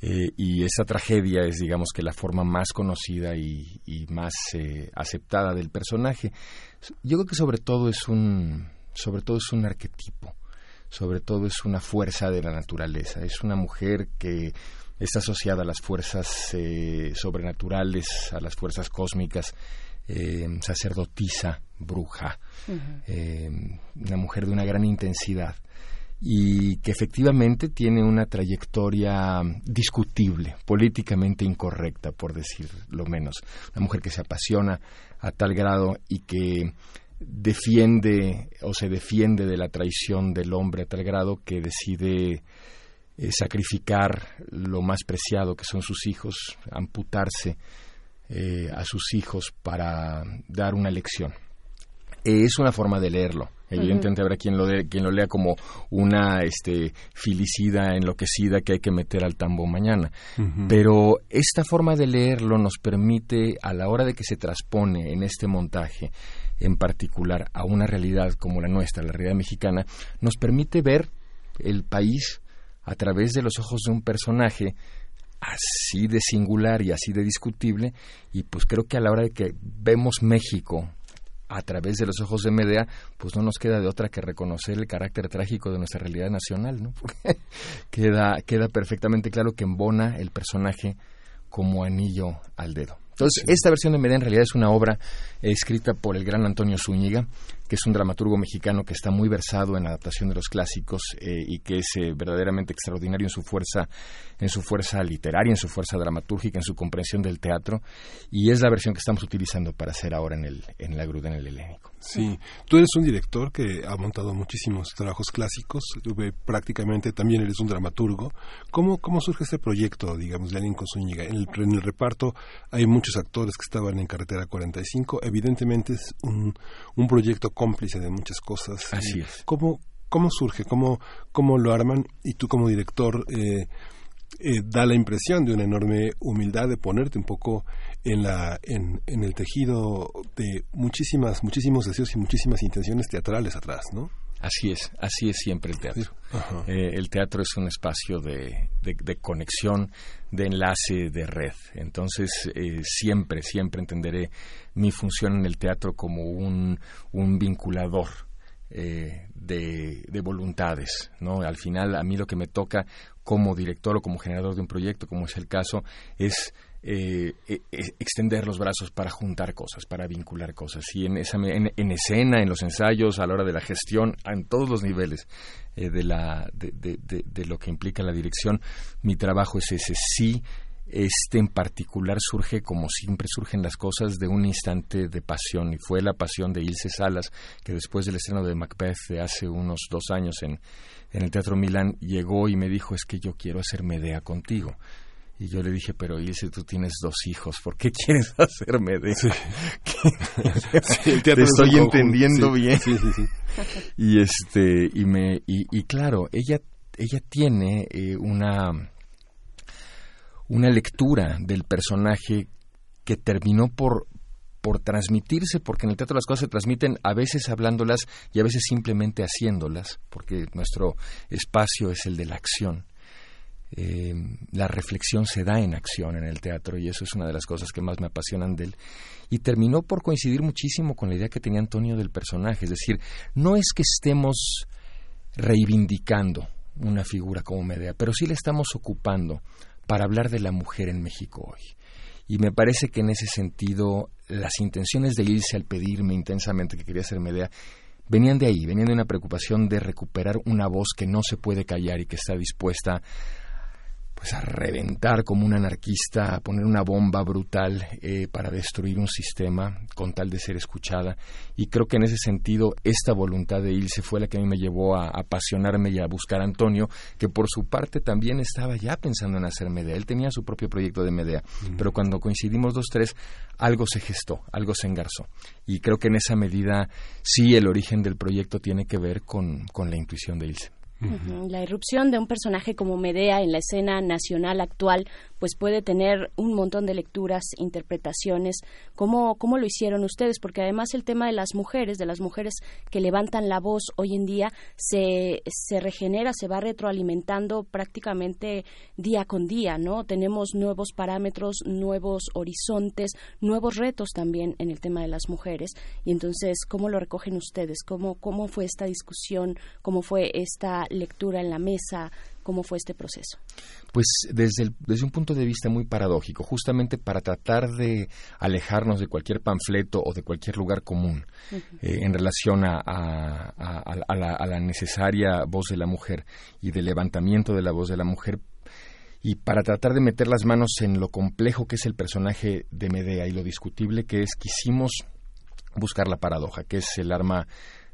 Eh, y esa tragedia es, digamos, que la forma más conocida y, y más eh, aceptada del personaje. Yo creo que sobre todo es un, sobre todo es un arquetipo, sobre todo es una fuerza de la naturaleza. Es una mujer que está asociada a las fuerzas eh, sobrenaturales, a las fuerzas cósmicas, eh, sacerdotisa, bruja, eh, una mujer de una gran intensidad y que efectivamente tiene una trayectoria discutible, políticamente incorrecta, por decir lo menos. Una mujer que se apasiona a tal grado y que defiende o se defiende de la traición del hombre a tal grado que decide eh, sacrificar lo más preciado que son sus hijos, amputarse eh, a sus hijos para dar una lección. Eh, es una forma de leerlo. Evidentemente habrá quien lo, de, quien lo lea como una este, filicida enloquecida que hay que meter al tambo mañana. Pero esta forma de leerlo nos permite, a la hora de que se transpone en este montaje, en particular a una realidad como la nuestra, la realidad mexicana, nos permite ver el país a través de los ojos de un personaje así de singular y así de discutible y pues creo que a la hora de que vemos México a través de los ojos de Medea, pues no nos queda de otra que reconocer el carácter trágico de nuestra realidad nacional, ¿no? Porque queda, queda perfectamente claro que embona el personaje como anillo al dedo. Entonces, esta versión de Medea en realidad es una obra escrita por el gran Antonio Zúñiga, que es un dramaturgo mexicano que está muy versado en la adaptación de los clásicos eh, y que es eh, verdaderamente extraordinario en su fuerza, en su fuerza literaria, en su fuerza dramatúrgica, en su comprensión del teatro, y es la versión que estamos utilizando para hacer ahora en el, en la gruda en el helénico. Sí, tú eres un director que ha montado muchísimos trabajos clásicos, prácticamente también eres un dramaturgo. ¿Cómo, cómo surge este proyecto, digamos, de alguien Zúñiga? En el, en el reparto hay muchos actores que estaban en Carretera 45, evidentemente es un, un proyecto cómplice de muchas cosas. Así es. ¿Cómo, cómo surge? ¿Cómo, ¿Cómo lo arman? Y tú como director... Eh, eh, da la impresión de una enorme humildad de ponerte un poco en la en, en el tejido de muchísimas muchísimos deseos y muchísimas intenciones teatrales atrás, ¿no? Así es, así es siempre el teatro. Eh, el teatro es un espacio de, de, de, conexión, de enlace, de red. Entonces, eh, siempre, siempre entenderé mi función en el teatro como un, un vinculador eh, de, de, voluntades. ¿no? Al final, a mí lo que me toca como director o como generador de un proyecto, como es el caso, es eh, eh, extender los brazos para juntar cosas, para vincular cosas. Y en, esa, en, en, escena, en los ensayos, a la hora de la gestión, en todos los niveles eh, de, la, de, de, de, lo que implica la dirección, mi trabajo es ese. Sí, este en particular surge, como siempre surgen las cosas, de un instante de pasión. Y fue la pasión de Ilse Salas, que después del estreno de Macbeth de hace unos dos años en, en el Teatro Milán, llegó y me dijo, es que yo quiero hacer Medea contigo. Y yo le dije, pero Ilse, tú tienes dos hijos, ¿por qué quieres hacer Medea? Sí. sí, Te estoy entendiendo sí, bien. Sí, sí, sí. Y este, y me, y, y claro, ella, ella tiene eh, una, una lectura del personaje que terminó por por transmitirse, porque en el teatro las cosas se transmiten a veces hablándolas y a veces simplemente haciéndolas, porque nuestro espacio es el de la acción. Eh, la reflexión se da en acción en el teatro y eso es una de las cosas que más me apasionan de él. Y terminó por coincidir muchísimo con la idea que tenía Antonio del personaje, es decir, no es que estemos reivindicando una figura como Medea, pero sí la estamos ocupando para hablar de la mujer en México hoy. Y me parece que en ese sentido las intenciones de Ilse al pedirme intensamente que quería ser Medea venían de ahí, venían de una preocupación de recuperar una voz que no se puede callar y que está dispuesta pues a reventar como un anarquista, a poner una bomba brutal eh, para destruir un sistema con tal de ser escuchada. Y creo que en ese sentido esta voluntad de Ilse fue la que a mí me llevó a apasionarme y a buscar a Antonio, que por su parte también estaba ya pensando en hacer Medea. Él tenía su propio proyecto de Medea, pero cuando coincidimos los tres, algo se gestó, algo se engarzó. Y creo que en esa medida sí el origen del proyecto tiene que ver con, con la intuición de Ilse. La irrupción de un personaje como Medea en la escena nacional actual, pues puede tener un montón de lecturas, interpretaciones. ¿Cómo, ¿Cómo lo hicieron ustedes? Porque además el tema de las mujeres, de las mujeres que levantan la voz hoy en día, se, se regenera, se va retroalimentando prácticamente día con día, ¿no? Tenemos nuevos parámetros, nuevos horizontes, nuevos retos también en el tema de las mujeres. Y entonces, ¿cómo lo recogen ustedes? ¿Cómo, cómo fue esta discusión? ¿Cómo fue esta lectura en la mesa? ¿Cómo fue este proceso? Pues desde, el- desde un punto de vista muy paradójico, justamente para tratar de alejarnos de cualquier panfleto o de cualquier lugar común eh, en relación a, a- a- a la, a la necesaria voz de la mujer y del levantamiento de la voz de la mujer y para tratar de meter las manos en lo complejo que es el personaje de Medea y lo discutible que es, quisimos buscar la paradoja, que es el arma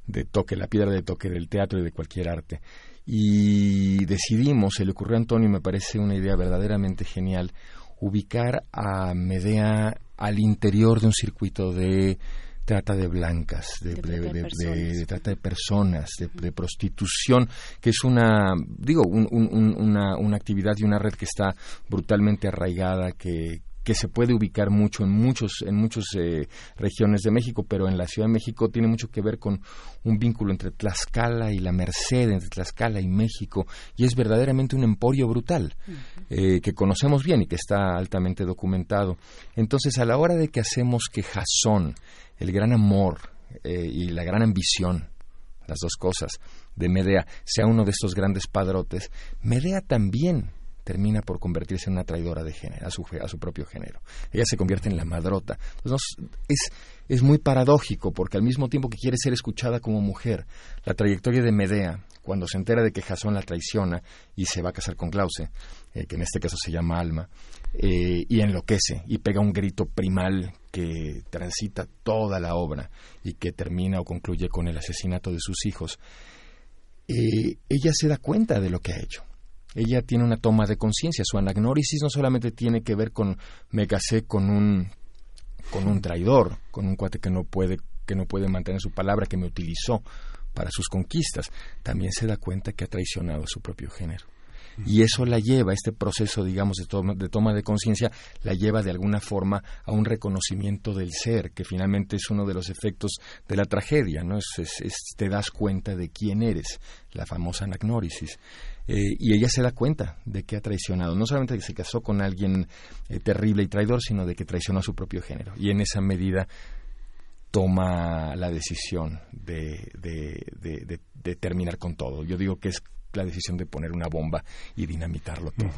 de toque, la piedra de toque del teatro y de cualquier arte. Y decidimos, se le ocurrió a Antonio, y me parece una idea verdaderamente genial, ubicar a Medea al interior de un circuito de trata de blancas, de, De trata de personas. de trata de personas, de, de prostitución, que es una, digo, un- un- una, una actividad y una red que está brutalmente arraigada, que, que se puede ubicar mucho en muchos en muchas regiones de México, pero en la Ciudad de México tiene mucho que ver con un vínculo entre Tlaxcala y la Merced, entre Tlaxcala y México, y es verdaderamente un emporio brutal eh, que conocemos bien y que está altamente documentado. Entonces, a la hora de que hacemos que Jasón, el gran amor eh, y la gran ambición, las dos cosas, de Medea, sea uno de estos grandes padrotes, Medea también termina por convertirse en una traidora de género, a su, a su propio género. Ella se convierte en la madrota. Entonces, nos- es, es muy paradójico porque al mismo tiempo que quiere ser escuchada como mujer, la trayectoria de Medea, cuando se entera de que Jasón la traiciona y se va a casar con Clause, eh, que en este caso se llama Alma, eh, y enloquece y pega un grito primal que transita toda la obra y que termina o concluye con el asesinato de sus hijos, eh, ella se da cuenta de lo que ha hecho. Ella tiene una toma de conciencia. Su anagnórisis no solamente tiene que ver con me casé con un con un traidor, con un cuate que no puede que no puede mantener su palabra, que me utilizó para sus conquistas. También se da cuenta que ha traicionado a su propio género. Y eso la lleva, este proceso, digamos, de toma de, toma de conciencia, la lleva de alguna forma a un reconocimiento del ser, que finalmente es uno de los efectos de la tragedia, ¿no? Es, es- es- te das cuenta de quién eres, la famosa anagnórisis. Eh, y ella se da cuenta de que ha traicionado, no solamente que se casó con alguien eh, terrible y traidor, sino de que traicionó a su propio género. Y en esa medida toma la decisión de, de, de- de- de terminar con todo. Yo digo que es la decisión de poner una bomba y dinamitarlo todo.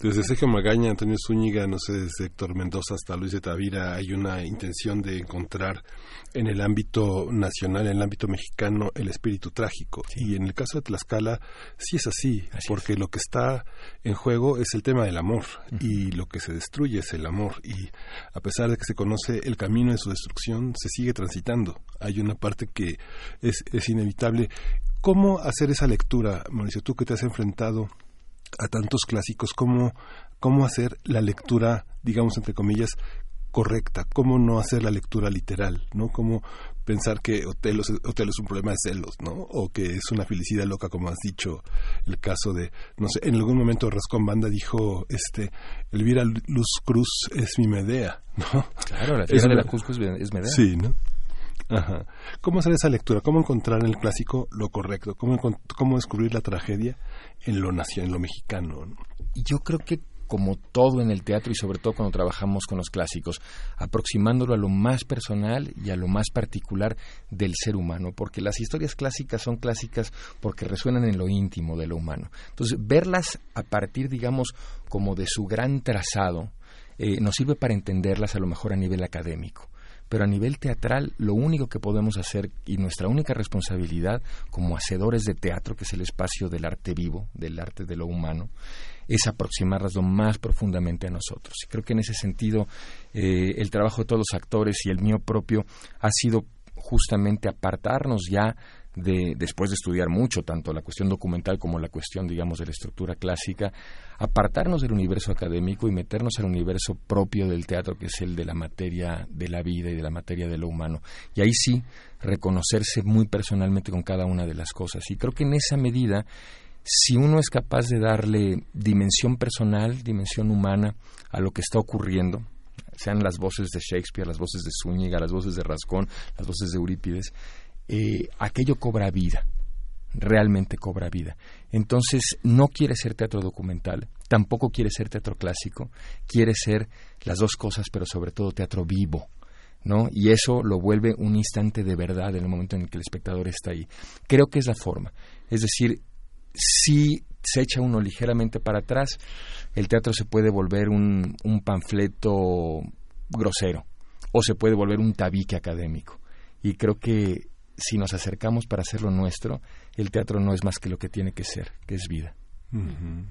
Desde Sergio Magaña, Antonio Zúñiga, no sé, desde Héctor Mendoza hasta Luis de Tavira, hay una intención de encontrar en el ámbito nacional, en el ámbito mexicano, el espíritu trágico. Y en el caso de Tlaxcala, sí es así, porque lo que está en juego es el tema del amor, y lo que se destruye es el amor. Y a pesar de que se conoce el camino de su destrucción, se sigue transitando. Hay una parte que es, es inevitable. ¿Cómo hacer esa lectura, Mauricio? Tú que te has enfrentado a tantos clásicos, ¿cómo, cómo hacer la lectura, digamos, entre comillas, correcta, cómo no hacer la lectura literal, ¿no? Cómo pensar que Otelo, es- Otelo es un problema de celos, ¿no? O que es una felicidad loca, como has dicho, el caso de, no sé, en algún momento Rascón Banda dijo, este, Elvira Luz Cruz es mi Medea, ¿no? Claro, la tierra de la es, es Medea. Sí, ¿no? Ajá. ¿Cómo hacer esa lectura? ¿Cómo encontrar en el clásico lo correcto? ¿Cómo, cómo descubrir la tragedia en lo en lo mexicano? ¿no? Yo creo que como todo en el teatro y sobre todo cuando trabajamos con los clásicos, aproximándolo a lo más personal y a lo más particular del ser humano, porque las historias clásicas son clásicas porque resuenan en lo íntimo de lo humano. Entonces, verlas a partir, digamos, como de su gran trazado, eh, nos sirve para entenderlas a lo mejor a nivel académico. Pero a nivel teatral, lo único que podemos hacer y nuestra única responsabilidad como hacedores de teatro, que es el espacio del arte vivo, del arte de lo humano, es aproximarlas lo más profundamente a nosotros. Y creo que en ese sentido eh, el trabajo de todos los actores y el mío propio ha sido justamente apartarnos ya de, después de estudiar mucho, tanto la cuestión documental como la cuestión, digamos, de la estructura clásica, apartarnos del universo académico y meternos al universo propio del teatro, que es el de la materia de la vida y de la materia de lo humano. Y ahí sí, reconocerse muy personalmente con cada una de las cosas. Y creo que en esa medida, si uno es capaz de darle dimensión personal, dimensión humana a lo que está ocurriendo, sean las voces de Shakespeare, las voces de Zúñiga, las voces de Rascón, las voces de Eurípides, eh, aquello cobra vida, realmente cobra vida. Entonces, no quiere ser teatro documental, tampoco quiere ser teatro clásico, quiere ser las dos cosas, pero sobre todo teatro vivo. ¿No? Y eso lo vuelve un instante de verdad en el momento en el que el espectador está ahí. Creo que es la forma. Es decir, si se echa uno ligeramente para atrás, el teatro se puede volver un, un panfleto grosero o se puede volver un tabique académico. Y creo que si nos acercamos para hacerlo nuestro, el teatro no es más que lo que tiene que ser, que es vida.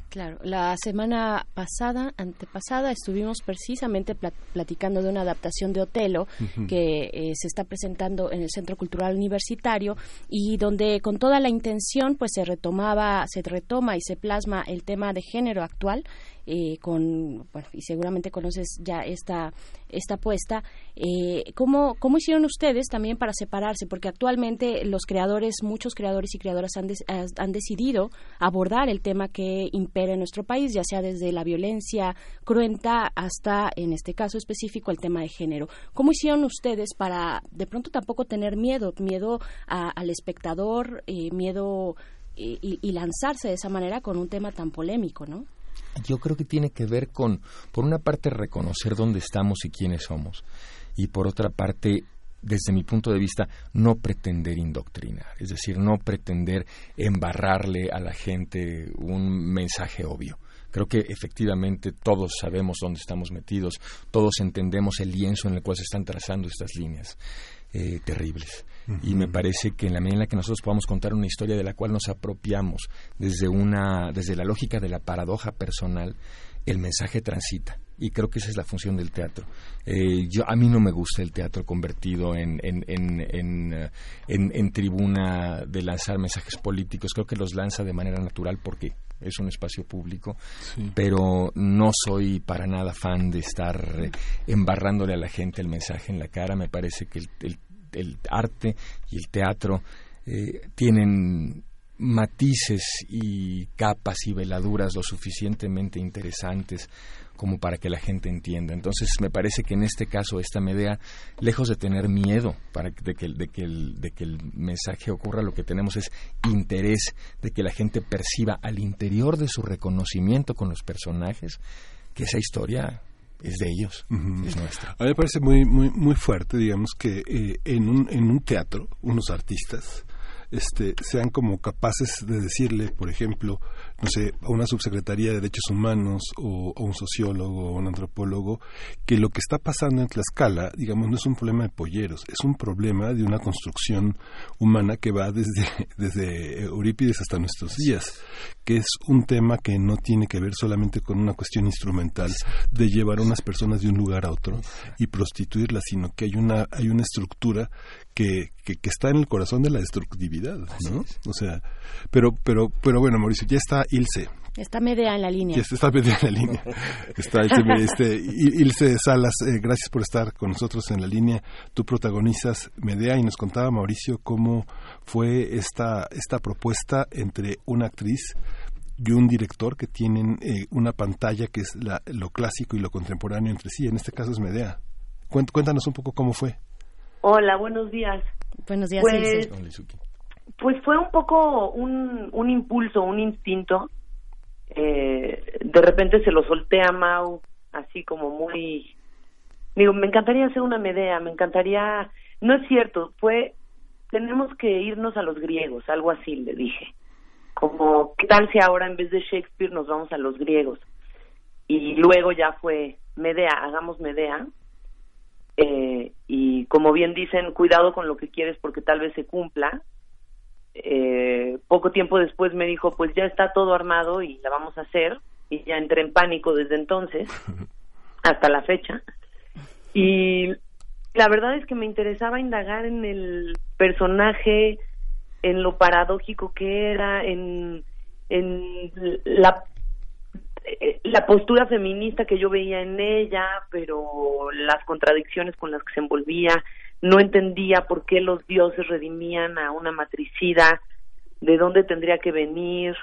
Claro, la semana pasada, antepasada, estuvimos precisamente plat- platicando de una adaptación de Otelo que eh, se está presentando en el Centro Cultural Universitario y donde con toda la intención pues se retomaba, se retoma y se plasma el tema de género actual eh, con, bueno, y seguramente conoces ya esta, esta apuesta. Eh, ¿cómo, ¿Cómo hicieron ustedes también para separarse? Porque actualmente los creadores, muchos creadores y creadoras han, des- han decidido abordar el tema que impera en nuestro país, ya sea desde la violencia cruenta hasta, en este caso específico, el tema de género. ¿Cómo hicieron ustedes para de pronto tampoco tener miedo, miedo al espectador, eh, miedo eh, y, y lanzarse de esa manera con un tema tan polémico, ¿no? Yo creo que tiene que ver con, por una parte, reconocer dónde estamos y quiénes somos, y por otra parte, desde mi punto de vista, no pretender indoctrinar, es decir, no pretender embarrarle a la gente un mensaje obvio. Creo que efectivamente todos sabemos dónde estamos metidos, todos entendemos el lienzo en el cual se están trazando estas líneas eh, terribles. Y me parece que en la medida en la que nosotros podamos contar una historia de la cual nos apropiamos desde una, desde la lógica de la paradoja personal, el mensaje transita. Y creo que esa es la función del teatro. Eh, yo a mí no me gusta el teatro convertido en, en, en, en, eh, en- en tribuna de lanzar mensajes políticos. Creo que los lanza de manera natural porque es un espacio público, pero no soy para nada fan de estar eh, embarrándole a la gente el mensaje en la cara. Me parece que el, el- el arte y el teatro eh, tienen matices y capas y veladuras lo suficientemente interesantes como para que la gente entienda. Entonces me parece que en este caso esta Medea, lejos de tener miedo para de que, de que el, de que el mensaje ocurra, lo que tenemos es interés de que la gente perciba al interior de su reconocimiento con los personajes que esa historia es de ellos, es nuestra. A mí me parece muy, muy, muy fuerte, digamos, que eh, en, un, en un teatro, unos artistas este, sean como capaces de decirle, por ejemplo, no sé, a una subsecretaría de Derechos Humanos o a un sociólogo o un antropólogo, que lo que está pasando en Tlaxcala, digamos, no es un problema de polleros, es un problema de una construcción humana que va desde, desde Eurípides hasta nuestros días, que es un tema que no tiene que ver solamente con una cuestión instrumental de llevar a unas personas de un lugar a otro y prostituirlas, sino que hay una, hay una estructura que, que, que está en el corazón de la destructividad, ¿no? O sea, pero, pero, pero bueno, Mauricio, ya está Ilse. Está Medea en la línea. Y este está Medea en la línea. Está este, este, Il- Ilse Salas, eh, gracias por estar con nosotros en la línea. Tú protagonizas Medea y nos contaba Mauricio cómo fue esta, esta propuesta entre una actriz y un director que tienen eh, una pantalla que es la- lo clásico y lo contemporáneo entre sí. En este caso es Medea. Cuént- Cuéntanos un poco cómo fue. Hola, buenos días. Buenos días, Pues, Ilse. pues fue un poco un, un impulso, un instinto. Eh, de repente se lo solté a Mau, así como muy... Digo, me encantaría hacer una Medea, me encantaría... No es cierto, fue... Tenemos que irnos a los griegos, algo así le dije. Como, ¿qué tal si ahora en vez de Shakespeare nos vamos a los griegos? Y luego ya fue Medea, hagamos Medea. Eh, y como bien dicen, cuidado con lo que quieres porque tal vez se cumpla. Eh, poco tiempo después me dijo, pues ya está todo armado y la vamos a hacer. Y ya entré en pánico desde entonces hasta la fecha. Y la verdad es que me interesaba indagar en el personaje, en lo paradójico que era, en, en la la postura feminista que yo veía en ella, pero las contradicciones con las que se envolvía, no entendía por qué los dioses redimían a una matricida, de dónde tendría que venir,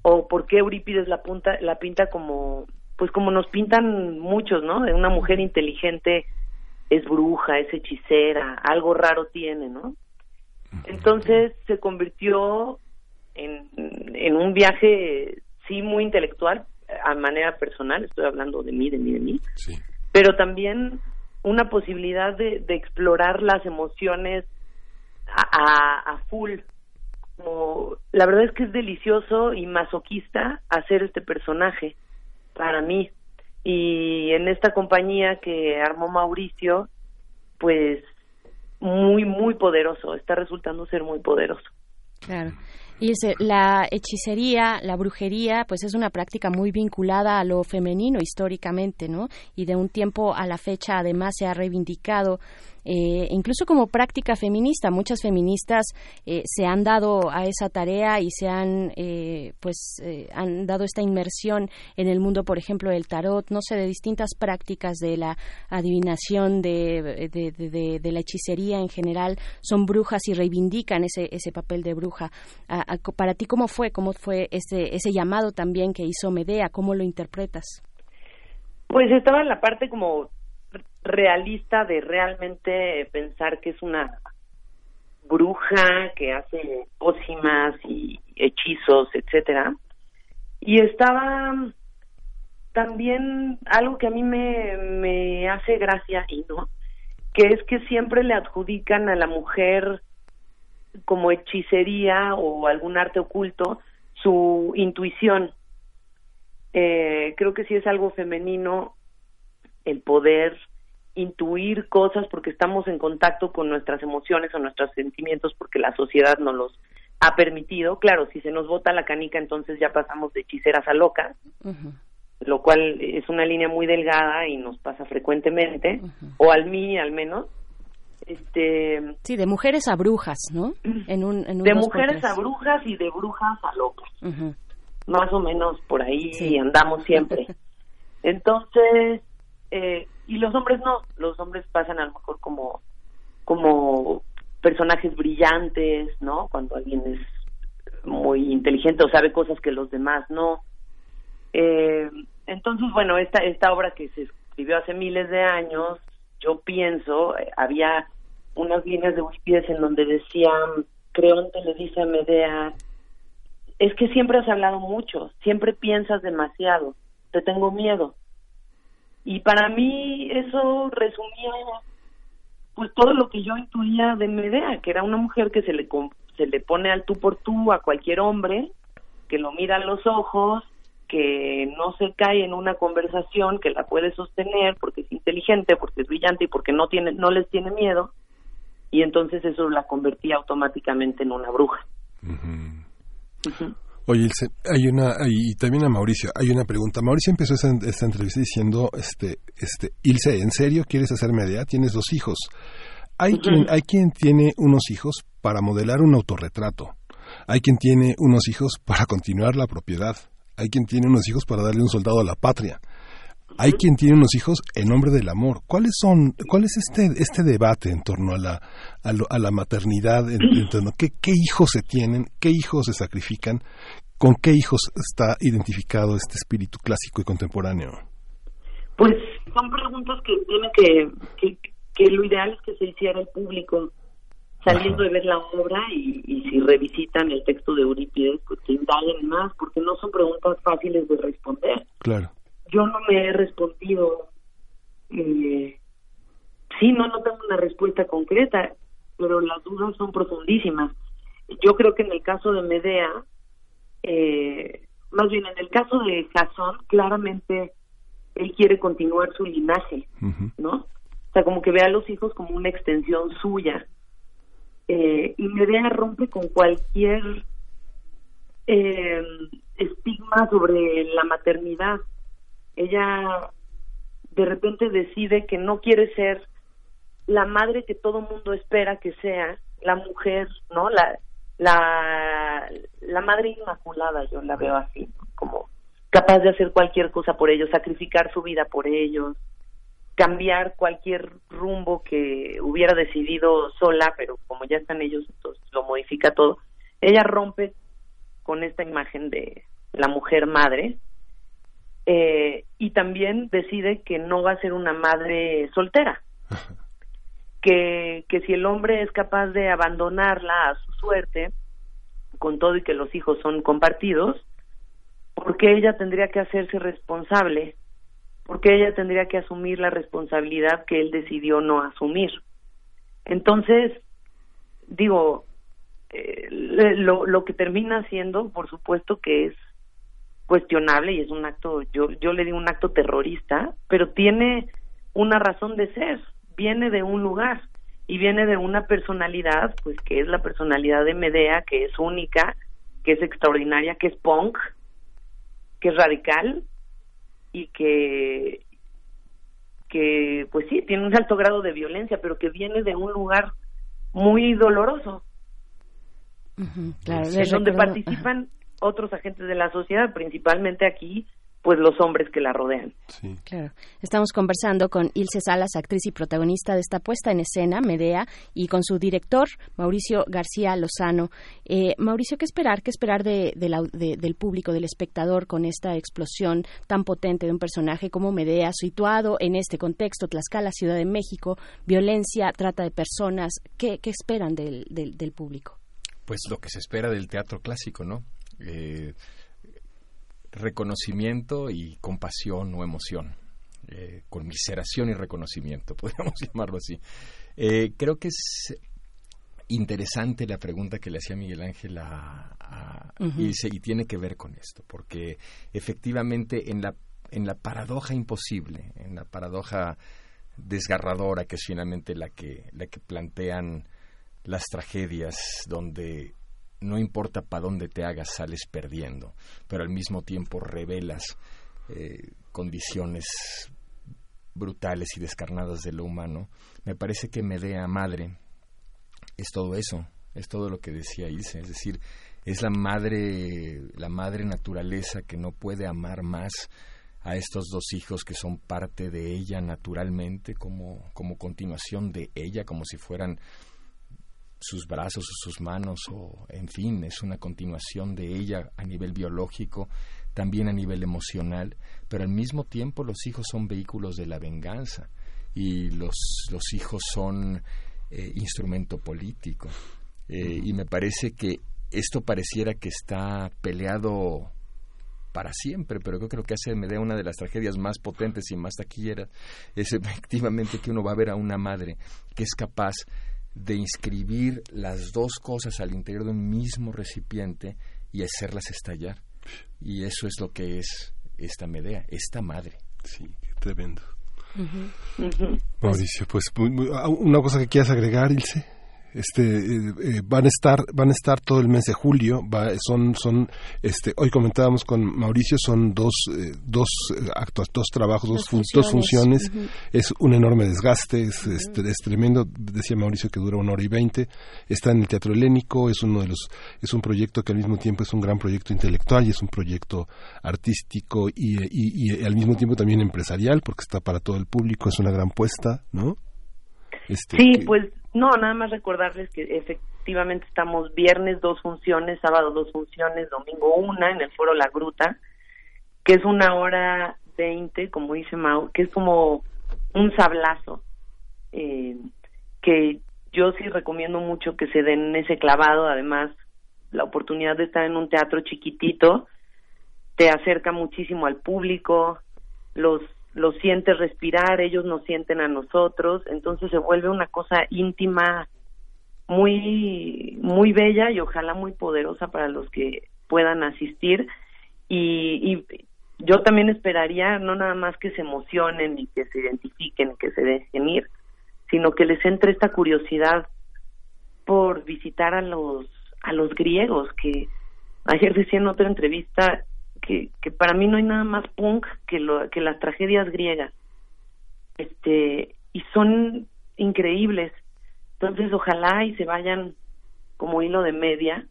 o por qué Eurípides la punta, la pinta como, pues como nos pintan muchos, ¿no? De una mujer inteligente es bruja, es hechicera, algo raro tiene, ¿no? Entonces se convirtió en, en un viaje, sí, muy intelectual, a manera personal, estoy hablando de mí, de mí, de mí, pero también una posibilidad de, de explorar las emociones a, a, a full. Como, la verdad es que es delicioso y masoquista hacer este personaje para mí. Y en esta compañía que armó Mauricio, pues muy, muy poderoso, está resultando ser muy poderoso. Claro. Y dice, la hechicería, la brujería, pues es una práctica muy vinculada a lo femenino históricamente, ¿no? Y de un tiempo a la fecha además se ha reivindicado eh, incluso como práctica feminista. Muchas feministas eh, se han dado a esa tarea y se han, eh, pues, eh, han dado esta inmersión en el mundo, por ejemplo, del tarot, no sé, de distintas prácticas de la adivinación, de, de, la hechicería en general, son brujas y reivindican ese, ese papel de bruja. Para ti, ¿cómo fue? ¿Cómo fue ese, ese llamado también que hizo Medea? ¿Cómo lo interpretas? Pues estaba en la parte como realista de realmente pensar que es una bruja que hace pócimas y hechizos, etcétera. Y estaba también algo que a mí me, me hace gracia y no, que es que siempre le adjudican a la mujer como hechicería o algún arte oculto su intuición. Eh, creo que sí es algo femenino el poder intuir cosas porque estamos en contacto con nuestras emociones o nuestros sentimientos porque la sociedad nos los ha permitido. Claro, si se nos bota la canica, entonces ya pasamos de hechiceras a locas, lo cual es una línea muy delgada y nos pasa frecuentemente, o al mí al menos. Este, Sí, de mujeres a brujas, ¿no? En un, en de mujeres a brujas y de brujas a locas. Más o menos por ahí andamos siempre. Entonces, eh, y los hombres no, los hombres pasan a lo mejor como, como personajes brillantes, ¿no? Cuando alguien es muy inteligente o sabe cosas que los demás no. Eh, entonces, bueno, esta, esta obra que se escribió hace miles de años, yo pienso, eh, había unas líneas de Eurípides en donde decían, Creonte le dice a Medea, es que siempre has hablado mucho, siempre piensas demasiado, te tengo miedo. Y para mí eso resumía pues todo lo que yo intuía de Medea, que era una mujer que se le se le pone al tú por tú a cualquier hombre, que lo mira a los ojos, que no se cae en una conversación, que la puede sostener porque es inteligente, porque es brillante y porque no tiene no les tiene miedo, y entonces eso la convertía automáticamente en una bruja. Oye, Ilse, hay una, y también a Mauricio, hay una pregunta. Mauricio empezó esta, esta entrevista diciendo, este, este, Ilse, ¿en serio quieres hacer Medea? Tienes dos hijos. Hay, quien, hay quien tiene unos hijos para modelar un autorretrato. Hay quien tiene unos hijos para continuar la propiedad. Hay quien tiene unos hijos para darle un soldado a la patria. Hay quien tiene unos hijos en nombre del amor. ¿Cuáles son, cuál es este, este debate en torno a la, a, lo- a la maternidad? En, en torno a ¿qué, ¿Qué hijos se tienen? ¿Qué hijos se sacrifican? ¿Con qué hijos está identificado este espíritu clásico y contemporáneo? Pues son preguntas que tiene que, que, que lo ideal es que se hiciera el público saliendo de ver la obra y, y si revisitan el texto de Eurípides, pues que indaguen más, porque no son preguntas fáciles de responder. Claro. Yo no me he respondido, eh, sí, no, no tengo una respuesta concreta, pero las dudas son profundísimas. Yo creo que en el caso de Medea, eh, más bien en el caso de Jasón, claramente él quiere continuar su linaje, ¿no? O sea, como que ve a los hijos como una extensión suya. Eh, y Medea rompe con cualquier eh, estigma sobre la maternidad. Ella de repente decide que no quiere ser la madre que todo mundo espera que sea, la mujer, ¿no? La, la, la madre inmaculada, yo la veo así, como capaz de hacer cualquier cosa por ellos, sacrificar su vida por ellos, cambiar cualquier rumbo que hubiera decidido sola, pero como ya están ellos, entonces lo modifica todo. Ella rompe con esta imagen de la mujer madre eh, y también decide que no va a ser una madre soltera, que, que si el hombre es capaz de abandonarla a su suerte, con todo y que los hijos son compartidos, porque ella tendría que hacerse responsable, porque ella tendría que asumir la responsabilidad que él decidió no asumir. Entonces, digo, eh, lo, lo que termina siendo, por supuesto que es cuestionable y es un acto, yo, yo le digo un acto terrorista, pero tiene una razón de ser, viene de un lugar y viene de una personalidad, pues que es la personalidad de Medea, que es única, que es extraordinaria, que es punk, que es radical y que que pues sí tiene un alto grado de violencia pero que viene de un lugar muy doloroso. Claro, en donde recuerdo- participan otros agentes de la sociedad principalmente aquí pues los hombres que la rodean Claro. Estamos conversando con Ilse Salas, actriz y protagonista de esta puesta en escena, Medea, y con su director, Mauricio García Lozano. Eh, Mauricio, ¿qué esperar? ¿Qué esperar de, de la- de- del público, del espectador, con esta explosión tan potente de un personaje como Medea, situado en este contexto, Tlaxcala, Ciudad de México, violencia, trata de personas? ¿Qué, qué esperan del, del, del público? Pues lo que se espera del teatro clásico, ¿no? Eh, reconocimiento y compasión o emoción. Eh, conmiseración y reconocimiento, podríamos llamarlo así. Eh, creo que es interesante la pregunta que le hacía Miguel Ángel a, a y tiene que ver con esto, porque efectivamente en la, en la paradoja imposible, en la paradoja desgarradora que es finalmente la que, la que plantean las tragedias donde no importa para dónde te hagas, sales perdiendo, pero al mismo tiempo revelas eh, condiciones brutales y descarnadas de lo humano. Me parece que Medea Madre es todo eso, es todo lo que decía Ilse, es decir, es la madre, la madre naturaleza que no puede amar más a estos dos hijos que son parte de ella naturalmente, como, como continuación de ella, como si fueran sus brazos o sus manos o en fin es una continuación de ella a nivel biológico también a nivel emocional pero al mismo tiempo los hijos son vehículos de la venganza y los los hijos son eh, instrumento político. Eh, y me parece que esto pareciera que está peleado para siempre, pero yo creo que hace Medea una de las tragedias más potentes y más taquilleras es efectivamente que uno va a ver a una madre que es capaz de inscribir las dos cosas al interior de un mismo recipiente y hacerlas estallar. Y eso es lo que es esta Medea, esta madre. Sí, qué tremendo. Mauricio, pues muy- muy- ah, una cosa que quieras agregar, Ilse. Este eh, eh, van a estar van a estar todo el mes de julio va- son son este hoy comentábamos con Mauricio son dos eh, dos eh, actos dos trabajos dos, Dos fun- dos funciones. funciones. Es un enorme desgaste es, es tremendo. Decía Mauricio que dura una hora y veinte. Está en el Teatro Helénico es uno de los es un proyecto que al mismo tiempo es un gran proyecto intelectual y es un proyecto artístico y, y- y al mismo tiempo también empresarial porque está para todo el público es una gran puesta no Este, Sí, que- pues no, nada más recordarles que efectivamente estamos viernes dos funciones, sábado dos funciones, domingo una en el Foro La Gruta, que es una hora veinte, como dice Mau, que es como un sablazo, eh, que yo sí recomiendo mucho que se den ese clavado, además la oportunidad de estar en un teatro chiquitito te acerca muchísimo al público, los los sientes respirar, ellos nos sienten a nosotros, entonces se vuelve una cosa íntima muy muy bella y ojalá muy poderosa para los que puedan asistir. Y, y yo también esperaría no nada más que se emocionen y que se identifiquen, que se dejen ir, sino que les entre esta curiosidad por visitar a los a los griegos que ayer decía en otra entrevista que, que para mí no hay nada más punk que lo que las tragedias griegas. Este y son increíbles. Entonces ojalá y se vayan como hilo de media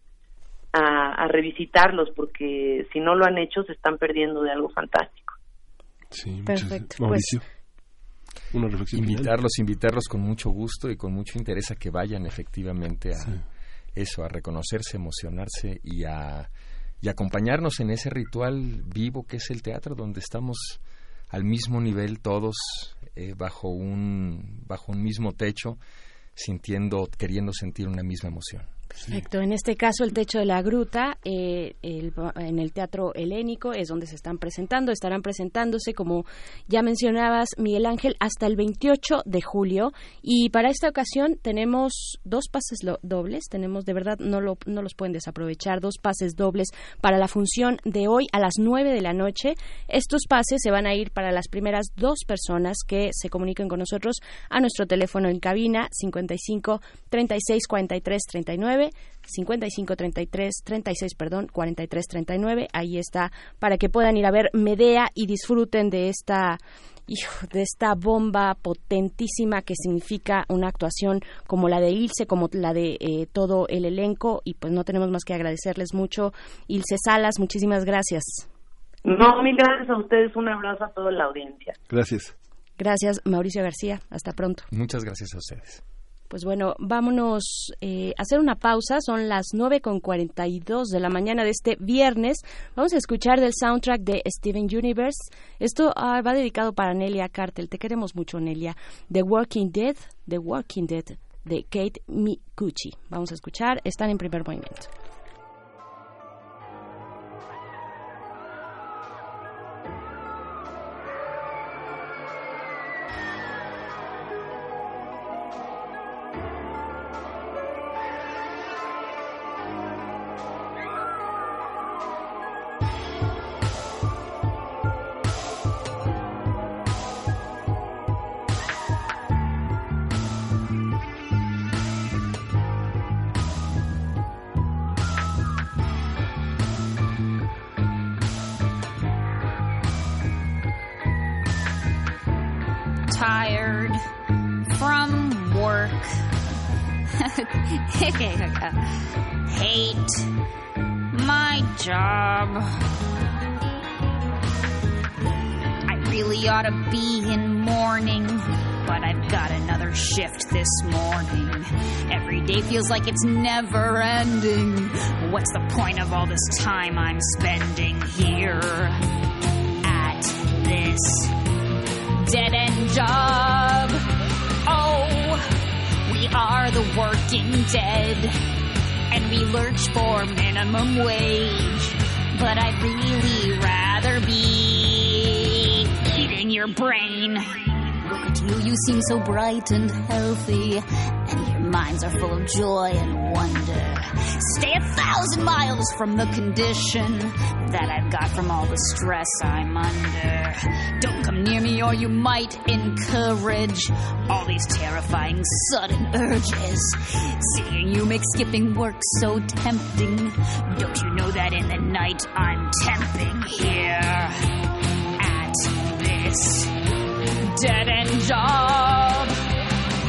a, a revisitarlos porque si no lo han hecho se están perdiendo de algo fantástico. Sí, Perfecto, pues- Mauricio, una reflexión final. Invitarlos, invitarlos con mucho gusto y con mucho interés a que vayan efectivamente a eso, a reconocerse, emocionarse y a y acompañarnos en ese ritual vivo que es el teatro, donde estamos al mismo nivel todos eh, bajo un bajo un mismo techo, sintiendo, queriendo sentir una misma emoción. Perfecto. En este caso, el techo de la gruta, eh, el- en el Teatro Helénico, es donde se están presentando. Estarán presentándose, como ya mencionabas, Miguel Ángel, hasta el 28 de julio. Y para esta ocasión tenemos dos pases dobles. Tenemos, de verdad, no, lo, no los pueden desaprovechar, dos pases dobles para la función de hoy a las 9 de la noche. Estos pases se van a ir para las primeras dos personas que se comuniquen con nosotros a nuestro teléfono en cabina 55 36 43 39 55 33 36 perdón 43 39 ahí está para que puedan ir a ver Medea y disfruten de esta hijo, de esta bomba potentísima que significa una actuación como la de Ilse, como la de eh, todo el elenco y pues no tenemos más que agradecerles mucho Ilse Salas, muchísimas gracias. no mil gracias a ustedes un abrazo a toda la audiencia Gracias. Gracias Mauricio García, hasta pronto. Muchas gracias a ustedes. Pues bueno, vámonos eh, a hacer una pausa. Son las 9 con 42 de la mañana de este viernes. Vamos a escuchar del soundtrack de Steven Universe. Esto ah, va dedicado para Nelia Cartel. Te queremos mucho, Nelia. The Walking Dead, The Walking Dead de Kate Mikuchi. Vamos a escuchar. Están en primer movimiento. Work. Hate my job. I really ought to be in mourning, but I've got another shift this morning. Every day feels like it's never ending. What's the point of all this time I'm spending here at this dead end job. Oh, we are the working dead, and we lurch for minimum wage. But I'd really rather be eating your brain. Look at you, you seem so bright and healthy, and your minds are full of joy and wonder. Stay a thousand miles from the condition. that I've got from all the stress I'm under. Don't come near me or you might encourage all these terrifying sudden urges. Seeing you make skipping work so tempting. Don't you know that in the night I'm temping here at this dead end job?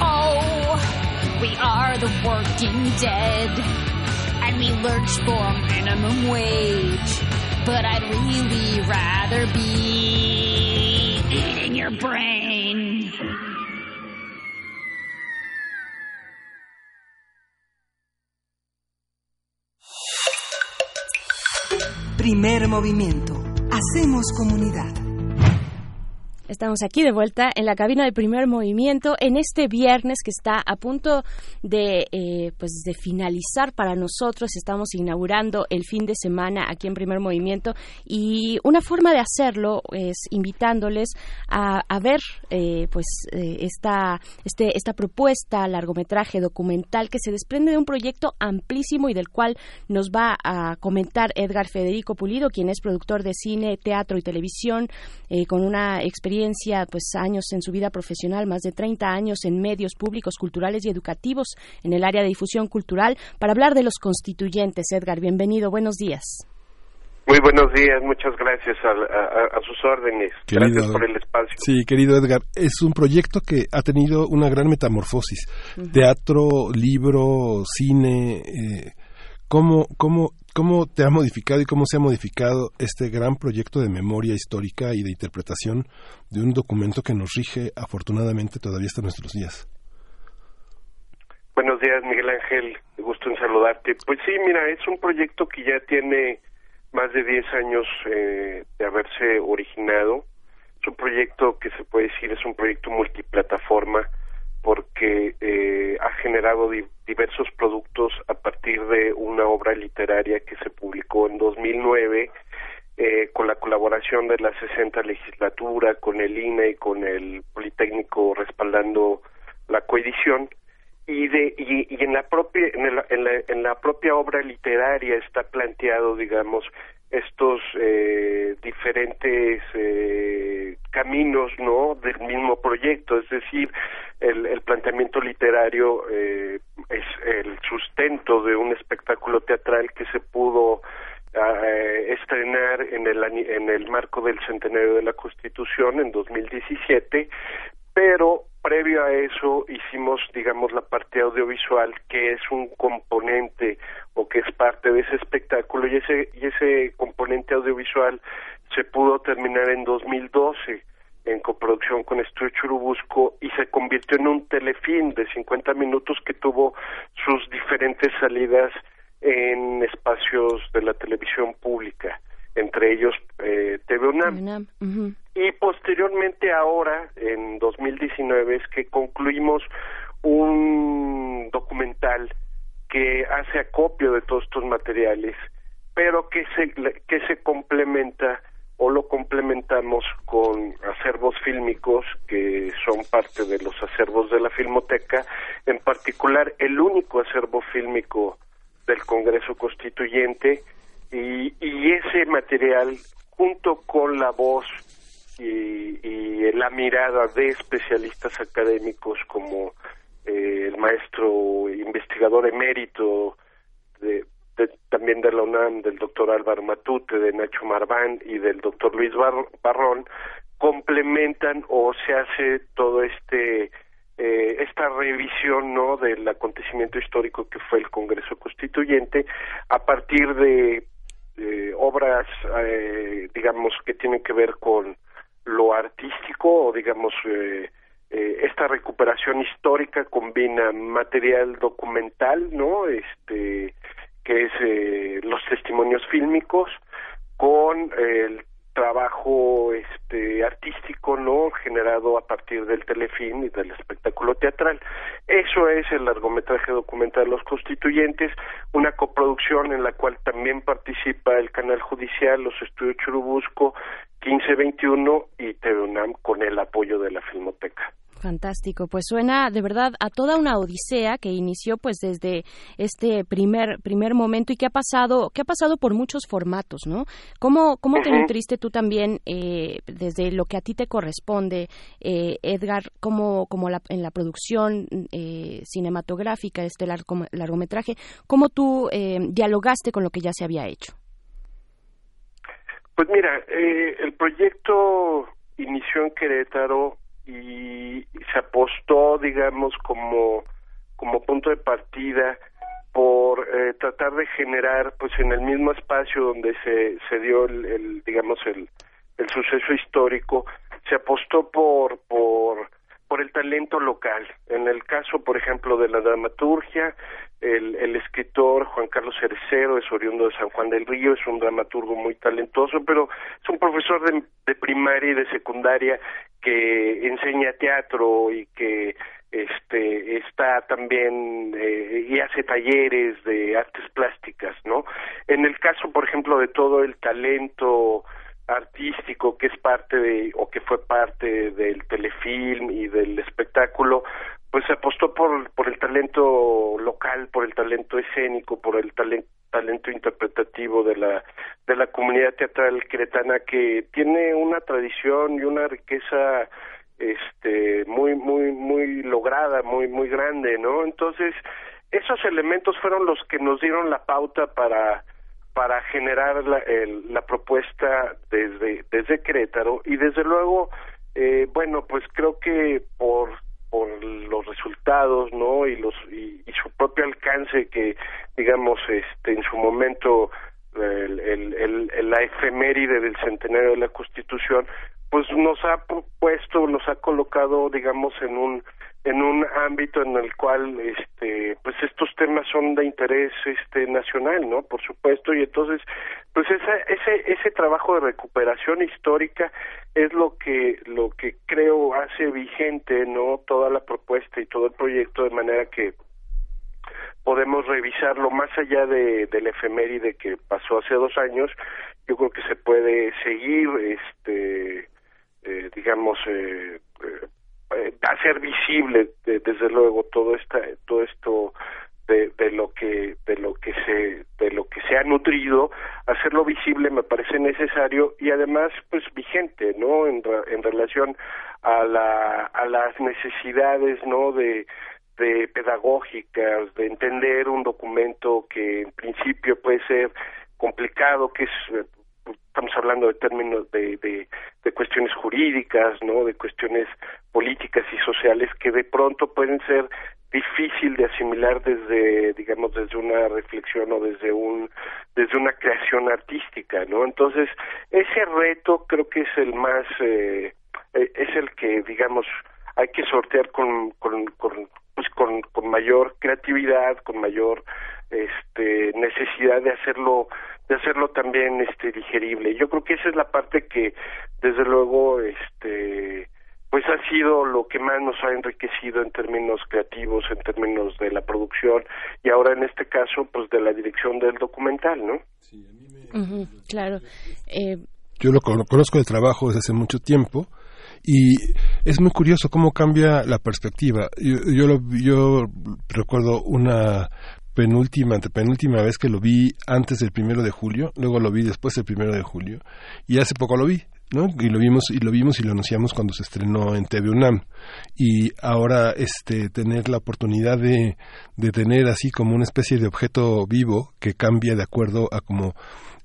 Oh, we are the working dead and we lurch for minimum wage. But I'd really rather be eating your brain. Primer movimiento. Hacemos comunidad. Estamos aquí de vuelta en la cabina de primer movimiento en este viernes que está a punto de, eh, pues de finalizar para nosotros. Estamos inaugurando el fin de semana aquí en primer movimiento y una forma de hacerlo es invitándoles a, ver eh, pues eh, esta, este, esta propuesta, largometraje documental que se desprende de un proyecto amplísimo y del cual nos va a comentar Edgar Federico Pulido, quien es productor de cine, teatro y televisión eh, con una experiencia pues años en su vida profesional, más de 30 años en medios públicos, culturales y educativos en el área de difusión cultural, para hablar de los constituyentes. Edgar, bienvenido, buenos días. Muy buenos días, muchas gracias a, a- a sus órdenes. Querido- gracias por el espacio. Sí, querido Edgar, es un proyecto que ha tenido una gran metamorfosis. Teatro, libro, cine. eh, ¿cómo, cómo, ¿Cómo te ha modificado y cómo se ha modificado este gran proyecto de memoria histórica y de interpretación de un documento que nos rige afortunadamente todavía hasta nuestros días? Buenos días, Miguel Ángel. Gusto en saludarte. Pues sí, mira, es un proyecto que ya tiene más de 10 años eh, de haberse originado. Es un proyecto que se puede decir es un proyecto multiplataforma porque eh, ha generado di- diversos productos a partir de una obra literaria que se publicó en 2009 eh, con la colaboración de la 60 legislatura, con el INE y con el Politécnico respaldando la coedición. Y de y, y en la propia en, el- en la, en la propia obra literaria está planteado digamos estos eh, diferentes eh, caminos no del mismo proyecto. Es decir el, el planteamiento literario eh, es el sustento de un espectáculo teatral que se pudo eh, estrenar en el en el marco del centenario de la Constitución en 2017 pero previo a eso hicimos digamos la parte audiovisual que es un componente o que es parte de ese espectáculo y ese y ese componente audiovisual se pudo terminar en 2012 en coproducción con Estudio Churubusco y se convirtió en un telefilm de 50 minutos que tuvo sus diferentes salidas en espacios de la televisión pública, entre ellos eh, TV UNAM. Y posteriormente ahora, en 2019, es que concluimos un documental que hace acopio de todos estos materiales, pero que se, que se complementa o lo complementamos con acervos fílmicos que son parte de los acervos de la Filmoteca, en particular el único acervo fílmico del Congreso Constituyente y, y ese material junto con la voz y, y la mirada de especialistas académicos como eh, el maestro investigador emérito de, también de la UNAM, del doctor Álvaro Matute, de Nacho Marván y del doctor Luis Bar- Barrón, complementan o se hace todo este eh, esta revisión no del acontecimiento histórico que fue el Congreso Constituyente a partir de eh, obras eh, digamos que tienen que ver con lo artístico o digamos eh, eh, esta recuperación histórica combina material documental no este que es eh, los testimonios fílmicos con el trabajo este artístico no generado a partir del telefilm y del espectáculo teatral. Eso es el largometraje documental Los Constituyentes una coproducción en la cual también participa el canal judicial los estudios Churubusco 1521 y TV UNAM con el apoyo de la Filmoteca Fantástico, pues suena de verdad a toda una odisea que inició pues desde este primer primer momento y que ha pasado que ha pasado por muchos formatos, ¿no? ¿Cómo cómo te nutriste tú también eh, desde lo que a ti te corresponde, eh, Edgar, como como la, en la producción eh, cinematográfica este largo- largometraje, cómo tú eh, dialogaste con lo que ya se había hecho? Pues mira, eh, el proyecto inició en Querétaro y se apostó, digamos, como, como punto de partida por eh, tratar de generar, pues en el mismo espacio donde se, se dio el, el, digamos, el, el suceso histórico, se apostó por, por, por el talento local. En el caso, por ejemplo, de la dramaturgia, el, el escritor Juan Carlos Cerecero es oriundo de San Juan del Río, es un dramaturgo muy talentoso, pero es un profesor de, de primaria y de secundaria que enseña teatro y que este está también eh, y hace talleres de artes plásticas, ¿no? En el caso, por ejemplo, de todo el talento artístico que es parte de o que fue parte del telefilm y del espectáculo pues se apostó por por el talento local por el talento escénico por el talento talento interpretativo de la de la comunidad teatral queretana que tiene una tradición y una riqueza este muy muy muy lograda muy muy grande no entonces esos elementos fueron los que nos dieron la pauta para para generar la, el- la propuesta desde desde Querétaro. Y desde luego eh, bueno pues creo que por por los resultados no y los y, y su propio alcance que digamos este en su momento la efeméride del centenario de la Constitución pues nos ha pu- puesto nos ha colocado digamos en un en un ámbito en el cual este pues estos temas son de interés este nacional no por supuesto y entonces pues ese ese ese trabajo de recuperación histórica es lo que lo que creo hace vigente no toda la propuesta y todo el proyecto de manera que podemos revisarlo más allá de del efeméride que pasó hace dos años yo creo que se puede seguir este eh, digamos eh, eh, hacer visible de- desde luego todo esta todo esto de, de lo que de lo que se de lo que se ha nutrido hacerlo visible me parece necesario y además pues vigente no en, en relación a la a las necesidades no de de pedagógicas de entender un documento que en principio puede ser complicado que es eh, estamos hablando de términos de, de, cuestiones jurídicas, ¿no? De cuestiones políticas y sociales que de pronto pueden ser difícil de asimilar desde, digamos, desde una reflexión o desde un, desde una creación artística, ¿no? Entonces, ese reto creo que es el más, eh, eh, es el que, digamos, hay que sortear con, con, pues con, con mayor creatividad, con mayor este necesidad de hacerlo de hacerlo también este digerible. Yo creo que esa es la parte que desde luego este pues ha sido lo que más nos ha enriquecido en términos creativos en términos de la producción y ahora en este caso pues de la dirección del documental no Ujú, claro. Eh, Yo lo con- conozco el trabajo desde hace mucho tiempo y es muy curioso cómo cambia la perspectiva. Yo, yo, lo- yo recuerdo una penúltima, antepenúltima vez que lo vi antes del primero de julio, luego lo vi después del primero de julio y hace poco lo vi. ¿no? Y lo vimos y lo vimos y lo anunciamos cuando se estrenó en TV UNAM y ahora este tener la oportunidad de, de tener así como una especie de objeto vivo que cambia de acuerdo a como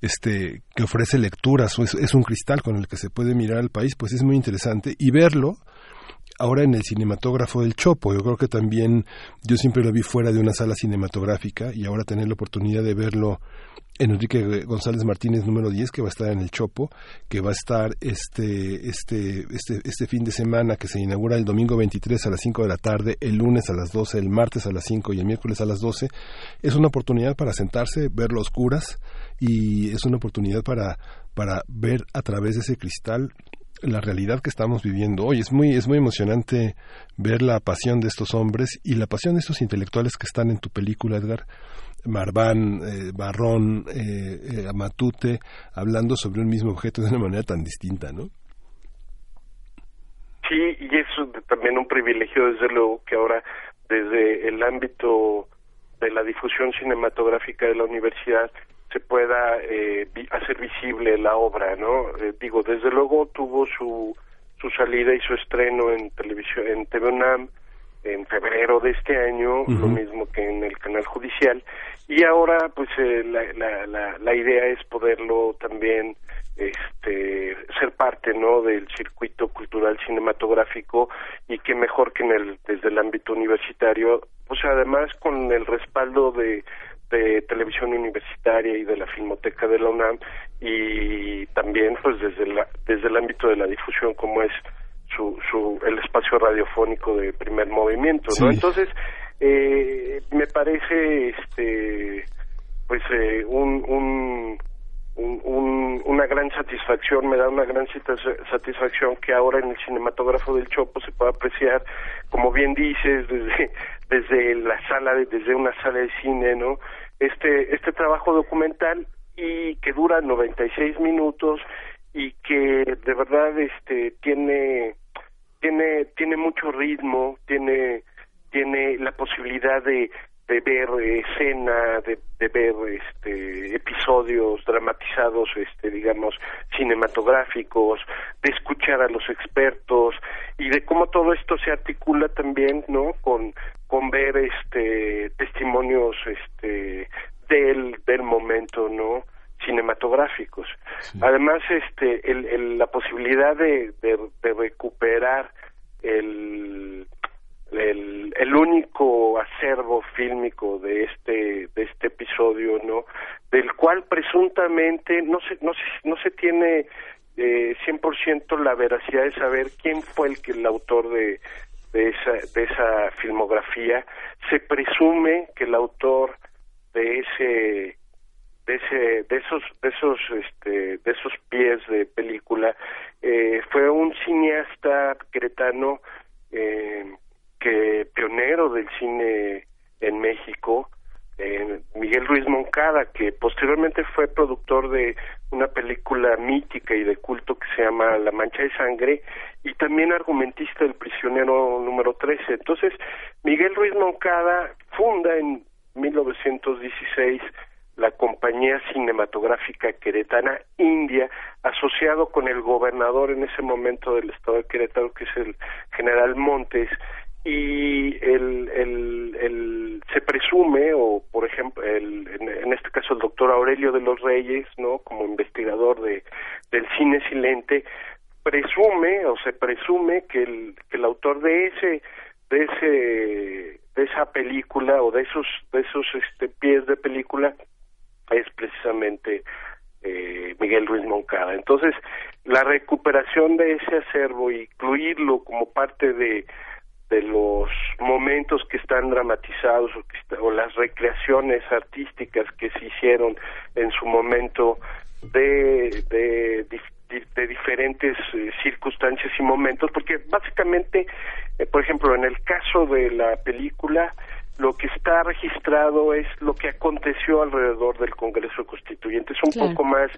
este que ofrece lecturas o es, es un cristal con el que se puede mirar al país pues es muy interesante y verlo ahora en el cinematógrafo del Chopo. Yo creo que también yo siempre lo vi fuera de una sala cinematográfica y ahora tener la oportunidad de verlo en Enrique González Martínez número 10 que va a estar en el Chopo, que va a estar este este este este fin de semana que se inaugura el domingo 23 a las 5 de la tarde, el lunes a las 12, el martes a las 5 y el miércoles a las 12, es una oportunidad para sentarse, verlo a oscuras y es una oportunidad para para ver a través de ese cristal la realidad que estamos viviendo hoy. Es muy, es muy emocionante ver la pasión de estos hombres y la pasión de estos intelectuales que están en tu película, Edgar. Marván, eh, Barrón, eh, eh, hablando sobre un mismo objeto de una manera tan distinta, ¿no? sí, y es también un privilegio, desde luego, que ahora desde el ámbito de la difusión cinematográfica de la universidad se pueda eh, hacer visible la obra, ¿no? Eh, digo, desde luego tuvo su su salida y su estreno en televisión en TV UNAM en febrero de este año, lo mismo que en el canal judicial, y ahora pues eh, la, la, la, la idea es poderlo también este ser parte no del circuito cultural cinematográfico y que mejor que en el desde el ámbito universitario pues además con el respaldo de de televisión universitaria y de la filmoteca de la UNAM y también pues desde la, desde el ámbito de la difusión como es su, su el espacio radiofónico de primer movimiento no Sí. entonces eh, me parece este pues eh, un, un, un- un- una gran satisfacción, me da una gran satis- satisfacción que ahora en el cinematógrafo del Chopo se pueda apreciar, como bien dices, desde, desde la sala, de- desde una sala de cine, ¿no? Este, este trabajo documental y que dura 96 minutos y que de verdad este tiene tiene tiene mucho ritmo, tiene tiene la posibilidad de de ver eh, escena, de, de ver este episodios dramatizados, este digamos cinematográficos, de escuchar a los expertos y de cómo todo esto se articula también, ¿no? con con ver este testimonios este del del momento, ¿no? cinematográficos. Además, este, el, el- la posibilidad de, de, de recuperar el, el, único acervo fílmico de este, de este episodio, ¿no? Del cual presuntamente no se, no se, no se tiene eh, 100% la veracidad de saber quién fue el que el autor de, de esa, de esa filmografía. Se presume que el autor de ese de ese de esos de esos este de esos pies de película eh, fue un cineasta cretano eh, que pionero del cine en México eh, Miguel Ruiz Moncada que posteriormente fue productor de una película mítica y de culto que se llama La Mancha de Sangre y también argumentista del prisionero número 13 entonces Miguel Ruiz Moncada funda en 1916 la compañía cinematográfica queretana India, asociado con el gobernador en ese momento del estado de Querétaro, que es el general Montes, y el, el, el- se presume, o por ejemplo, el, en, en este caso el doctor Aurelio de los Reyes, ¿no? como investigador de, del cine silente, presume o se presume que el, que el autor de ese de ese de esa película o de esos de esos este pies de película es precisamente eh, Miguel Ruiz Moncada. Entonces, la recuperación de ese acervo, incluirlo como parte de, de los momentos que están dramatizados o, que está- o las recreaciones artísticas que se hicieron en su momento de, de, dif- di- de diferentes eh, circunstancias y momentos, porque básicamente, eh, por ejemplo, en el caso de la película, lo que está registrado es lo que aconteció alrededor del Congreso Constituyente. Es un Claro. poco más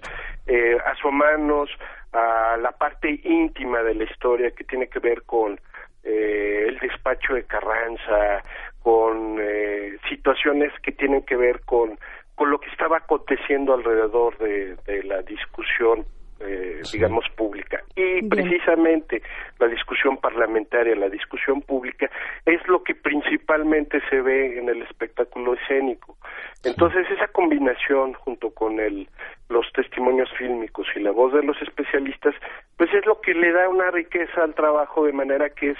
eh, asomarnos a la parte íntima de la historia que tiene que ver con eh, el despacho de Carranza, con eh, situaciones que tienen que ver con, con lo que estaba aconteciendo alrededor de, de la discusión eh, digamos pública y Bien. precisamente la discusión parlamentaria la discusión pública es lo que principalmente se ve en el espectáculo escénico entonces esa combinación junto con el los testimonios fílmicos y la voz de los especialistas pues es lo que le da una riqueza al trabajo de manera que es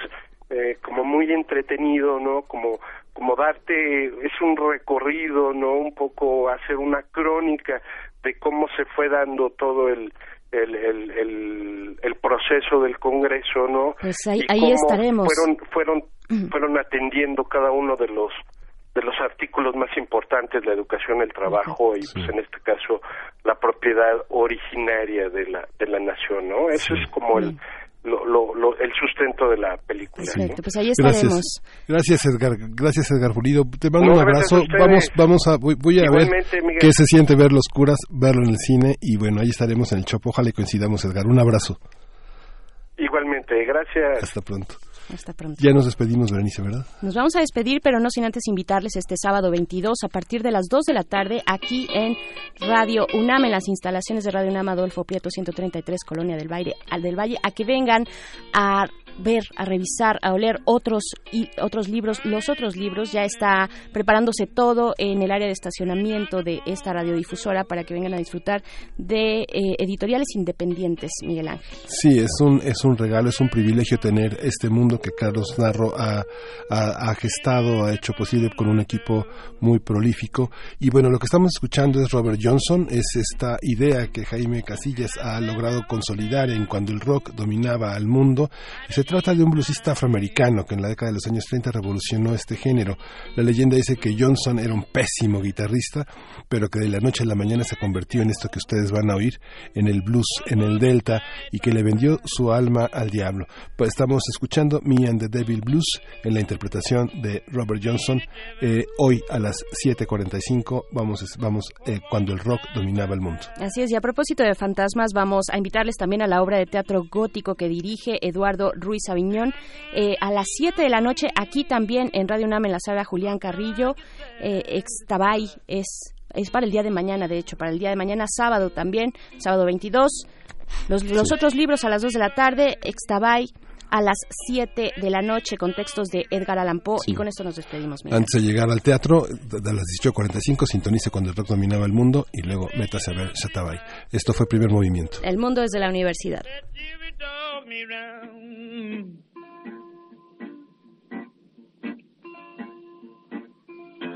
eh, como muy entretenido, ¿no? Como como darte es un recorrido, ¿no? Un poco hacer una crónica de cómo se fue dando todo el el, el, el, el proceso del Congreso, ¿no? Pues ahí, Y ahí cómo estaremos. Fueron fueron fueron atendiendo cada uno de los de los artículos más importantes, la educación, el trabajo y pues en este caso la propiedad originaria de la de la nación, ¿no? Eso es como el lo, lo, lo- el sustento de la película. ¿no? Perfecto, pues ahí estaremos. Gracias, gracias Edgar, gracias Edgar Pulido. Te mando No, un abrazo. Vamos, vamos a, voy, voy a ver Miguel. qué se siente ver los curas, verlo en el cine y bueno, ahí estaremos en el Chopo. Ojalá y coincidamos, Edgar. Un abrazo. Igualmente, gracias. Hasta pronto. Hasta pronto. Ya nos despedimos, Berenice, ¿verdad? Nos vamos a despedir, pero no sin antes invitarles este sábado 22 a partir de las 2 de la tarde aquí en Radio UNAM, en las instalaciones de Radio UNAM Adolfo Prieto 133, Colonia del Valle, al del Valle, a que vengan a ver, a revisar, a oler otros y otros libros. Los otros libros ya está preparándose todo en el área de estacionamiento de esta radiodifusora para que vengan a disfrutar de eh, editoriales independientes, Miguel Ángel. Sí, es un, es un regalo, es un privilegio tener este mundo que Carlos Narro ha, ha, ha gestado, ha hecho posible con un equipo muy prolífico. Y bueno, lo que estamos escuchando es Robert Johnson, es esta idea que Jaime Casillas ha logrado consolidar en cuando el rock dominaba al mundo. Se trata de un bluesista afroamericano que en la década de los años 30 revolucionó este género. La leyenda dice que Johnson era un pésimo guitarrista, pero que de la noche a la mañana se convirtió en esto que ustedes van a oír, en el blues, en el delta, y que le vendió su alma al diablo. Pues estamos escuchando Me and the Devil Blues en la interpretación de Robert Johnson. Eh, hoy a las 7.45 vamos, vamos eh, cuando el rock dominaba el mundo. Así es, y a propósito de fantasmas, vamos a invitarles también a la obra de teatro gótico que dirige Eduardo Ruiz Aviñón eh, a las 7 de la noche, aquí también en Radio UNAM, en la sala Julián Carrillo, eh, Extabay, es, es para el día de mañana, de hecho, para el día de mañana, sábado también, sábado 22. Los, los otros libros a las 2 de la tarde, Extabay a las 7 de la noche con textos de Edgar Allan Poe y con esto nos despedimos. Miguel. Antes de llegar al teatro, de las 18.45, sintonice cuando el rock dominaba el mundo y luego métase a ver Shatabay. Esto fue primer movimiento. El mundo es de la universidad.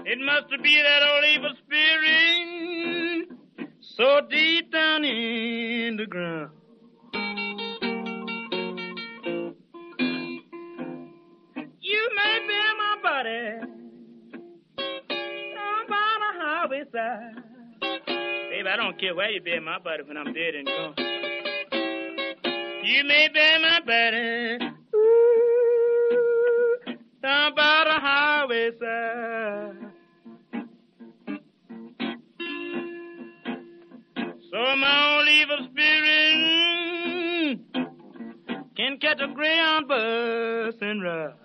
It must be that old evil spirit so deep down in the ground. You may be my body down by the highway side. Baby, I don't care where you be my buddy when I'm dead and gone. You may be my buddy. Ooh, down by the highway side. So my old evil spirit can catch a Greyhound bus and ride.